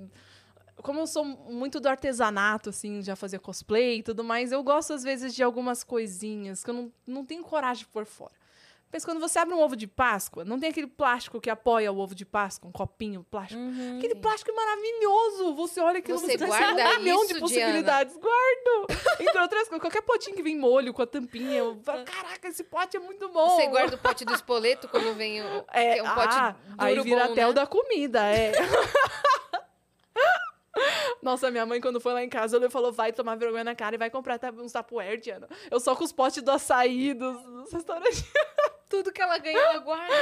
Como eu sou muito do artesanato, assim, já fazia cosplay e tudo mais, eu gosto às vezes de algumas coisinhas que eu não, não tenho coragem de pôr fora. Pensa, quando você abre um ovo de Páscoa, não tem aquele plástico que apoia o ovo de Páscoa, um copinho plástico. Aquele plástico é maravilhoso. Você olha aquilo,
Você
você pensa,
guarda
um milhão de possibilidades. Guardo! Entre outras coisas, qualquer potinho que vem molho com a tampinha, eu falo, caraca, esse pote é muito bom.
Você guarda o pote do espoleto quando vem o. que é um pote
ah,
duro
aí vira
bom,
até
né?
o da comida, é. Nossa, minha mãe, quando foi lá em casa, ela falou: vai tomar vergonha na cara e vai comprar ta- uns tapuer, Diana. Eu só com os potes do açaí, dos, dos restaurantes.
Tudo que ela ganhou, ela guarda.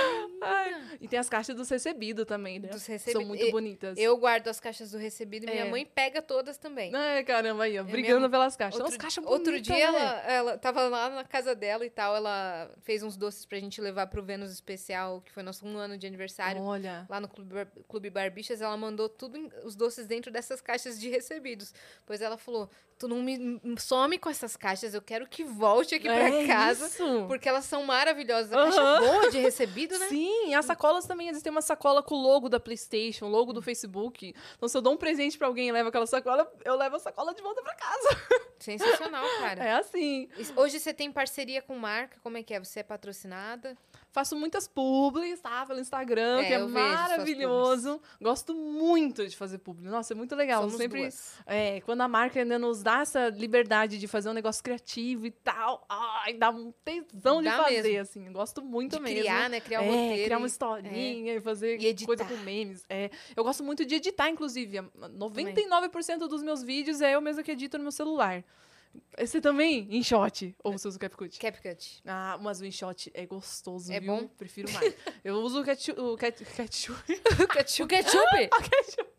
Ai, E tem as caixas dos recebidos também, né?
Dos
São muito
E-
bonitas.
Eu guardo as caixas do recebido e minha
É.
mãe pega todas também.
Ai, caramba, aí, ó, brigando
mesmo.
pelas caixas.
Outro,
Nossa, caixa
outro
bonita,
dia
né?
ela, ela tava lá na casa dela e tal, ela fez uns doces pra gente levar pro Vênus Especial, que foi nosso um ano de aniversário.
Olha.
Lá no Clube, Bar- Clube Barbixas, ela mandou tudo os doces dentro dessas caixas de recebidos. Pois ela falou: Tu não me me some com essas caixas, eu quero que volte aqui pra
é
casa.
Isso.
Porque elas são maravilhosas. A caixa
Aham.
boa de recebido, né?
Sim, as sacolas também. Às vezes tem uma sacola com o logo da PlayStation, o logo do Facebook. Então, se eu dou um presente pra alguém e leva aquela sacola, eu levo a sacola de volta pra casa.
Sensacional, cara.
É assim.
Hoje você tem parceria com marca, como é que é? Você é patrocinada?
Faço muitas publis, tá? Pelo Instagram,
É,
que é maravilhoso. Gosto muito de fazer publi. Nossa, é muito legal.
Somos
Sempre.
duas.
É, quando a marca ainda nos dá essa liberdade de fazer um negócio criativo e tal, ai, dá um tesão de
Dá
fazer,
mesmo.
assim. Gosto muito
De
mesmo.
criar, né? Criar um
é,
roteiro.
criar uma historinha e fazer
E
coisa com memes. É, eu gosto muito de editar, inclusive. 99% dos meus vídeos é eu mesma que edito no meu celular. Você também? In shot? Ou você usa o CapCut?
CapCut.
Ah, mas o InShot é gostoso,
É
viu?
bom?
Prefiro mais. Eu uso o ketchup. O ket- ketchup.
O ketchup?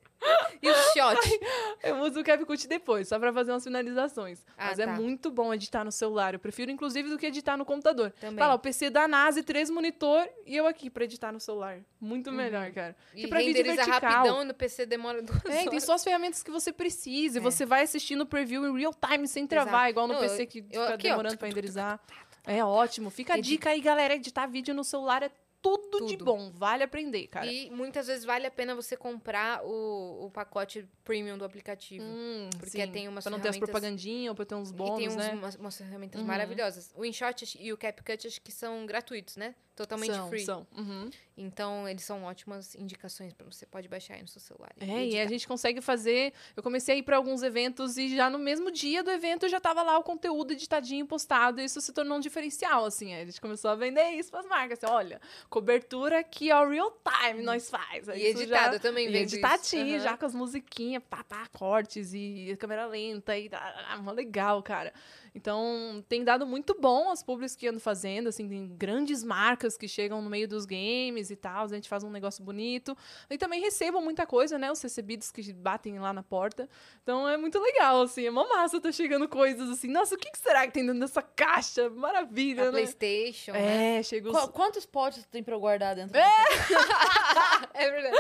E o shot?
Eu uso o CapCut depois, só pra fazer umas finalizações.
Ah,
mas é
tá.
muito bom editar no celular. Eu prefiro, inclusive, do que editar no computador.
Também.
Tá lá, o PC da NASA, três monitor e eu aqui pra editar no celular. Muito melhor, cara.
E
pra vídeo
renderiza
vertical.
rapidão no PC demora duas
É, e tem
horas.
só as ferramentas que você precisa. E
É.
você vai assistindo o preview em real time, sem travar,
Exato.
igual no
Não,
PC que
eu
fica
aqui, ó,
demorando pra renderizar. É ótimo. Fica a dica aí, galera. Editar vídeo no celular é tudo, de
Tudo.
bom. Vale aprender, cara.
E muitas vezes vale a pena você comprar o, o pacote premium do aplicativo.
Hum,
Porque
sim.
tem umas
Pra não ter as propagandinhas, ou pra ter uns bônus,
e tem uns-
né?
umas, umas ferramentas
Uhum.
maravilhosas. O InShot e o CapCut acho que são gratuitos, né? Totalmente
são,
free.
São. Uhum.
Então, eles são ótimas indicações para você pode baixar aí no seu celular.
É, e a
editar.
gente consegue fazer. Eu comecei a ir pra alguns eventos e já no mesmo dia do evento já tava lá o conteúdo editadinho postado. E isso se tornou um diferencial, assim. A gente começou a vender isso pras marcas. Assim, olha, cobertura aqui, ó, real time, nós faz. Aí
E editado
já...
também
E
vendo
editadinho,
isso.
já com as musiquinhas, pá, pá, cortes e câmera lenta e ah, mó legal, cara. Então, tem dado muito bom as publics que ando fazendo, assim, tem grandes marcas que chegam no meio dos games e tal, a gente faz um negócio bonito. E também recebo muita coisa, né, os recebidos que batem lá na porta. Então, é muito legal, assim, é uma massa, tá chegando coisas assim, nossa, o que, que será que tem dentro dessa caixa? Maravilha,
A
né?
PlayStation, né?
É, chegou...
Qu- quantos potes tem pra eu guardar dentro?
É verdade.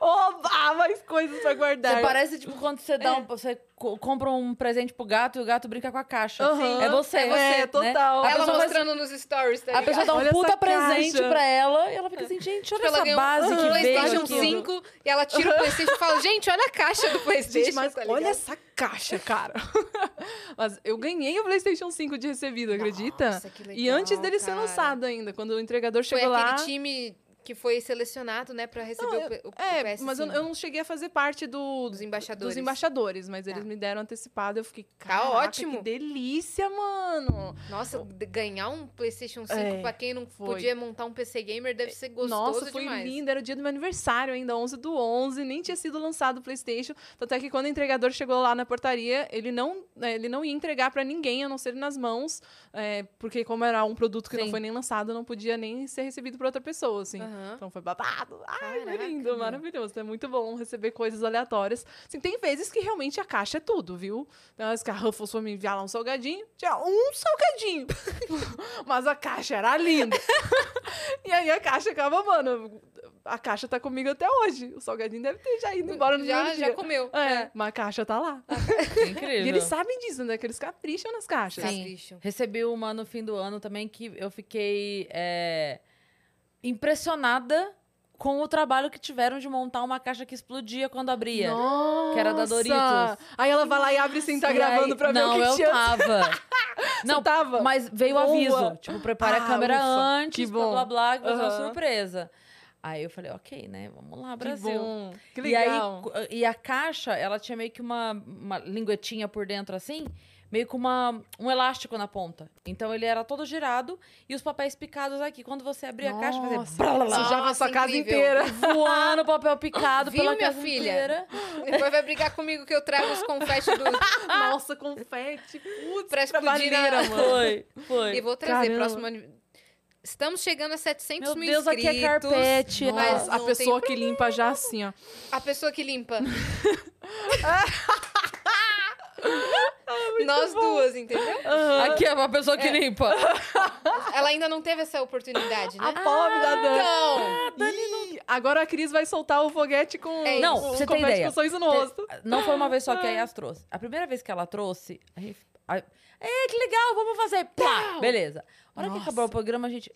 Oba, mais coisas pra guardar.
Você parece tipo quando você dá um, você co- compra um presente pro gato e o gato brinca com a caixa.
Aham.
É você.
É você,
né?
total.
A
Ela
pessoa,
mostrando nos stories, tá
a pessoa dá um
Olha essa
puta presente
caixa.
pra ela e ela fica assim, gente, olha
Tipo, ela
essa
ganhou um
base que veio
PlayStation
aqui.
5 e ela tira o PlayStation e fala: Gente, olha a caixa do PlayStation.
Gente, mas
tá
olha essa caixa, cara. mas eu ganhei o PlayStation 5 de recebido, acredita?
Nossa, que
e antes
legal,
dele ser
cara.
lançado ainda, quando o entregador
Foi
chegou
aquele
lá.
time que foi selecionado, né, pra receber
Não,
o, P- o,
É,
o PS5.
mas eu, eu não cheguei a fazer parte do,
Dos embaixadores.
dos embaixadores, mas
Tá.
eles me deram antecipado. Eu fiquei,
Tá ótimo.
Que delícia, mano.
Nossa, de- ganhar um PlayStation 5
É,
pra quem não
foi.
podia montar um PC gamer deve ser gostoso
Nossa, foi
demais.
lindo. Era o dia do meu aniversário ainda, 11 do 11. Nem tinha sido lançado o PlayStation. Tanto é que quando o entregador chegou lá na portaria, ele não, é, ele não ia entregar pra ninguém, a não ser nas mãos. é, porque como era um produto que não
Sim.
foi nem lançado, não podia nem ser recebido por outra pessoa, assim.
Aham.
Então foi babado. Ai,
Caraca,
lindo, maravilhoso. É muito bom receber coisas aleatórias. Assim, tem vezes que realmente a caixa é tudo, viu? Tem vezes que a Ruffles foi me enviar lá um salgadinho, tinha um salgadinho. Mas a caixa era linda. e aí a caixa acaba, mano, a caixa tá comigo até hoje. O salgadinho deve ter já ido embora no
já,
mesmo
já
dia.
comeu.
É, mas a caixa tá lá.
Incrível.
E eles sabem disso, né? Que eles capricham nas caixas.
Sim.
Capricho.
Recebi uma no fim do ano também que eu fiquei é, impressionada com o trabalho que tiveram de montar uma caixa que explodia quando abria.
Nossa!
Que era da Doritos.
Aí ela vai lá e abre sem estar
E
gravando
aí-
pra ver
não,
o que
eu
tinha.
tava. não,
tava?
mas veio o aviso. Tipo, prepare a
Ah,
câmera
ufa,
antes,
que
blá
bom.
blá blá, que vai ser uma surpresa. Aí eu falei, ok, né? Vamos lá,
Que
Brasil.
bom. Que
E aí,
legal.
e a caixa, ela tinha meio que uma, uma linguetinha por dentro assim, meio com uma, um elástico na ponta. Então ele era todo girado e os papéis picados aqui. Quando você abria a caixa, fazia
Nossa,
blá, blá, blá,
Sujava a
Nossa,
sua casa
incrível.
inteira.
voando papel picado
Viu,
pela
minha
casa
filha?
inteira.
Depois vai brigar comigo que eu trago os confetes do...
Nossa, confete. Putz,
Pra explodir.
Foi, foi.
E vou trazer
Caramba.
próximo... Estamos chegando a 700
Meu
mil
Deus, aqui
inscritos.
é carpete.
Mas
Nossa, a
não
pessoa que limpa já assim, ó.
A pessoa que limpa. Nós duas, entendeu?
Aqui é uma pessoa que limpa.
Ela ainda não teve essa oportunidade, né?
A pobre da Dani.
Então,
Ih, agora a Cris vai soltar o foguete com
É.
Não,
o
você tem
confete
ideia.
com sorriso no rosto.
Não foi uma vez só que a Yas trouxe. A primeira vez que ela trouxe, a gente. A, é, que legal, vamos fazer. Pá! Beleza. A hora que
Nossa.
acabou o programa, a gente.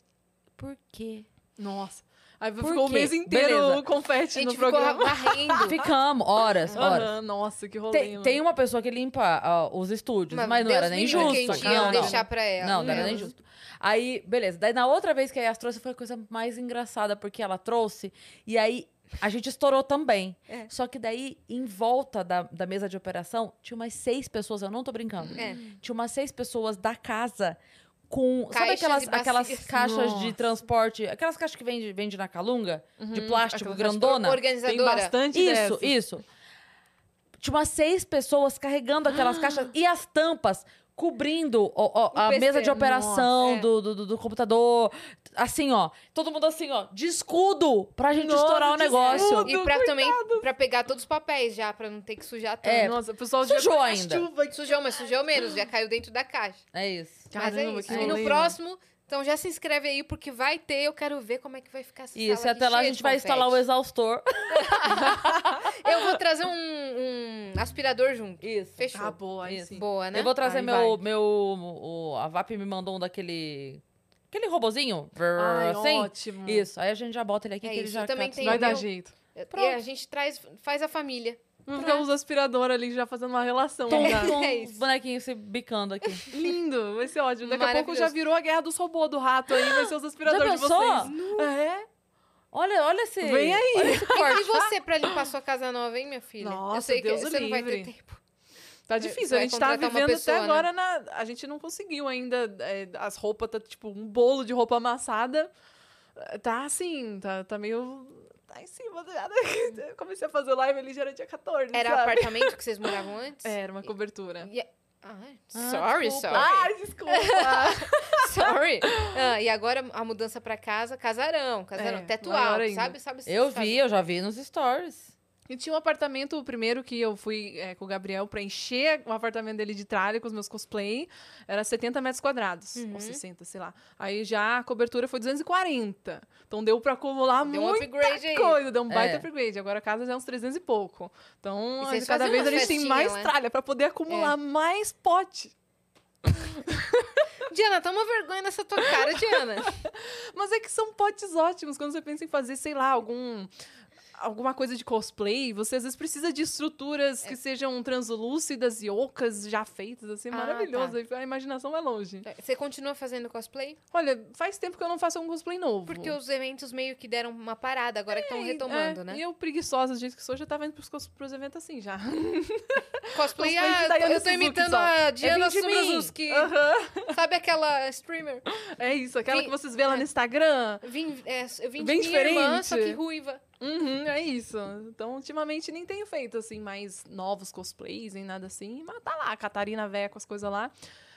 Por quê?
Nossa. Aí
Por
ficou o mês inteiro
Beleza.
o confete
a gente
no
ficou
programa.
varrendo.
Ficamos horas, horas.
Aham, nossa, que rolê.
Tem,
mano.
tem uma pessoa que limpa ó, os estúdios, mas, não
Deus
era nem
me livre
justo.
que a gente
não,
ia
não.
deixar pra ela.
Não, não era nem justo. Aí, beleza. Daí na outra vez que a Yas trouxe foi a coisa mais engraçada, porque ela trouxe e aí a gente estourou também.
É.
Só que daí, em volta da, da mesa de operação, tinha umas seis pessoas, eu não tô brincando.
É.
Tinha umas seis pessoas da casa com. sabe
Caixas
aquelas,
e bacias.
aquelas caixas de
Nossa.
transporte? Aquelas caixas que vende, vende na calunga? de plástico,
aquelas
grandona?
Tem bastante
Isso,
dessas.
isso. Tinha umas seis pessoas carregando aquelas caixas e as tampas cobrindo ó, ó, a
PC.
mesa de operação
Nossa, é.
do, do, do- do computador. Assim, ó. Todo mundo assim, ó. De escudo pra gente
Nossa,
estourar o negócio.
escudo.
E pra também, pra pegar todos os papéis já, pra não ter que sujar tanto.
É,
Nossa, o pessoal
sujou
já-
ainda.
Chuva,
Sujou, mas sujou menos, já caiu dentro da caixa.
É isso.
mas é
Caramba,
isso.
que
E no próximo, então já se inscreve aí, porque vai ter, eu quero ver como é que vai ficar essa
Isso, e até lá a gente vai instalar o exaustor.
Eu vou trazer um, um aspirador junto.
Isso.
Fechou.
Ah, boa, aí sim.
Boa, né?
Eu vou trazer
Aí
meu,
vai.
meu. O, a VAP me mandou um daquele. Aquele robozinho.
Ai,
assim.
ótimo.
Isso. Aí a gente já bota ele aqui
É
que ele
isso,
já
eu também
capta-
tenho
Vai
o
dar
meu-
jeito.
E a gente traz, faz a família.
Vamos ficar os aspiradores ali já fazendo uma relação.
Tom,
já.
com
É
bonequinhos se bicando aqui.
Lindo, vai ser ótimo. Daqui a pouco já virou a guerra dos robôs do rato aí, vai ser os aspiradores de vocês. É?
Olha, olha esse.
Vem aí.
Olha esse
E você pra limpar sua casa nova, hein, minha filha? eu
Nossa,
sei que
Deus
você
o
não vai ter
livre.
tempo.
Tá difícil, a gente tá vivendo
pessoa,
até
né?
agora na. A gente não conseguiu ainda. é, as roupas tá tipo um bolo de roupa amassada. É, Tá assim, tá, tá meio. Tá em cima. do- Eu comecei a fazer live ali já era dia 14.
Era
sabe?
apartamento que vocês moravam antes?
Era uma cobertura.
E- Ah,
Ah,
sorry,
desculpa.
sorry.
Ai, desculpa!
Sorry. Ah, e agora a mudança pra casa, casarão, casarão,
É,
teto alto, sabe? sabe
Eu
sabe?
vi, eu já vi nos stories.
E tinha um apartamento, o primeiro que eu fui é, com o Gabriel pra encher o apartamento dele de tralha com os meus cosplay, era 70 metros quadrados,
Uhum.
ou 60, sei lá. Aí já a cobertura foi 240. Então deu pra acumular
Deu um
muita
upgrade aí.
coisa, deu um baita
É.
upgrade. Agora a casa já é uns 300 e pouco. Então,
E
cada vez a gente tem mais
né?
tralha pra poder acumular mais pote.
Diana, toma vergonha nessa tua cara, Diana.
Mas é que são potes ótimos. Quando você pensa em fazer, sei lá, algum. Alguma coisa de cosplay, você às vezes precisa de estruturas que sejam translúcidas e ocas já feitas, assim,
É. Ah,
maravilhoso. A imaginação vai longe.
Você continua fazendo cosplay?
Olha, faz tempo que eu não faço um cosplay novo.
Porque os eventos meio que deram uma parada, agora que estão
É,
retomando,
é,
né?
E eu, preguiçosa do jeito que sou, já tava indo pros, pros eventos assim já.
Cosplay,
Cosplay
ah,
de
eu tô- imitando a
É
Diana
de.
Subrazuski.
Aham.
Sabe aquela streamer?
É isso, aquela
Vim-
que vocês vê lá no Instagram.
Vim, é, eu vim de
Bem
minha irmã, só que
diferente.
ruiva.
Uhum, é isso. Então, ultimamente nem tenho feito, assim, mais novos cosplays, nem nada assim. Mas tá lá, a Catarina véia com as coisas lá.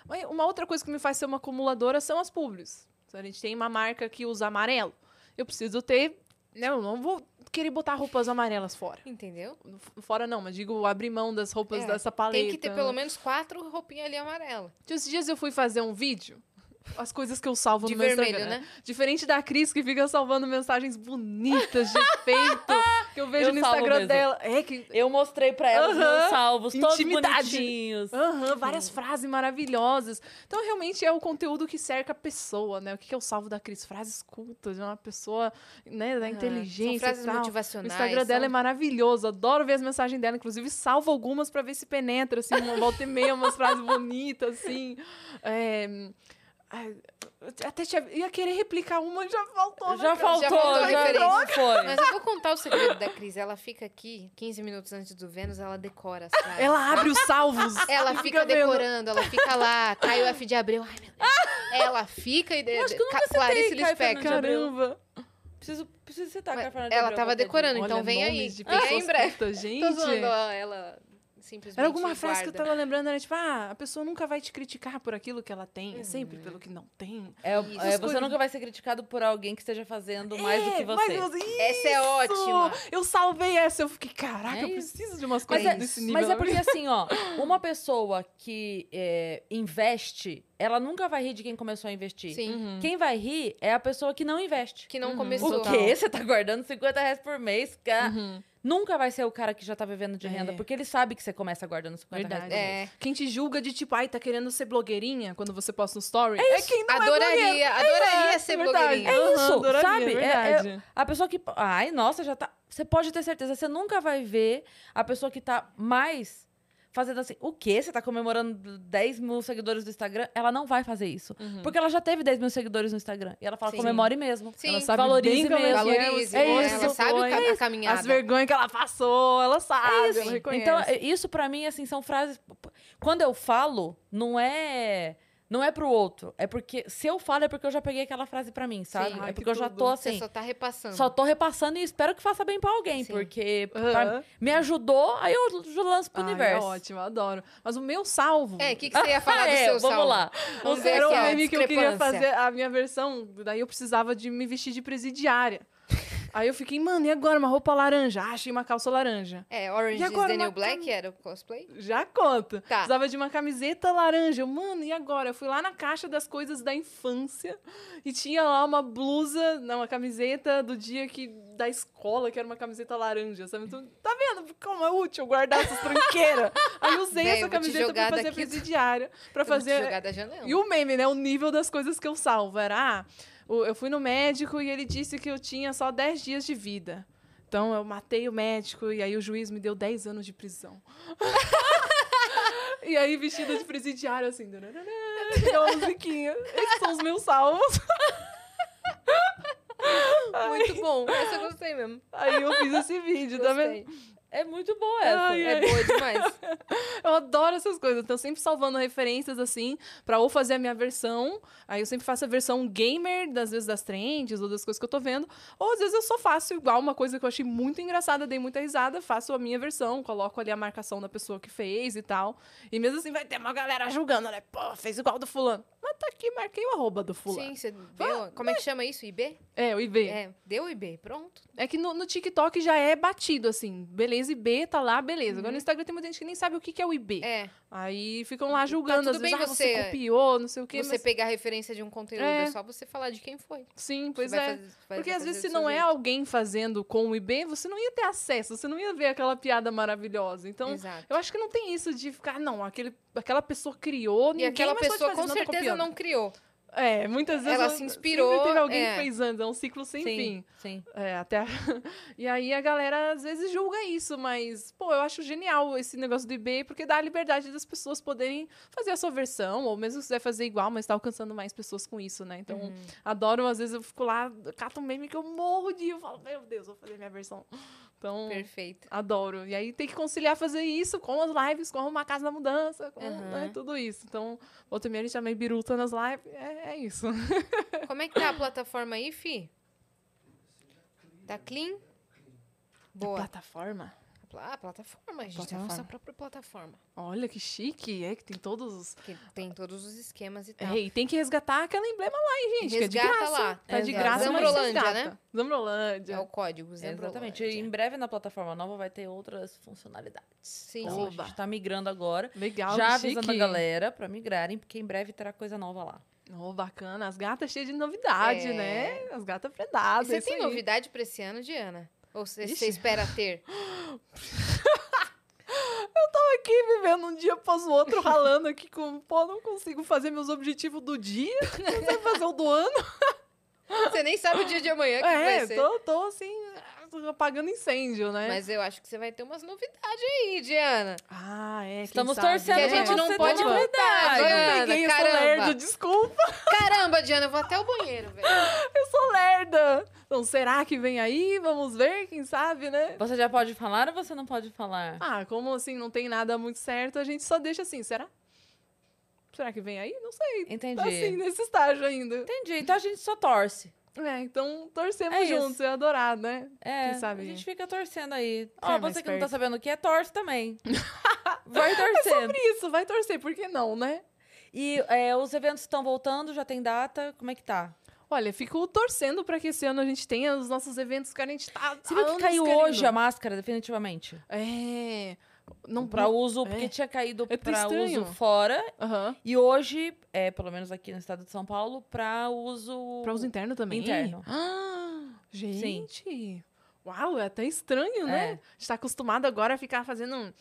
Mas uma outra coisa que me faz ser uma acumuladora são as publis. A gente tem uma marca que usa amarelo. eu preciso ter. Né, eu não vou querer botar roupas amarelas fora.
Entendeu?
Fora não, mas digo abrir mão das roupas
É,
dessa paleta.
Tem que ter pelo menos quatro roupinhas ali amarelas.
Esses dias eu fui fazer um vídeo. As coisas que eu salvo
De
no meu
vermelho,
Instagram.
né?
Diferente da Cris, que fica salvando mensagens bonitas de efeito. que eu vejo
Eu
no Instagram dela. É que
Eu mostrei pra ela os
Aham.
meus salvos, todos
Intimidade.
bonitinhos.
Aham, várias frases maravilhosas. Então, realmente é o conteúdo que cerca a pessoa, né? O que é o salvo da Cris? Frases cultas, de uma pessoa, né, da inteligência
São frases
tal. O
motivacionais.
Instagram dela é maravilhoso, adoro ver as mensagens dela, inclusive salvo algumas pra ver se penetra, assim, volta e meia, umas frases bonitas, assim. É, ai, até tinha, ia querer replicar uma, já faltou. né,
Já
cara?
faltou,
faltou
já,
referência.
foi.
Mas eu vou contar o segredo da Cris. Ela fica aqui 15 minutos antes do Vênus, ela decora as frases.
Ela abre os salvos.
Ela fica
vendo.
decorando, ela fica lá, Caio F de Abreu. Ai, meu Deus. Ela fica e. De,
acho que eu nunca
Clarice Lispector.
Caramba.
Preciso, preciso citar
Mas
a Fernanda
ela tava decorando, então vem aí. Vem aí em breve.
gente.
Tô zoando ó, ela simplesmente.
Era alguma frase que eu tava lembrando, era tipo, ah, a pessoa nunca vai te criticar por aquilo que ela tem, é sempre pelo que não tem.
É,
Isso.
é, você
coisas-
nunca vai ser criticado por alguém que esteja fazendo mais do que
É, mas
você.
eu-
Essa é
Isso!
ótima.
Eu salvei essa, eu fiquei, caraca,
É
eu
isso.
preciso de umas
Mas
coisas
é,
desse nível.
mas é porque assim, ó, uma pessoa que é, investe, ela nunca vai rir de quem começou a investir.
Sim.
Uhum.
Quem vai rir é a pessoa que não investe.
Que não
Uhum.
começou.
O quê? Você tá guardando 50 reais por mês, cara?
Uhum.
Nunca vai ser o cara que já tá vivendo de renda,
É.
porque ele sabe que você começa guardando 50 reais por
Verdade.
mês.
É.
Quem te julga de tipo, ai, tá querendo ser blogueirinha quando você posta um story? É, quem não é
Adoraria,
blogueiro.
adoraria
É,
ser
é verdade.
blogueirinha.
É isso,
adoraria,
sabe? É-
verdade.
é- a pessoa que. Ai, nossa, já tá. Você pode ter certeza, você nunca vai ver a pessoa que tá mais fazendo assim. O quê? Você tá comemorando 10 mil seguidores do Instagram? Ela não vai fazer isso.
Uhum.
Porque ela já teve 10 mil seguidores no Instagram. E ela fala,
Sim.
comemore mesmo.
Sim.
Ela sabe
valorize
bem é
mesmo.
é,
Valorize,
é isso,
ela sabe ca- a caminhada.
As vergonhas que ela passou, ela sabe, ela reconhece.
Então, é- isso pra mim, assim, são frases. Quando eu falo, não é. Não é pro outro. É porque. Se eu falo, é porque eu já peguei aquela frase pra mim, sabe?
Sim.
É porque
que
eu já tô
Você
assim.
só tá repassando.
Só tô repassando e espero que faça bem pra alguém,
Sim.
porque pra-
Aham.
me ajudou, aí eu lanço pro
Ai,
universo.
É ótimo, adoro. Mas o meu salvo.
É, o que, que você ia falar do
é,
seu
vamos
salmo?
lá.
Vamos
Você
ver
era o meme que eu queria fazer a minha versão, daí eu precisava de me vestir de presidiária. Aí eu fiquei, mano, e agora? Uma roupa laranja. Ah, achei uma calça laranja.
É, Orange
E agora
New Black
cami-
era o cosplay?
Já conta.
Tá.
Precisava de uma camiseta laranja. Eu, Mano, e agora? Eu fui lá na caixa das coisas da infância e tinha lá uma blusa, não, uma camiseta do dia que da escola, que era uma camiseta laranja, sabe? Então, tá vendo como é útil guardar essas tranqueiras? Aí eu usei
eu
essa camiseta pra fazer presidiária, pra fazer
jogar da janela.
e o meme, né? O nível das coisas que eu salvo. Era, ah, eu fui no médico e ele disse que eu tinha só 10 dias de vida. Então eu matei o médico e aí o juiz me deu 10 anos de prisão. e aí, vestida de presidiário, assim. Deu uma musiquinha. Esses são os meus salvos.
Muito bom. Essa eu gostei mesmo.
Aí eu fiz esse vídeo, tá
Gostei.
vendo?
É muito boa essa.
Ai,
É boa demais.
Eu adoro essas coisas. Então, sempre salvando referências, assim, pra ou fazer a minha versão. Aí eu sempre faço a versão gamer, das vezes das trends ou das coisas que eu tô vendo. Ou às vezes eu só faço igual uma coisa que eu achei muito engraçada, dei muita risada, faço a minha versão, coloco ali a marcação da pessoa que fez e tal. E mesmo assim vai ter uma galera julgando, né? Pô, fez igual do fulano. Mas tá aqui, marquei o arroba do fulano.
Sim, você deu. Como é que chama isso? IB?
É, o IB. É,
É, deu IB. Pronto.
que no, no TikTok já é batido, assim. Beleza, IB, tá lá, beleza. Agora no Instagram tem muita gente que nem sabe o que, que é o IB.
É.
Aí ficam lá julgando,
tudo
às vezes, ah, você copiou, não sei o quê.
você
mas...
pegar referência de um conteúdo,
É.
é. só você falar de quem foi.
Sim, pois é.
fazer-
Porque às vezes se não é
jeito.
alguém fazendo com o IB, você não ia ter acesso, você não ia ver aquela piada maravilhosa. Então,
Exato.
eu acho que não tem isso de ficar, não, aquele, aquela pessoa criou,
E
ninguém
aquela
mais pode
pessoa com
tá
certeza não criou.
É, muitas vezes.
Ela se inspirou,
Sempre teve alguém
é.
que fez antes, é um ciclo sem
sim,
fim.
sim.
É, até. e aí a galera às vezes julga isso, mas, pô, eu acho genial esse negócio do eBay, porque dá a liberdade das pessoas poderem fazer a sua versão, ou mesmo se quiser fazer igual, mas tá alcançando mais pessoas com isso, né? Então,
Uhum.
adoro, às vezes eu fico lá, cato um meme que eu morro de. Eu falo, meu Deus, vou fazer minha versão. Então.
Perfeito.
Adoro. E aí tem que conciliar fazer isso com as lives, com arrumar a casa da mudança, com
Aham.
né, tudo isso. Então, outra meia a gente chama biruta nas lives. É, é isso.
Como é que tá a plataforma aí, Fi? Tá clean? Boa.
Plataforma?
A Ah, plataforma. A gente tem a
Plataforma.
nossa própria plataforma.
Olha que chique, é que tem todos os.
Que tem todos os esquemas e tal.
É, e tem que resgatar aquele emblema lá, hein, gente? que é de
Resgata
graça.
lá.
Tá de graça,
Zambrolândia,
resgata.
né?
Zambrolândia.
É o código, Zambrolândia.
Exatamente. E em breve na plataforma nova vai ter outras funcionalidades.
Sim,
Então,
sim.
a gente tá migrando agora.
Legal,
já
que
avisando
chique.
a galera pra migrarem, porque em breve terá coisa nova lá.
Oh, bacana. As gatas cheias de novidade,
É.
né? As gatas
E
fredadas.
você tem
aí.
novidade pra esse ano, Diana? Ou você, espera ter?
aqui vivendo um dia após o outro, ralando aqui com, pô, não consigo fazer meus objetivos do dia, não sei fazer o do ano.
Você nem sabe o dia de amanhã que
é,
vai ser.
tô, tô assim, apagando incêndio, né?
Mas eu acho que você vai ter umas novidades aí, Diana.
Ah, é, quem
Estamos
sabe,
torcendo
Que a gente não pode.
Agora eu peguei, eu sou
caramba.
lerda, desculpa,
Caramba, Diana, eu vou até o banheiro, velho.
eu sou lerda. Então, será que vem aí? Vamos ver, quem sabe, né?
Você já pode falar ou você não pode falar?
Ah, como assim não tem nada muito certo, a gente só deixa assim, será? Será que vem aí? Não sei.
Entendi.
Tá assim, nesse estágio ainda.
Entendi. Então a gente só torce.
É, então torcemos
É
juntos, é adorado, né?
É,
Quem sabe?
a gente fica torcendo aí.
É
Ó, você que não tá sabendo o que é, torce também. Vai torcendo.
Isso, vai torcer, por que não, né?
E é, os eventos estão voltando, já tem data, como é que tá?
Olha, fico torcendo pra que esse ano a gente tenha os nossos eventos que a gente tá.
Você viu que caiu
querendo.
hoje a máscara, definitivamente?
É. Não
Pra uso, porque
é.
tinha caído
É estranho.
uso fora.
Aham.
E hoje, é, pelo menos aqui no estado de São Paulo, pra uso.
Pra uso interno também?
Interno.
Ah, gente. Uau, é até estranho, né?
É.
A gente tá acostumado agora a ficar fazendo. um-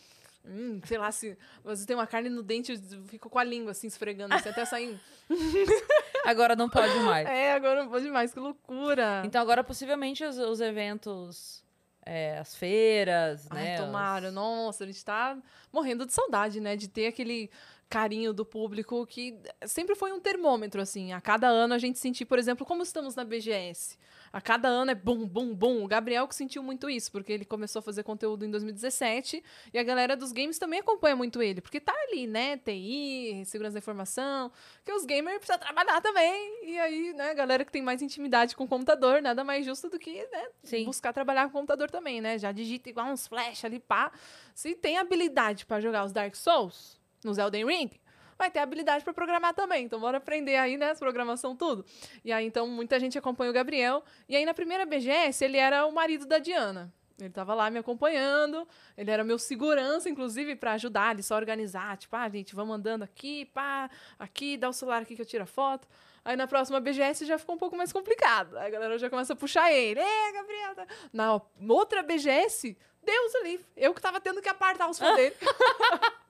Hum, sei lá, se você tem uma carne no dente, eu fico com a língua assim, esfregando, assim, até saindo.
Agora não pode mais.
É, agora não pode mais, que loucura.
Então agora possivelmente os, os eventos, é, as feiras,
Ai,
né?
tomara.
os-
Nossa, a gente tá morrendo de saudade, né? De ter aquele carinho do público que sempre foi um termômetro, assim. A cada ano a gente sentir, por exemplo, como estamos na BGS. A cada ano é bum, bum, bum. O Gabriel que sentiu muito isso, porque ele começou a fazer conteúdo em 2017 e a galera dos games também acompanha muito ele, porque tá ali, né? TI, segurança da informação, que os gamers precisam trabalhar também. E aí, né, a galera que tem mais intimidade com o computador, nada mais justo do que, né,
Sim.
buscar trabalhar com o computador também, né? Já digita igual uns flash ali, pá. Se tem habilidade pra jogar os Dark Souls nos Elden Ring, vai ter habilidade pra programar também. Então bora aprender aí, né, programação tudo. E aí então muita gente acompanha o Gabriel. E aí na primeira BGS ele era o marido da Diana. Ele tava lá me acompanhando, ele era meu segurança, inclusive, pra ajudar ele só organizar. Tipo, ah, gente, vamos andando aqui, pá, aqui, dá o celular aqui que eu tiro a foto. Aí na próxima BGS já ficou um pouco mais complicado. Aí a galera já começa a puxar ele. Ê, Gabriel! tá-" Na outra BGS, Deus ali, eu que tava tendo que apartar os fãs dele.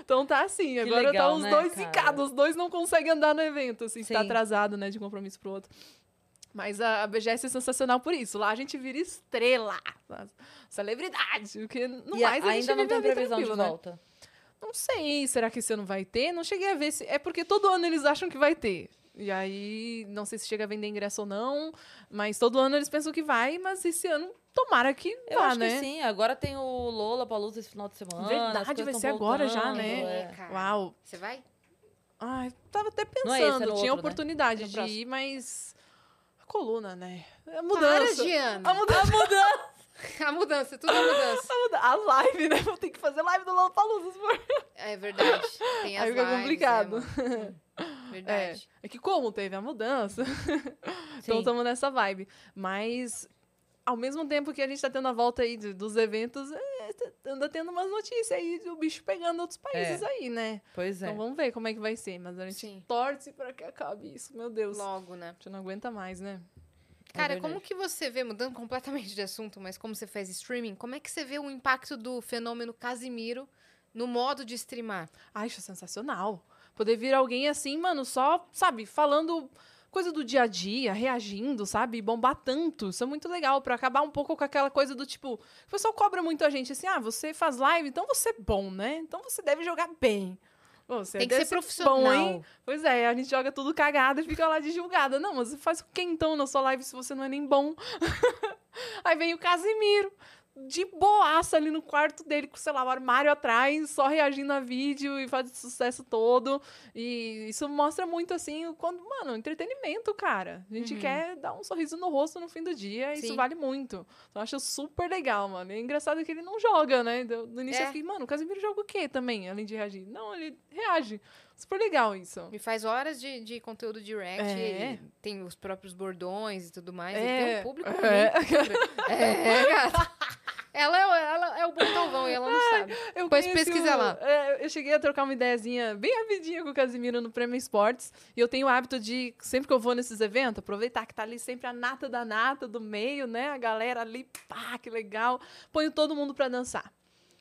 então tá assim, agora
legal,
tá os
né,
dois
cara?
ficados, os dois não conseguem andar no evento, assim, se tá atrasado, né, de um compromisso pro outro. Mas a, a BGS é sensacional por isso. Lá a gente vira estrela, celebridade, porque no
e a-
mais a gente
ainda não
a
tem previsão de
né?
volta.
Não sei, será que esse ano vai ter? Não cheguei a ver se. É porque todo ano eles acham que vai ter. E aí, não sei se chega a vender ingresso ou não, mas todo ano eles pensam que vai, mas esse ano, tomara que
Eu
vá,
acho
né?
que sim. Agora tem o Lola Palusa esse final de semana.
Verdade, vai ser agora já, né?
é.
É, cara.
Uau.
Você vai?
Ai, tava até
Não é esse, é
pensando,
no
tinha
outro, né?
oportunidade
É no
de ir, mas. A coluna, né? A
Para,
mudança.
Diana.
A mudança.
A mudança, tudo a mudança.
A muda- A live, né? Vou ter que fazer live do Lollapalooza.
É verdade. Tem as
Aí fica
lives,
complicado.
É, mano. Verdade.
É que como teve a mudança, então estamos nessa vibe. Mas, ao mesmo tempo que a gente tá tendo a volta aí de- dos eventos, é, anda tendo umas notícias aí do bicho pegando outros países aí, né?
Pois é.
Então vamos ver como é que vai ser. Mas a gente
Sim.
torce pra que acabe isso, meu Deus. A
Logo, né?
gente não aguenta mais, né?
Cara,
É
como que você vê, mudando completamente de assunto, mas como você faz streaming, como é que você vê o impacto do fenômeno Casimiro no modo de streamar?
Ai, acho sensacional. Poder vir alguém assim, mano, só, sabe, falando coisa do dia a dia, reagindo, sabe? Bombar tanto. Isso é muito legal pra acabar um pouco com aquela coisa do tipo, o pessoal cobra muito a gente assim: "Ah, você faz live, então você é bom, né? Então você deve jogar bem". Você
Tem que
deve
ser profissional.
Bom, hein? Pois é, a gente joga tudo cagado e fica lá de julgada. Não, mas você faz o que então na sua live se você não é nem bom? Aí vem o Casimiro. De boaça ali no quarto dele, com, sei lá, o armário atrás, só reagindo a vídeo e faz esse sucesso todo. E isso mostra muito, assim, quando, mano, entretenimento, cara. A gente
Uhum.
quer dar um sorriso no rosto no fim do dia, e isso vale muito. Então, eu acho super legal, mano. E é engraçado que ele não joga, né? Do- No início
É.
eu fiquei, mano, o Casimiro joga o quê também, além de reagir? Não, ele reage. Super legal isso.
Me faz horas de, de conteúdo direct,
É.
tem os próprios bordões e tudo mais.
É,
tem um público
é.
muito. É, gata. Ela é, o- ela é o bordãozão e ela não sabe.
Eu
Depois pesquisa lá.
é, eu cheguei a trocar uma ideiazinha bem rapidinho com o Casimiro no Prêmio Esportes. E eu tenho o hábito de, sempre que eu vou nesses eventos, aproveitar que tá ali sempre a nata da nata do meio, né? A galera ali, pá, que legal. Ponho todo mundo pra dançar.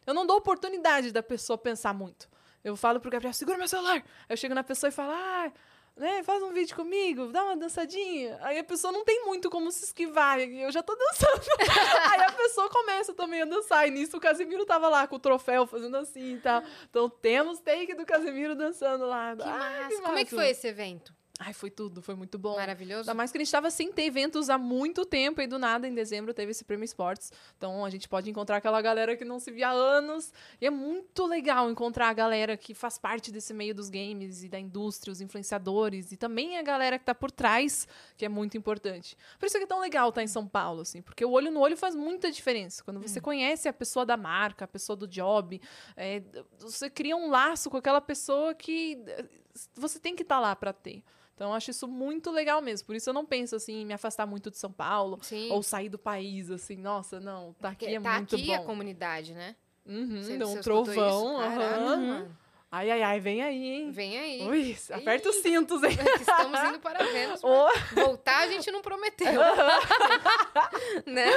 Eu não dou oportunidade da pessoa pensar muito. Eu falo pro Gabriel, segura meu celular. Aí eu chego na pessoa e falo, ah, né, faz um vídeo comigo, dá uma dançadinha. Aí a pessoa não tem muito como se esquivar, eu já tô dançando. Aí a pessoa começa também a dançar, e nisso o Casimiro tava lá com o troféu, fazendo assim e tal. Então temos take do Casimiro dançando lá.
Que
Ai,
massa. Como é que
massa.
foi esse evento?
Ai, foi tudo, foi muito bom.
Maravilhoso?
Ainda mais que a gente tava sem ter eventos há muito tempo e do nada, em dezembro, teve esse prêmio esportes. Então a gente pode encontrar aquela galera que não se via há anos. E é muito legal encontrar a galera que faz parte desse meio dos games e da indústria, os influenciadores, e também a galera que tá por trás, que é muito importante. Por isso que é tão legal estar em São Paulo, assim, porque o olho no olho faz muita diferença. Quando você conhece a pessoa da marca, a pessoa do job, é, você cria um laço com aquela pessoa que você tem que estar lá para ter. Então, eu acho isso muito legal mesmo. Por isso, eu não penso assim em me afastar muito de São Paulo
Sim.
ou sair do país, assim. Nossa, não, tá aqui
Porque
é
tá
muito
aqui
bom.
a comunidade, né?
Uhum,
Você-
deu um trovão.
isso?
Aham. Ai, ai, ai, vem aí, hein?
Vem aí.
Ui, aperta os cintos, hein?
Estamos indo para Vênus.
Ô,
Voltar a gente não prometeu. né?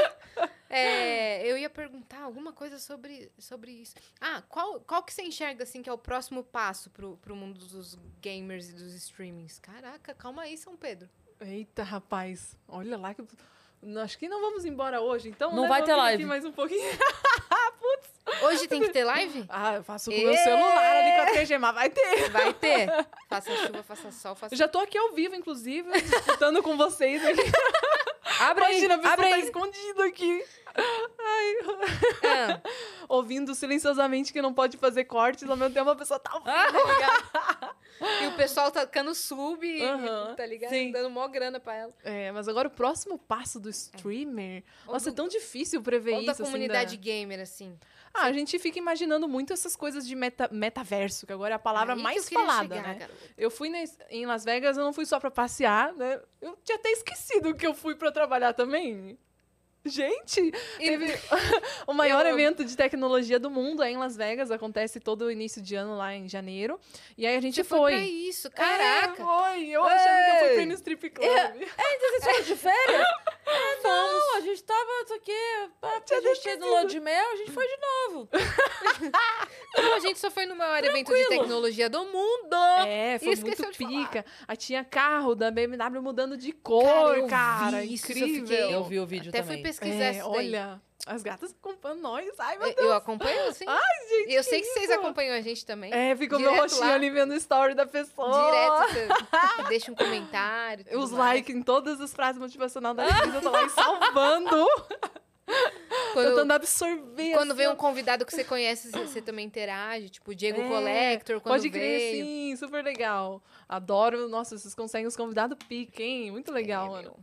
É, eu ia perguntar alguma coisa sobre, sobre isso. Ah, qual, qual que você enxerga assim que é o próximo passo pro, pro mundo dos gamers e dos streamings? Caraca, calma aí, São Pedro.
Eita, rapaz. Olha lá que. Acho que não vamos embora hoje, então.
Não
né?
vai
Vamos
ter live.
Aqui mais um pouquinho.
Hoje tem que ter live?
Ah, eu faço com o meu celular ali com a 3G, mas vai ter.
Vai ter. Faça chuva, faça sol, faça.
Eu já tô aqui ao vivo, inclusive, disputando com vocês aqui.
Abre aí,
Imagina, a pessoa
abre
tá
aí.
escondido aqui.
Ah,
Ouvindo silenciosamente que não pode fazer cortes, ao mesmo tempo a pessoa tá ouvindo,
Ah?
E o pessoal tá ficando sub, e-
Aham,
tá ligado?
sim.
Dando mó grana pra ela.
É, mas agora o próximo passo do streamer.
Ou
Nossa,
do-
é tão difícil prever
Ou
isso.
da
assim,
comunidade
da-
gamer, assim.
Ah, a gente fica imaginando muito essas coisas de meta- metaverso, que agora é a palavra
Aí que
mais
eu queria
falada,
chegar,
né?
garota.
Eu fui em Las Vegas, eu não fui só pra passear, né? Eu tinha até esquecido que eu fui pra trabalhar também. Gente, teve o maior
Eu
evento de tecnologia do mundo é em Las Vegas, acontece todo o início de ano lá em janeiro. E aí a gente
Você foi
foi.
pra isso, caraca.
É, foi, eu achando que eu fui pra ir
Ei.
no strip club.
Vocês foram de férias? Ah, não, a gente tava aqui, a gente tinha no lua de mel, a gente foi de novo.
Maior evento de
Tranquilo.
tecnologia do mundo.
É, foi
E esqueceu
muito pica. Aí tinha carro da BMW mudando de cor,
Cara, eu
cara.
vi isso, eu
incrível.
fiquei-
Eu vi o vídeo
Até
também.
fui pesquisar
É,
isso daí.
olha, as gatas acompanham nós. Ai, meu
Eu-
Deus.
Eu acompanho, sim.
Ai, gente.
E eu sei que
que
vocês acompanham a gente também.
É, fica o meu rostinho
lá.
ali vendo o story da pessoa.
Direto, você deixa um comentário.
Os likes em todas as frases motivacionais da vida, eu tô lá salvando,
Quando,
tentando absorver.
quando
assim,
vem um convidado que você conhece, você, você também interage. Tipo, o Diego
É,
Collector, quando
Pode crer,
veio.
sim, super legal. Adoro, nossa, vocês conseguem os convidados pique, hein? Muito legal,
É,
mano.
meu.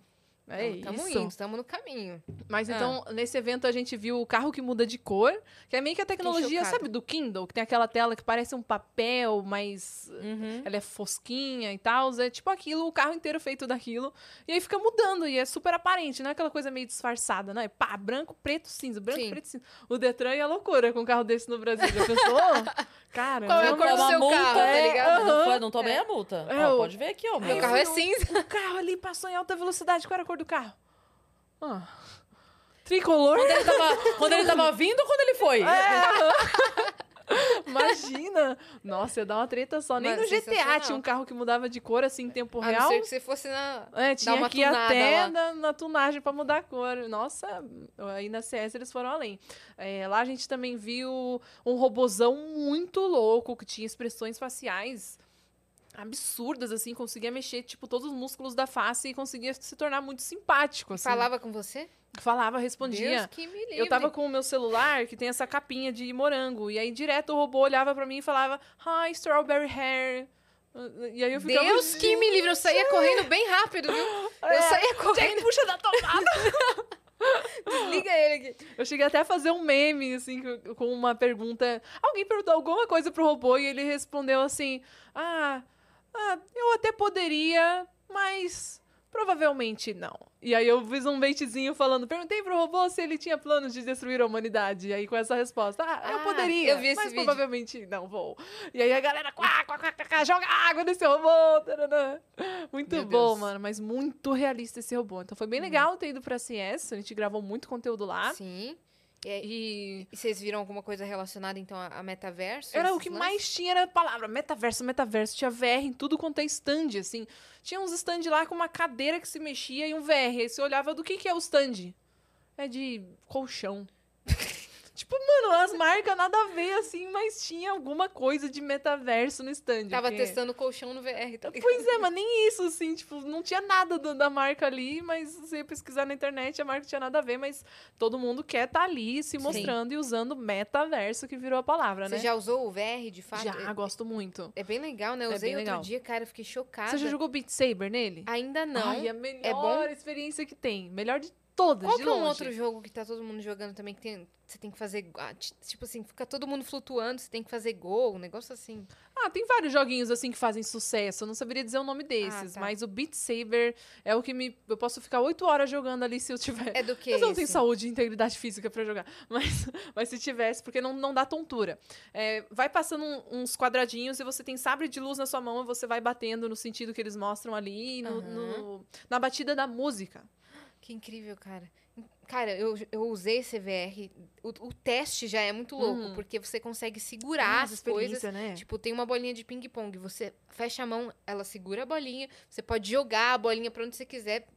É
Estamos
isso.
indo, estamos no caminho.
Mas
Ah.
então, nesse evento a gente viu o carro que muda de cor, que é meio que a tecnologia, sabe, do Kindle, que tem aquela tela que parece um papel, mas
Uhum.
ela é fosquinha e tal. É tipo aquilo, o carro inteiro feito daquilo. E aí fica mudando, e é super aparente, não é aquela coisa meio disfarçada, né? Pá, branco, preto, cinza, branco,
Sim.
preto, cinza. O Detran é loucura com um carro desse no Brasil. Já pensou? Cara,
Qual é a
não-
cor do seu
multa,
carro, tá
é,
ligado?
Não,
Aham.
foi, não tomei a multa.
É,
Ó,
o-
pode ver aqui, ó.
Meu carro é cinza.
O carro ali passou em alta velocidade. Qual era a cor do carro? Ah. Tricolor?
Quando ele, tava, quando ele tava vindo ou quando ele foi?
Imagina! Nossa, ia dar uma treta só. Nem
Mano,
no GTA tinha um carro que mudava de cor assim em tempo
A não
real.
ser que você fosse na.
É, tinha que ir até na, na tunagem pra mudar a cor. Nossa, aí na CS eles foram além. É, lá a gente também viu um robozão muito louco que tinha expressões faciais absurdas, assim, conseguia mexer, tipo, todos os músculos da face e conseguia se tornar muito simpático, assim.
Falava com você?
Falava, respondia.
Deus que me livre.
Eu tava com o meu celular que tem essa capinha de morango. E aí, direto, o robô olhava pra mim e falava, Hi, strawberry hair. E aí eu ficava.
Deus que me livre. Eu saía correndo bem rápido, viu? Eu
É,
saía
Jack,
correndo.
puxa da tomada.
Desliga ele aqui.
Eu cheguei até a fazer um meme, assim, co- com uma pergunta. Alguém perguntou alguma coisa pro robô e ele respondeu assim: Ah, ah eu até poderia, mas provavelmente não. E aí eu fiz um baitzinho falando: Perguntei pro robô se ele tinha planos de destruir a humanidade. E aí com essa resposta: Ah, eu
Ah,
poderia,
eu vi esse
mas
vídeo.
provavelmente não vou. E aí a galera: quá, quá, quá, quá, joga água nesse robô. taranã. Muito
Meu
bom,
Deus.
Mano, mas muito realista esse robô. Então foi bem legal ter ido pra CS. A gente gravou muito conteúdo lá.
Sim. E, aí-
E
e vocês viram alguma coisa relacionada, então, a, a metaverso?
Era o que
lances?
mais tinha era a palavra metaverso, metaverso. Tinha VR em tudo quanto é stand, assim. Tinha uns stand lá com uma cadeira que se mexia e um VR. Aí você olhava do que, que é o stand? É de colchão. tipo, mano, as marcas nada a ver, assim, mas tinha alguma coisa de metaverso no stand.
Tava
porque-
testando colchão no VR, tá?
Pois é, mas nem isso, assim, tipo, não tinha nada do- da marca ali, mas você ia pesquisar na internet, a marca tinha nada a ver, mas todo mundo quer estar ali se mostrando e usando metaverso, que virou a palavra,
Você
né?
já usou o VR, de fato?
Já,
É-
gosto muito.
É bem legal, né? Eu
É
usei outro
legal.
dia, cara, eu fiquei chocada.
Você já jogou Beat Saber nele?
Ainda não.
Ai, a melhor
É bom?
experiência que tem. Melhor de todas,
Qual que é um outro jogo que tá todo mundo jogando também, que tem, você tem que fazer... ah, ti- Tipo assim, fica todo mundo flutuando, você tem que fazer gol, um negócio assim.
Ah, tem vários joguinhos assim que fazem sucesso. Eu não saberia dizer o nome desses,
tá.
mas o Beat Saber é o que me. Eu posso ficar oito horas jogando ali se eu tiver.
É do que
Mas eu não tenho saúde e integridade física pra jogar. Mas, mas se tivesse, porque não, não dá tontura. É, vai passando um- uns quadradinhos e você tem sabre de luz na sua mão e você vai batendo no sentido que eles mostram ali, no-
Aham.
no- na batida da música.
Que incrível, cara. Cara, eu, eu usei esse VR. O, o teste já é muito louco,
Uhum.
porque você consegue segurar as coisas.
né?
Tipo, tem uma bolinha de ping-pong. Você fecha a mão, ela segura a bolinha. Você pode jogar a bolinha pra onde você quiser.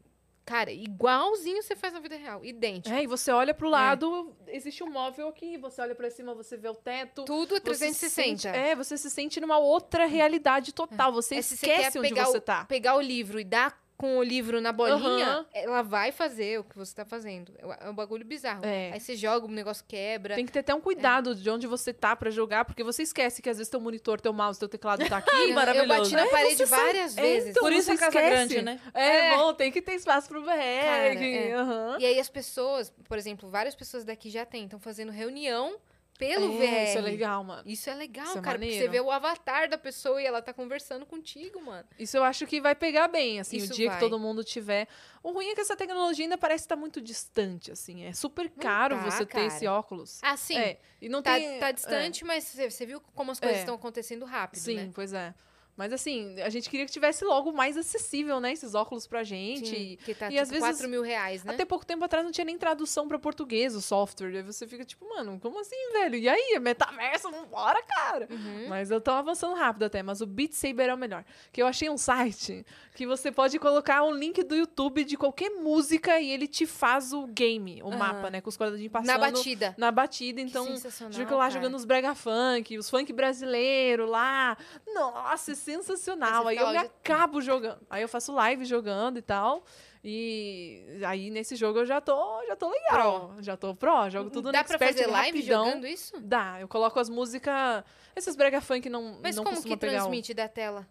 Cara, igualzinho você faz na vida real. Idêntico.
É, e você olha pro lado, existe um móvel aqui, você olha pra cima, você vê o teto.
Tudo é
você se
360.
sente- é, você se sente numa outra realidade total. Você
É, você quer
esquece onde
pegar
você
o-
tá.
Pegar o livro e dar com o livro na bolinha,
Aham.
ela vai fazer o que você tá fazendo. É um bagulho bizarro.
É.
Aí você joga, o negócio quebra.
Tem que ter até um cuidado de onde você tá pra jogar, porque você esquece que às vezes teu monitor, teu mouse, teu teclado tá aqui.
Eu
maravilhoso.
bati na
É,
parede
sabe-
várias
É,
vezes.
então,
Por isso a casa grande, né?
É,
É.
bom, tem que ter espaço pro VR.
Cara, é.
aham.
E aí as pessoas, por exemplo, várias pessoas daqui já têm, estão fazendo reunião pelo
É,
VR.
Isso é legal, mano.
Isso é legal,
Isso é
cara, porque você vê o avatar da pessoa e ela tá conversando contigo, mano.
Isso eu acho que vai pegar bem, assim,
Isso
o dia
vai.
que todo mundo tiver. O ruim é que essa tecnologia ainda parece estar muito distante, assim. É super caro
tá,
você
cara.
ter esse óculos.
Ah, sim,
É, e não
tá,
tem...
tá
é.
distante, mas você, viu como as coisas
É.
estão acontecendo rápido,
Sim,
né?
pois é. Mas assim, a gente queria que tivesse logo mais acessível, né? Esses óculos pra gente.
Sim, que tá
e
tipo
às vezes-
4 mil reais, né?
Até pouco tempo atrás não tinha nem tradução pra português o software. Aí você fica tipo, mano, como assim, velho? E aí, é metaverso? Vambora, cara!
Uhum.
Mas eu tô avançando rápido até, mas o Beat Saber é o melhor. Que eu achei um site que você pode colocar um link do YouTube de qualquer música e ele te faz o game, o
Aham.
mapa, né? Com os quadradinhos passando.
Na batida.
Na batida, então. Fica lá
cara.
jogando os brega funk, os funk brasileiro lá. Nossa, é sensacional.
Aí
eu me acabo jogando. Aí eu faço live jogando e tal. E aí nesse jogo eu já tô, já tô legal. Já tô pro, jogo tudo
Dá
no
pra fazer live
rapidão.
jogando isso?
Dá, eu coloco as músicas. Esses brega funk não,
Mas
não
como que transmite da tela?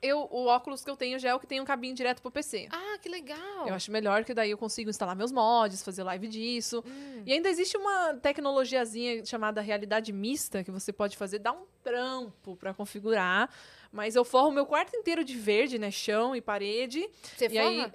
Eu, o óculos que eu tenho já é o que tem um cabinho direto pro PC.
Ah, que legal.
Eu acho melhor que daí eu consigo instalar meus mods, fazer live disso.
Hum.
E ainda existe uma tecnologiazinha chamada realidade mista que você pode fazer, dá um trampo pra configurar. Mas eu forro meu quarto inteiro de verde, né? Chão e parede.
Você
e
forra?
aí,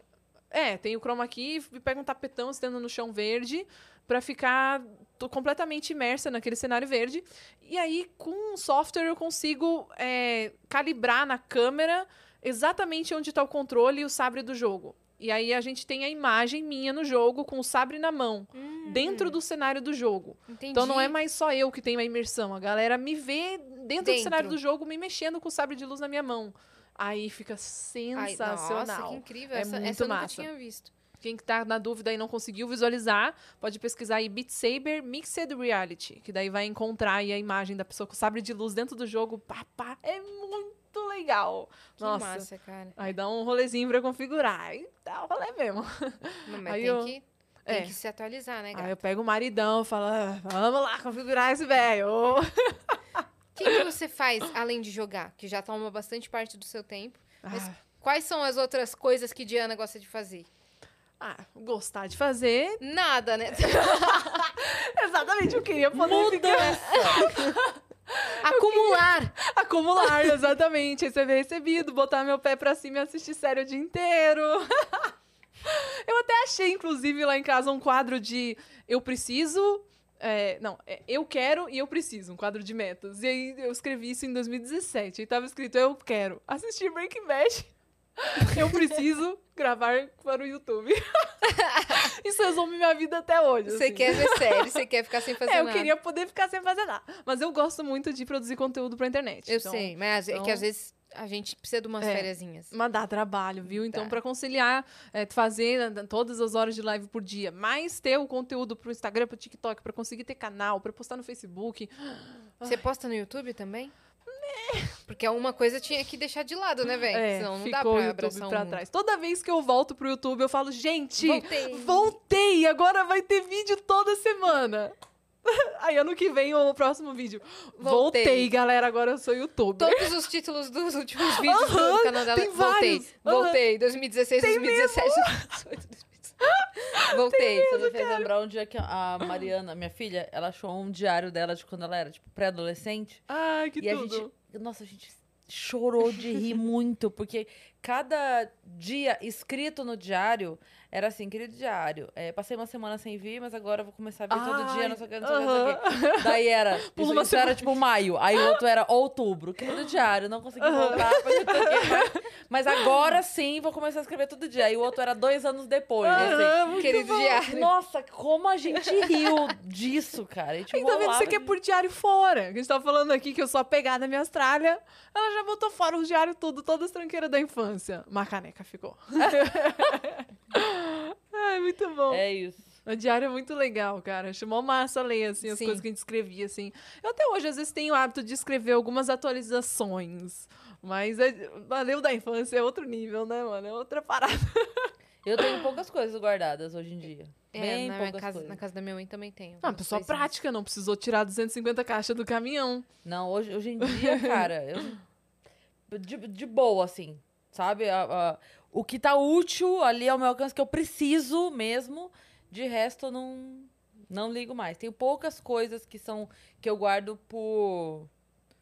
é, tem o chroma key e pega um tapetão estando no chão verde pra ficar tô completamente imersa naquele cenário verde. E aí, com o software, eu consigo é, calibrar na câmera exatamente onde está o controle e o sabre do jogo. E aí a gente tem a imagem minha no jogo com o sabre na mão,
Hum,
dentro do cenário do jogo.
entendi.
Então não é mais só eu que tenho a imersão, a galera me vê dentro, do
Dentro.
cenário do jogo me mexendo com o sabre de luz na minha mão. Aí fica
Ai,
sensacional.
nossa, que incrível.
É
essa,
muito
essa eu nunca
massa.
tinha visto.
Quem tá na dúvida e não conseguiu visualizar, pode pesquisar aí Beat Saber Mixed Reality, que daí vai encontrar aí a imagem da pessoa com sabre de luz dentro do jogo. Pá, pá, é muito legal.
Que
Nossa.
massa, cara.
Aí dá um rolezinho pra configurar. Aí dá o rolê mesmo.
Não, mas
Aí
tem
eu-
que... Tem
É.
que se atualizar, né,
Aí
gata?
eu pego o maridão e falo, "Ah, vamos lá configurar esse velho.
O que, que você faz além de jogar? Que já toma bastante parte do seu tempo. Mas
Ah,
quais são as outras coisas que Diana gosta de fazer?
Ah, gostar de fazer.
Nada, né?
Exatamente, eu queria poder
Mudança.
Acumular.
acumular, exatamente. Receber recebido, botar meu pé pra cima e assistir série o dia inteiro. eu até achei, inclusive, lá em casa um quadro de eu preciso. é, não, é, eu quero e eu preciso, um quadro de metas. E aí eu escrevi isso em 2017. E tava escrito: Eu quero assistir Breaking Bad. Eu preciso gravar para o YouTube. isso resume minha vida até hoje.
Você
assim.
quer ver série, você quer ficar sem fazer
É, eu
nada.
queria poder ficar sem fazer nada. Mas eu gosto muito de produzir conteúdo pra internet.
Eu
Então,
sei, mas é que
então-
às vezes a gente precisa de umas
É.
fériasinhas.
Mas dá trabalho, viu? Então, pra conciliar, é, fazer né, todas as horas de live por dia, mais ter o conteúdo pro Instagram, pro TikTok, pra conseguir ter canal, pra postar no Facebook.
Você posta no YouTube também? Porque uma coisa tinha que deixar de lado, né, velho?
É,
Senão não dá
ficou o
pra
YouTube pra
um
trás. Toda vez que eu volto pro YouTube, eu falo, gente,
Voltei.
voltei! Agora vai ter vídeo toda semana. Aí ano que vem o próximo vídeo.
Voltei.
Voltei, galera, agora eu sou youtuber.
Todos os títulos dos últimos vídeos do canal dela.
tem
Voltei.
vários.
Voltei. 2016, 2017, 2018, 2018. Voltei.
Você me fez lembrar um dia que a Mariana, minha filha, ela achou um diário dela de quando ela era, tipo, pré-adolescente.
Ai, que
e a
tudo.
gente. Nossa, a gente chorou de rir muito, porque cada dia escrito no diário era assim, querido diário, é, passei uma semana sem vir, mas agora vou começar a vir todo dia, não sei o que, não sei o que, não sei o que. Daí era,
Pula
isso,
uma
isso era tipo maio, aí o outro era outubro, querido diário, não consegui voltar, sei o quê, mas- mas agora sim vou começar a escrever todo dia. Aí o outro era dois anos depois, assim.
Aham, muito
Querido
bom.
diário.
Nossa, como a gente riu disso, cara. Gente
Ainda vendo
rolava
você quer
de-
por diário fora. A gente tava falando aqui que eu sou apegada à minha Austrália. Ela já botou fora o diário tudo, todas as tranqueiras da infância. Uma caneca ficou. Ai, muito bom.
É isso.
O diário é muito legal, cara. Chamou massa ler, assim, as
Sim.
coisas que a gente escrevia, assim. Eu até hoje, às vezes, tenho o hábito de escrever algumas atualizações. Mas é, valeu da infância, é outro nível, né, mano? É outra parada.
Eu tenho poucas coisas guardadas hoje em dia.
É,
Bem
na, minha
poucas
casa,
coisas.
na casa da minha mãe também tem.
Ah, pessoa
coisinhas.
prática, não precisou tirar 250 caixas do caminhão.
Não, hoje, hoje em dia, cara, eu. De, de boa, assim. Sabe? A- a- o que tá útil ali ao meu alcance, que eu preciso mesmo. De resto, eu não. Não ligo mais. Tenho poucas coisas que são. que eu guardo por.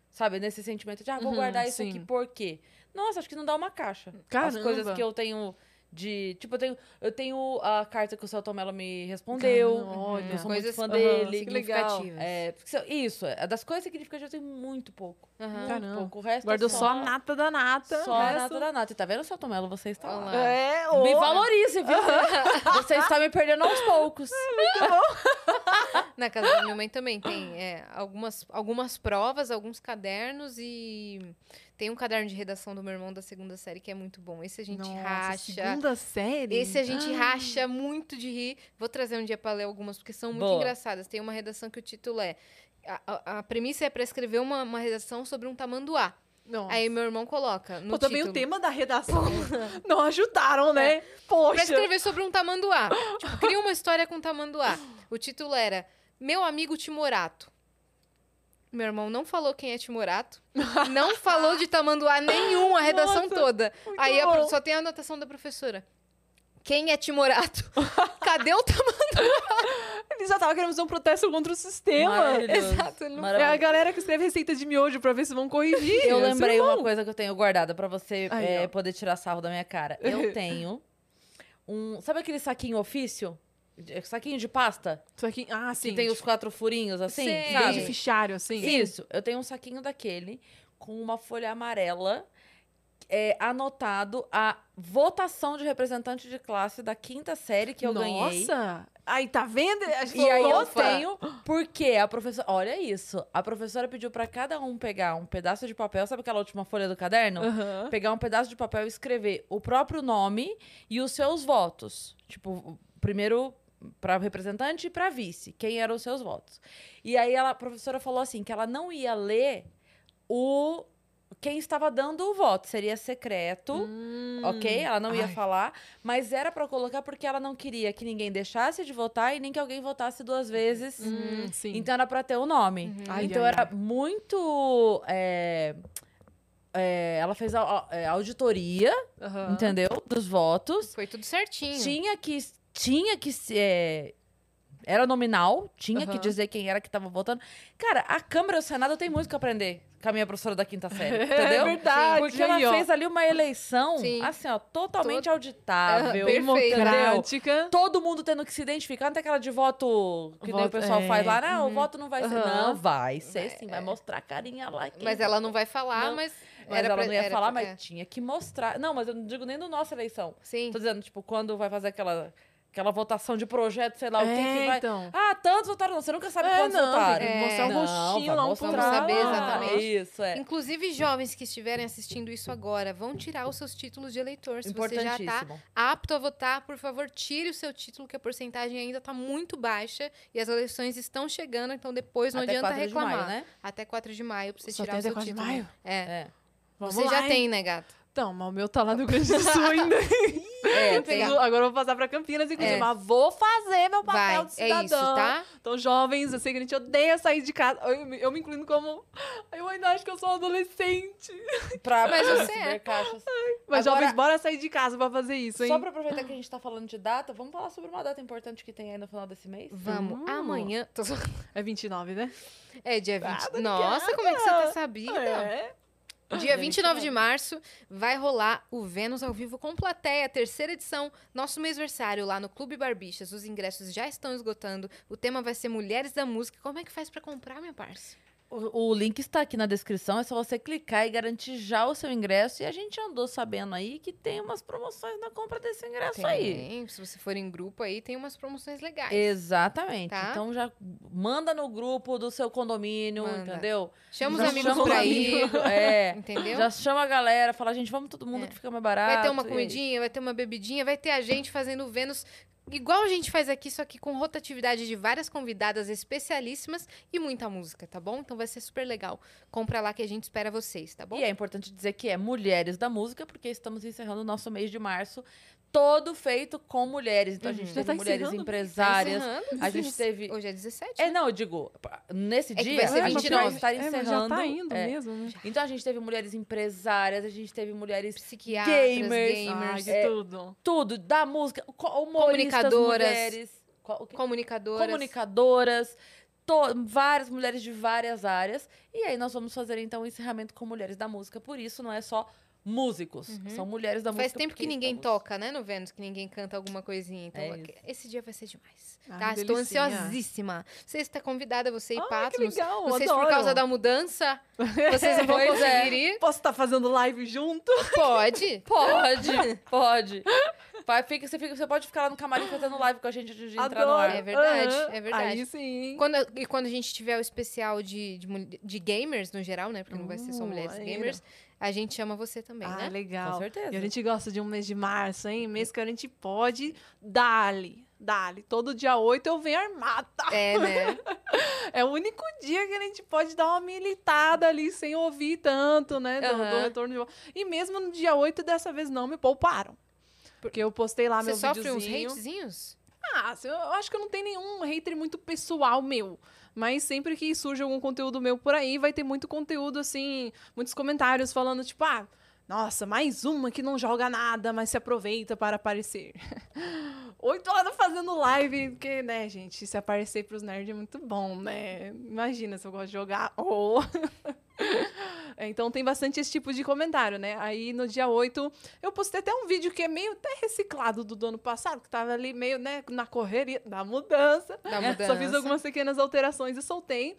Sabe, nesse sentimento de, ah, vou
Uhum,
guardar isso
sim.
aqui por quê? Nossa, acho que não dá uma caixa. As
Caramba.
coisas que eu tenho de. Tipo, eu tenho, eu tenho a carta que o Celto Mello me respondeu.
Caramba, olha.
Eu sou
Coisas
muito fã dele.
que legal.
significativas.
É, isso, é das coisas significativas eu tenho muito pouco.
Aham.
Muito
Caramba.
pouco. O resto
Guardou
é
só a nata da nata.
Só a nata da nata. E tá vendo, Celto Mello? Você está lá.
Olá.
É,
Me
ô.
valorize, viu? Você está me perdendo aos poucos.
Na casa da minha mãe também tem é, algumas, algumas provas, alguns cadernos e tem um caderno de redação do meu irmão da segunda série que é muito bom. Esse a gente
Nossa,
racha.
segunda série?
Esse a gente
Ah.
racha muito de rir. Vou trazer um dia pra ler algumas, porque são muito
Boa.
engraçadas. Tem uma redação que o título é. A, a- a premissa é pra escrever uma, uma redação sobre um tamanduá.
Nossa.
Aí meu irmão coloca. No
Pô, também o tema da redação não ajudaram, né? Poxa.
Pra escrever sobre um tamanduá. tipo, cria uma história com tamanduá. O título era Meu Amigo Timorato. Meu irmão não falou quem é Timorato. Não falou de tamanduá nenhum a redação
Nossa,
toda. Aí a só tem a anotação da professora. Quem é Timorato? Cadê o tamanduá?
Ele já tava querendo fazer um protesto contra o sistema.
Maravilhoso.
Exato, não-
É a galera que escreve receita de miojo pra ver se vão corrigir.
Eu
é
lembrei uma coisa que eu tenho guardada pra você
Aí,
é, poder tirar sarro da minha cara. Eu tenho um. Sabe aquele saquinho ofício? De- Saquinho de pasta?
Aqui, ah, sim.
que tem os quatro furinhos assim?
Sei.
Bem
Sabe?
de fichário, assim.
Isso, eu tenho um saquinho daquele com uma folha amarela é, anotado a votação de representante de classe da quinta série que eu ganhei.
Nossa! Aí, tá vendo?
E aí eu tenho, porque a professora. Olha isso. A professora pediu pra cada um pegar um pedaço de papel, sabe aquela última folha do caderno?
Aham.
Pegar um pedaço de papel e escrever o próprio nome e os seus votos. Tipo, o primeiro para representante e para vice, quem eram os seus votos. E aí ela, a professora falou assim que ela não ia ler o quem estava dando o voto. Seria secreto,
Hum.
ok? Ela não ia
Ai.
falar, mas era pra colocar porque ela não queria que ninguém deixasse de votar e nem que alguém votasse duas vezes.
Hum, sim.
Então era pra ter o nome.
Ai,
então
ai,
era muito. é, é, ela fez a, a- é, auditoria,
Aham.
entendeu? Dos votos.
Foi tudo certinho.
Tinha que. Tinha que se. é, era nominal, tinha que
Aham.
dizer quem era que tava votando. Cara, a Câmara e o Senado tem muito que aprender com a minha professora da quinta série, entendeu?
É verdade.
Porque ela fez ali uma eleição,
Sim.
assim, ó, totalmente auditável.
Democrática.
Todo mundo tendo que se identificar, não tem aquela de voto que nem o
Voto-
pessoal
é.
faz lá. Não, o voto não vai ser.
Aham.
Não, vai ser sim, vai mostrar a carinha lá.
Mas ela não vai falar,
Não,
mas.
Mas
era
ela
pra-
não ia falar,
pra-
mas
é.
tinha que mostrar. Não, mas eu não digo nem do nossa eleição.
Sim.
Tô dizendo, tipo, quando vai fazer aquela, aquela votação de projeto, sei lá, o que,
É,
que vai.
então.
Ah, tantos votaram, não. Você nunca sabe
É,
quantos
não,
votaram.
tem que
É.
mostrar o rostinho lá, um
mostrar.
Vamos saber
pouco.
exatamente.
Isso, é.
Inclusive, jovens que estiverem assistindo isso agora, vão tirar os seus títulos de eleitor. Se você já tá
Importantíssimo.
apto a votar, por favor, tire o seu título, que a porcentagem ainda está muito baixa e as eleições estão chegando, então depois não
Até
adianta
4 de
reclamar.
maio, né?
Até 4 de maio pra você
Só
tirar
tem
o seu
até 4 de
título.
maio?
É.
É.
Vamos
Você
lá,
já
hein?
tem, né, gato?
Então, mas o meu tá lá no Rio Grande do Sul ainda.
É.
Agora eu vou passar pra Campinas, inclusive.
É.
Mas vou fazer meu
Vai,
papel de
é
cidadão.
isso, tá?
Então, jovens, eu sei que a gente odeia sair de casa. Eu, me- eu me incluindo como... Eu ainda acho que eu sou adolescente.
Pra
Mas
pra
você é.
caixas.
Mas,
Agora-
jovens, bora sair de casa pra fazer isso, hein?
Só pra aproveitar que a gente tá falando de data, vamos falar sobre uma data importante que tem aí no final desse mês?
Vamos.
Hum.
Amanhã. Tô
É 29, né?
É dia 20.
obrigada.
Nossa, como é que você tá sabida?
É.
Dia 29 de março vai rolar o Vênus ao vivo com plateia, terceira edição, nosso mêsversário lá no Clube Barbixas. Os ingressos já estão esgotando. O tema vai ser Mulheres da Música. Como é que faz pra comprar, minha parça?
O, o link está aqui na descrição, é só você clicar e garantir já o seu ingresso. E a gente andou sabendo aí que tem umas promoções na compra desse ingresso aí.
Tem, se você for em grupo aí, tem umas promoções legais.
Exatamente.
Tá.
Então já manda no grupo do seu condomínio,
Manda.
entendeu?
Chama os
Já
amigos
chama
pra
os
ir,
É.
entendeu?
Já chama a galera, fala, gente, vamos todo mundo
É.
que fica mais barato.
Vai ter uma comidinha, vai ter uma bebidinha, vai ter a gente fazendo Vênus igual a gente faz aqui, só que com rotatividade de várias convidadas especialíssimas e muita música, tá bom? Então vai ser super legal. Compra lá que a gente espera vocês, tá bom?
E é importante dizer que é Mulheres da Música, porque estamos encerrando o nosso mês de março todo feito com mulheres. Então a gente
Uhum.
teve
tá
mulheres empresárias.
Encerrando.
A gente teve.
Hoje é 17.
É, não, eu digo, nesse
É
dia
vai ser
a gente
29.
vai estar
É, mas
encerrando.
já tá indo
é.
mesmo, né?
Então a gente teve mulheres empresárias, a gente teve mulheres
Psiquiatras,
gamers,
gamers,
de
É.
tudo.
tudo, da música,
Comunicadoras.
mulheres,
comunicadoras.
comunicadoras, to- várias mulheres de várias áreas. E aí nós vamos fazer então o encerramento com mulheres da música. Por isso não é só músicos, são mulheres da
Uhum. Faz
música.
tempo que ninguém
estamos-
toca, né, no Vênus? Que ninguém canta alguma coisinha. Então,
É isso.
esse dia vai ser demais.
Ai,
tá? Estou ansiosíssima. Você está convidada, você e
Ai,
Pato.
que legal,
Não sei se por causa da mudança, vocês não vão
é.
conseguir ir.
Posso estar fazendo live junto?
Pode.
Pode, pode. Vai, fica, você, fica, você pode ficar lá no camarim fazendo live com a gente antes de entrar no ar.
É verdade,
Aham.
é verdade.
Aí sim.
Quando, e quando a gente tiver o especial de, de, de gamers, no geral, né? Porque não vai ser só
Uh,
mulheres gamers. A gente chama você também,
Ah,
né?
legal.
Com certeza.
E a gente gosta de um mês de março, hein? Mês que a gente pode dali, dali. Todo dia 8 eu venho armada.
É, né?
É o único dia que a gente pode dar uma militada ali sem ouvir tanto, né? Do, do
Aham.
retorno de voz. E mesmo no dia 8, dessa vez não me pouparam. Porque eu postei lá
Você
meu
sofre uns
videozinho.
hatezinhos?
Ah, eu acho que eu não tenho nenhum hater muito pessoal meu. Mas sempre que surge algum conteúdo meu por aí, vai ter muito conteúdo, assim, muitos comentários falando, tipo, ah, nossa, mais uma que não joga nada, mas se aproveita para aparecer. Oito horas fazendo live, porque, né, gente, se aparecer pros nerds é muito bom, né? Imagina se eu gosto de jogar. Oh. Então tem bastante esse tipo de comentário, né? Aí no dia 8, eu postei até um vídeo que é meio até reciclado do do ano passado, que tava ali meio, né, na correria da mudança.
Da mudança.
Só fiz algumas pequenas alterações e soltei.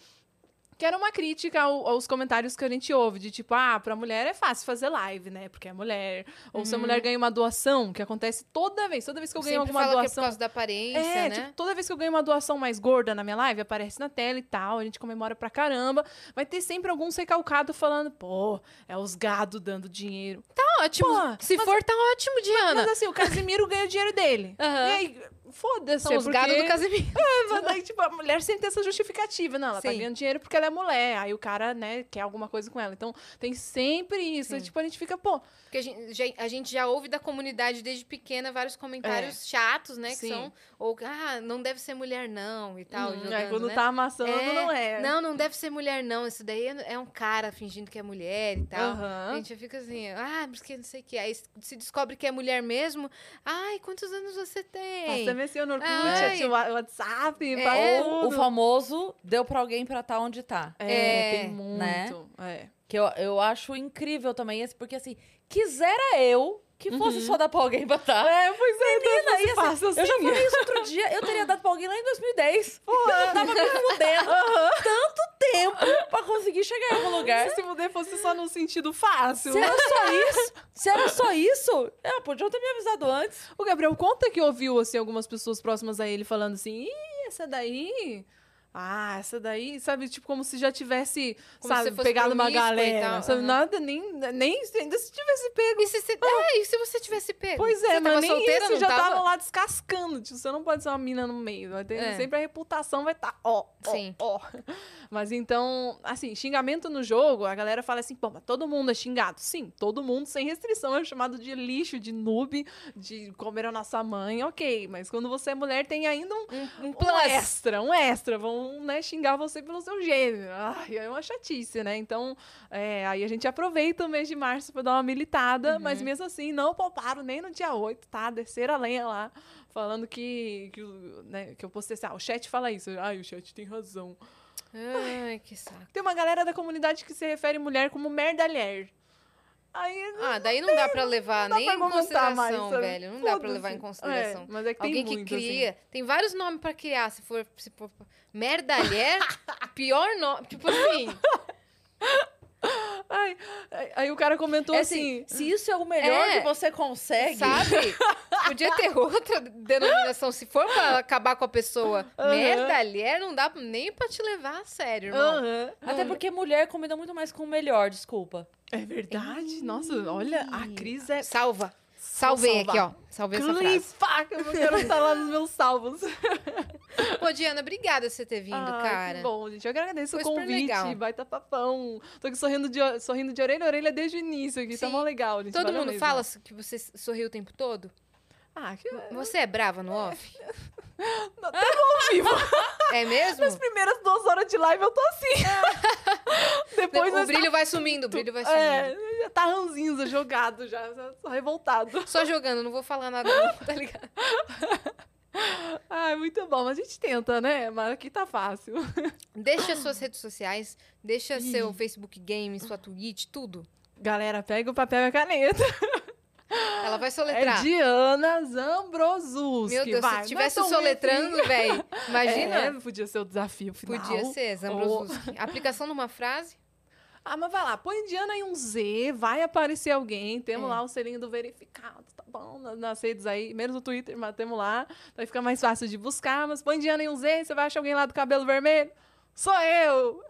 Que era uma crítica ao- aos comentários que a gente ouve, de tipo, ah, pra mulher é fácil fazer live, né? Porque é mulher. Ou se a mulher ganha uma doação, que acontece toda vez. Toda vez que eu ganho
Sempre
alguma
fala que é por
doação.
causa da aparência,
É,
né?
tipo, toda vez que eu ganho uma doação mais gorda na minha live, aparece na tela e tal, a gente comemora pra caramba. Vai ter sempre algum recalcado falando, pô, é os gado dando dinheiro.
Tá ótimo.
Pô,
Se
mas-
for, tá ótimo, Diana.
Mas assim, o Casimiro ganha o dinheiro dele.
Aham.
E aí, foda-se.
São
é
os gados do
porque-
Casemiro.
É, mas daí, tipo, a mulher sempre tem essa justificativa. Não, ela tá
Sim.
ganhando dinheiro porque ela é mulher. Aí o cara, né, quer alguma coisa com ela. Então, tem sempre isso.
Sim.
Tipo, a gente fica, pô,
Porque a gente, já, a gente já ouve da comunidade desde pequena vários comentários chatos, né? Que
Sim.
são, ou, ah, não deve ser mulher não, e tal.
hum,
jogando,
aí quando
né?
tá amassando,
É,
não é.
Não, não deve ser mulher, não. Isso daí é é um cara fingindo que é mulher e tal.
Aham.
A gente já fica assim, ah, porque não sei o que. Aí se descobre que é mulher mesmo. Ai, quantos anos você tem?
Passa No Orkut,
Ai.
tinha o WhatsApp,
É,
o famoso deu pra alguém pra estar onde tá.
É,
É,
tem muito.
né?
É.
Que eu, eu acho incrível também esse, porque assim, quisera eu que fosse
Uhum.
só dar pra alguém pra estar.
É, pois é,
Menina,
então
assim,
passa assim.
Eu já falei isso outro dia, eu teria dado pra alguém lá em 2010. Eu tava me fudendo tanto tempo pra conseguir chegar em algum lugar.
Se fuder fosse só no sentido fácil.
Se era só isso, se era só isso, é, podiam ter me avisado antes.
O Gabriel conta que ouviu, assim, algumas pessoas próximas a ele falando assim, ih, essa daí... Ah, essa daí, sabe, tipo, como se já tivesse,
Como
sabe, pegado uma galera.
tal,
Sabe,
aham.
nada, nem, nem ainda se tivesse pego.
E se, se, ah, e se você tivesse pego?
Pois é,
você
mas nem
solteira,
isso já
tava?
tava lá descascando. Tipo, você não pode ser uma mina no meio. Vai ter,
É.
Sempre a reputação vai estar, ó, ó,
Sim.
ó. Mas então, assim, xingamento no jogo, a galera fala assim, pô, mas todo mundo é xingado. Sim, todo mundo sem restrição é chamado de lixo, de noob, de comer a nossa mãe, ok. Mas quando você é mulher, tem ainda um,
Um, um
um extra, um extra. Vão, né, xingar você pelo seu gênero. Ai, é uma chatice, né? Então, é, aí a gente aproveita o mês de março pra dar uma militada, mas mesmo assim, não pouparam nem no dia 8, tá? Desceram a lenha lá, falando que, que, né, que eu postei assim, ah, o chat fala isso. Ai, o chat tem razão.
Ai, que saco.
Tem uma galera da comunidade que se refere mulher como merdalher. Aí,
Ah, daí não dá pra levar nem em consideração,
mais,
velho. Não dá pra
Foda-se.
levar em
É,
consideração.
mas é que tem
Alguém que
muito, assim.
cria. Tem vários nomes pra criar, se for. Se for merdalher, pior nome. Tipo assim.
Aí- o cara comentou
É
assim,
assim, se isso é o melhor
É.
que você consegue.
Sabe? Podia ter outra denominação. Se for pra acabar com a pessoa,
Aham.
merdalher, não dá nem pra te levar a sério, irmão.
Aham.
Até porque mulher combina muito mais com o melhor, desculpa.
É verdade? Nossa, olha, a Cris é.
Salva. Salvei aqui, ó. Salvei essa frase.
Clipa! Eu quero estar lá nos meus salvos.
Pô, Diana, obrigada por você ter vindo,
Ai,
cara.
Que bom, gente. Eu agradeço
Foi
o convite.
legal.
Baita papão. Tô aqui sorrindo de, sorrindo de orelha a orelha desde o início aqui. Tá
Sim.
mó legal, gente.
Todo mundo
mesmo.
fala que você sorriu o tempo todo?
Ah, que
Você é brava no off?
até ao vivo.
É mesmo?
Nas primeiras duas horas de live eu tô assim. Depois
o brilho
tá
vai sumindo, o brilho vai sumindo.
É, já tá ranzinza, jogado já, só revoltado.
Só jogando, não vou falar nada não, tá ligado?
Ai, muito bom. Mas a gente tenta, né? Mas aqui tá fácil.
Deixa suas redes sociais, deixa seu Facebook Game, sua Twitch, tudo.
Galera, pega o papel e a caneta.
Ela vai
É
soletrar.
Diana Zambrosus.
Meu Deus,
vai.
se tivesse
Não é tão
soletrando, velho,
assim.
imagina.
É, podia ser o desafio final.
Podia ser, Zambrosuski. Aplicação numa frase?
Ah, mas vai lá, põe Diana em um Z, vai aparecer alguém. Temos
É.
lá o selinho do verificado, tá bom? Na- Nas redes aí, menos no Twitter, mas temos lá. Vai ficar mais fácil de buscar. Mas põe Diana em um Z, você vai achar alguém lá do cabelo vermelho. Sou eu!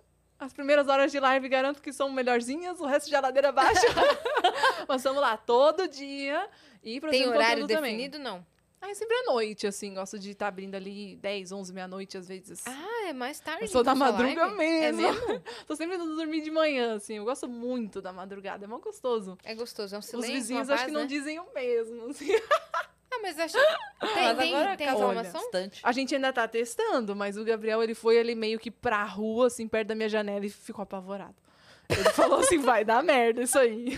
As primeiras horas de live garanto que são melhorzinhas, o resto de ladeira abaixo. mas estamos lá todo dia. E
Tem horário
também.
definido? Não.
Ah, sempre à noite, assim. Gosto de estar abrindo ali 10, 11, meia-noite, às vezes.
Ah, é mais tarde.
Eu sou da
então,
madruga
live?
mesmo.
É mesmo?
Tô sempre indo dormir de manhã, assim. Eu gosto muito da madrugada. É mó gostoso.
É gostoso, é um
Os
silêncio,
vizinhos
uma
acho que
paz,
não
né?
dizem o mesmo. assim.
Mas acho... Tem,
Mas
tem,
agora
tem
distante.
A gente ainda tá testando, mas o Gabriel, ele foi ali meio que pra rua, assim, perto da minha janela e ficou apavorado. Ele falou assim, vai dar merda isso aí.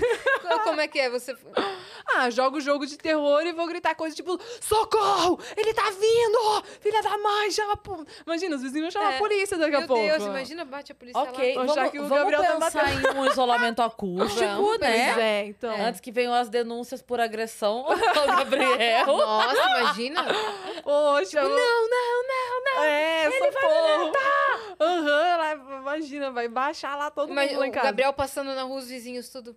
Como é que é? Você...
Ah, jogo jogo de terror e vou gritar coisa tipo, socorro! Ele tá vindo! Filha da mãe, chama a po-" Imagina, os vizinhos vão chamar
É.
a polícia daqui a
Meu
pouco.
Deus, imagina, bate a polícia
Ok,
lá.
Achar
vamos,
que o
vamos
Gabriel tá
pensar em um isolamento acústico,
Vamos,
né?
Pois é, então.
Antes que venham as denúncias por agressão ao Gabriel.
Nossa, imagina.
Poxa, não, não, não, não. É, Ele socorro. vai Aham, ela, imagina, vai baixar lá todo
Imagina
mundo lá em
o
casa.
Gabriel passando na rua, os vizinhos tudo.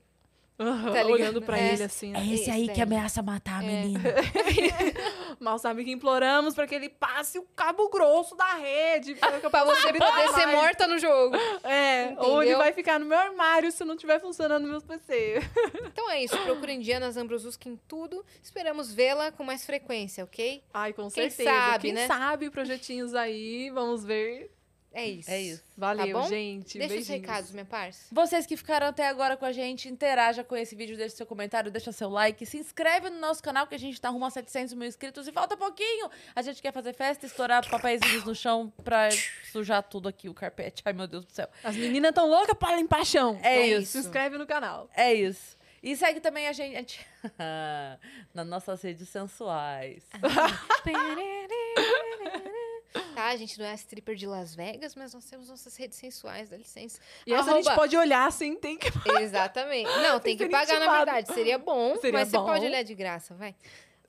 Tá
olhando pra
É.
ele assim.
É
né?
esse aí que
daí.
ameaça matar a menina.
Mal sabe que imploramos pra que ele passe o cabo grosso da rede. Possa
você poder ser morta no jogo.
É, ou ele vai ficar no meu armário se não estiver funcionando no meu PC.
Então é isso. Procurem Diana Zambrosuski em tudo. Esperamos vê-la com mais frequência, ok?
Ai, com
Quem
certeza.
sabe,
Quem
né?
sabe projetinhos aí, vamos ver.
É isso.
É isso.
Valeu,
bom?
gente.
Deixa os
Beijinhos.
recados, minha parça.
Vocês que ficaram até agora com a gente, interaja com esse vídeo, deixa seu comentário, deixa seu like, se inscreve no nosso canal que a gente tá rumo a 700 mil inscritos e falta pouquinho. A gente quer fazer festa, estourar papéis no chão pra sujar tudo aqui, o carpete. Ai, meu Deus do céu.
As meninas tão loucas pra limpar chão.
É
Então,
isso.
Se inscreve no canal.
É isso. E segue também a gente nas nossas redes sensuais.
Tá, a gente não é stripper de Las Vegas, mas nós temos nossas redes sensuais, dá licença.
E essa a gente
Arroba-
pode olhar sem tem que.
Exatamente. Não, tem que pagar, na verdade. Seria bom,
Seria
mas você
bom.
pode olhar de graça, vai.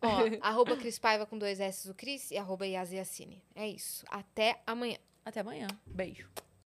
Ó, arroba Cris Paiva com dois S o Cris e arroba Yasiacine. É isso. Até amanhã.
Até amanhã. Beijo.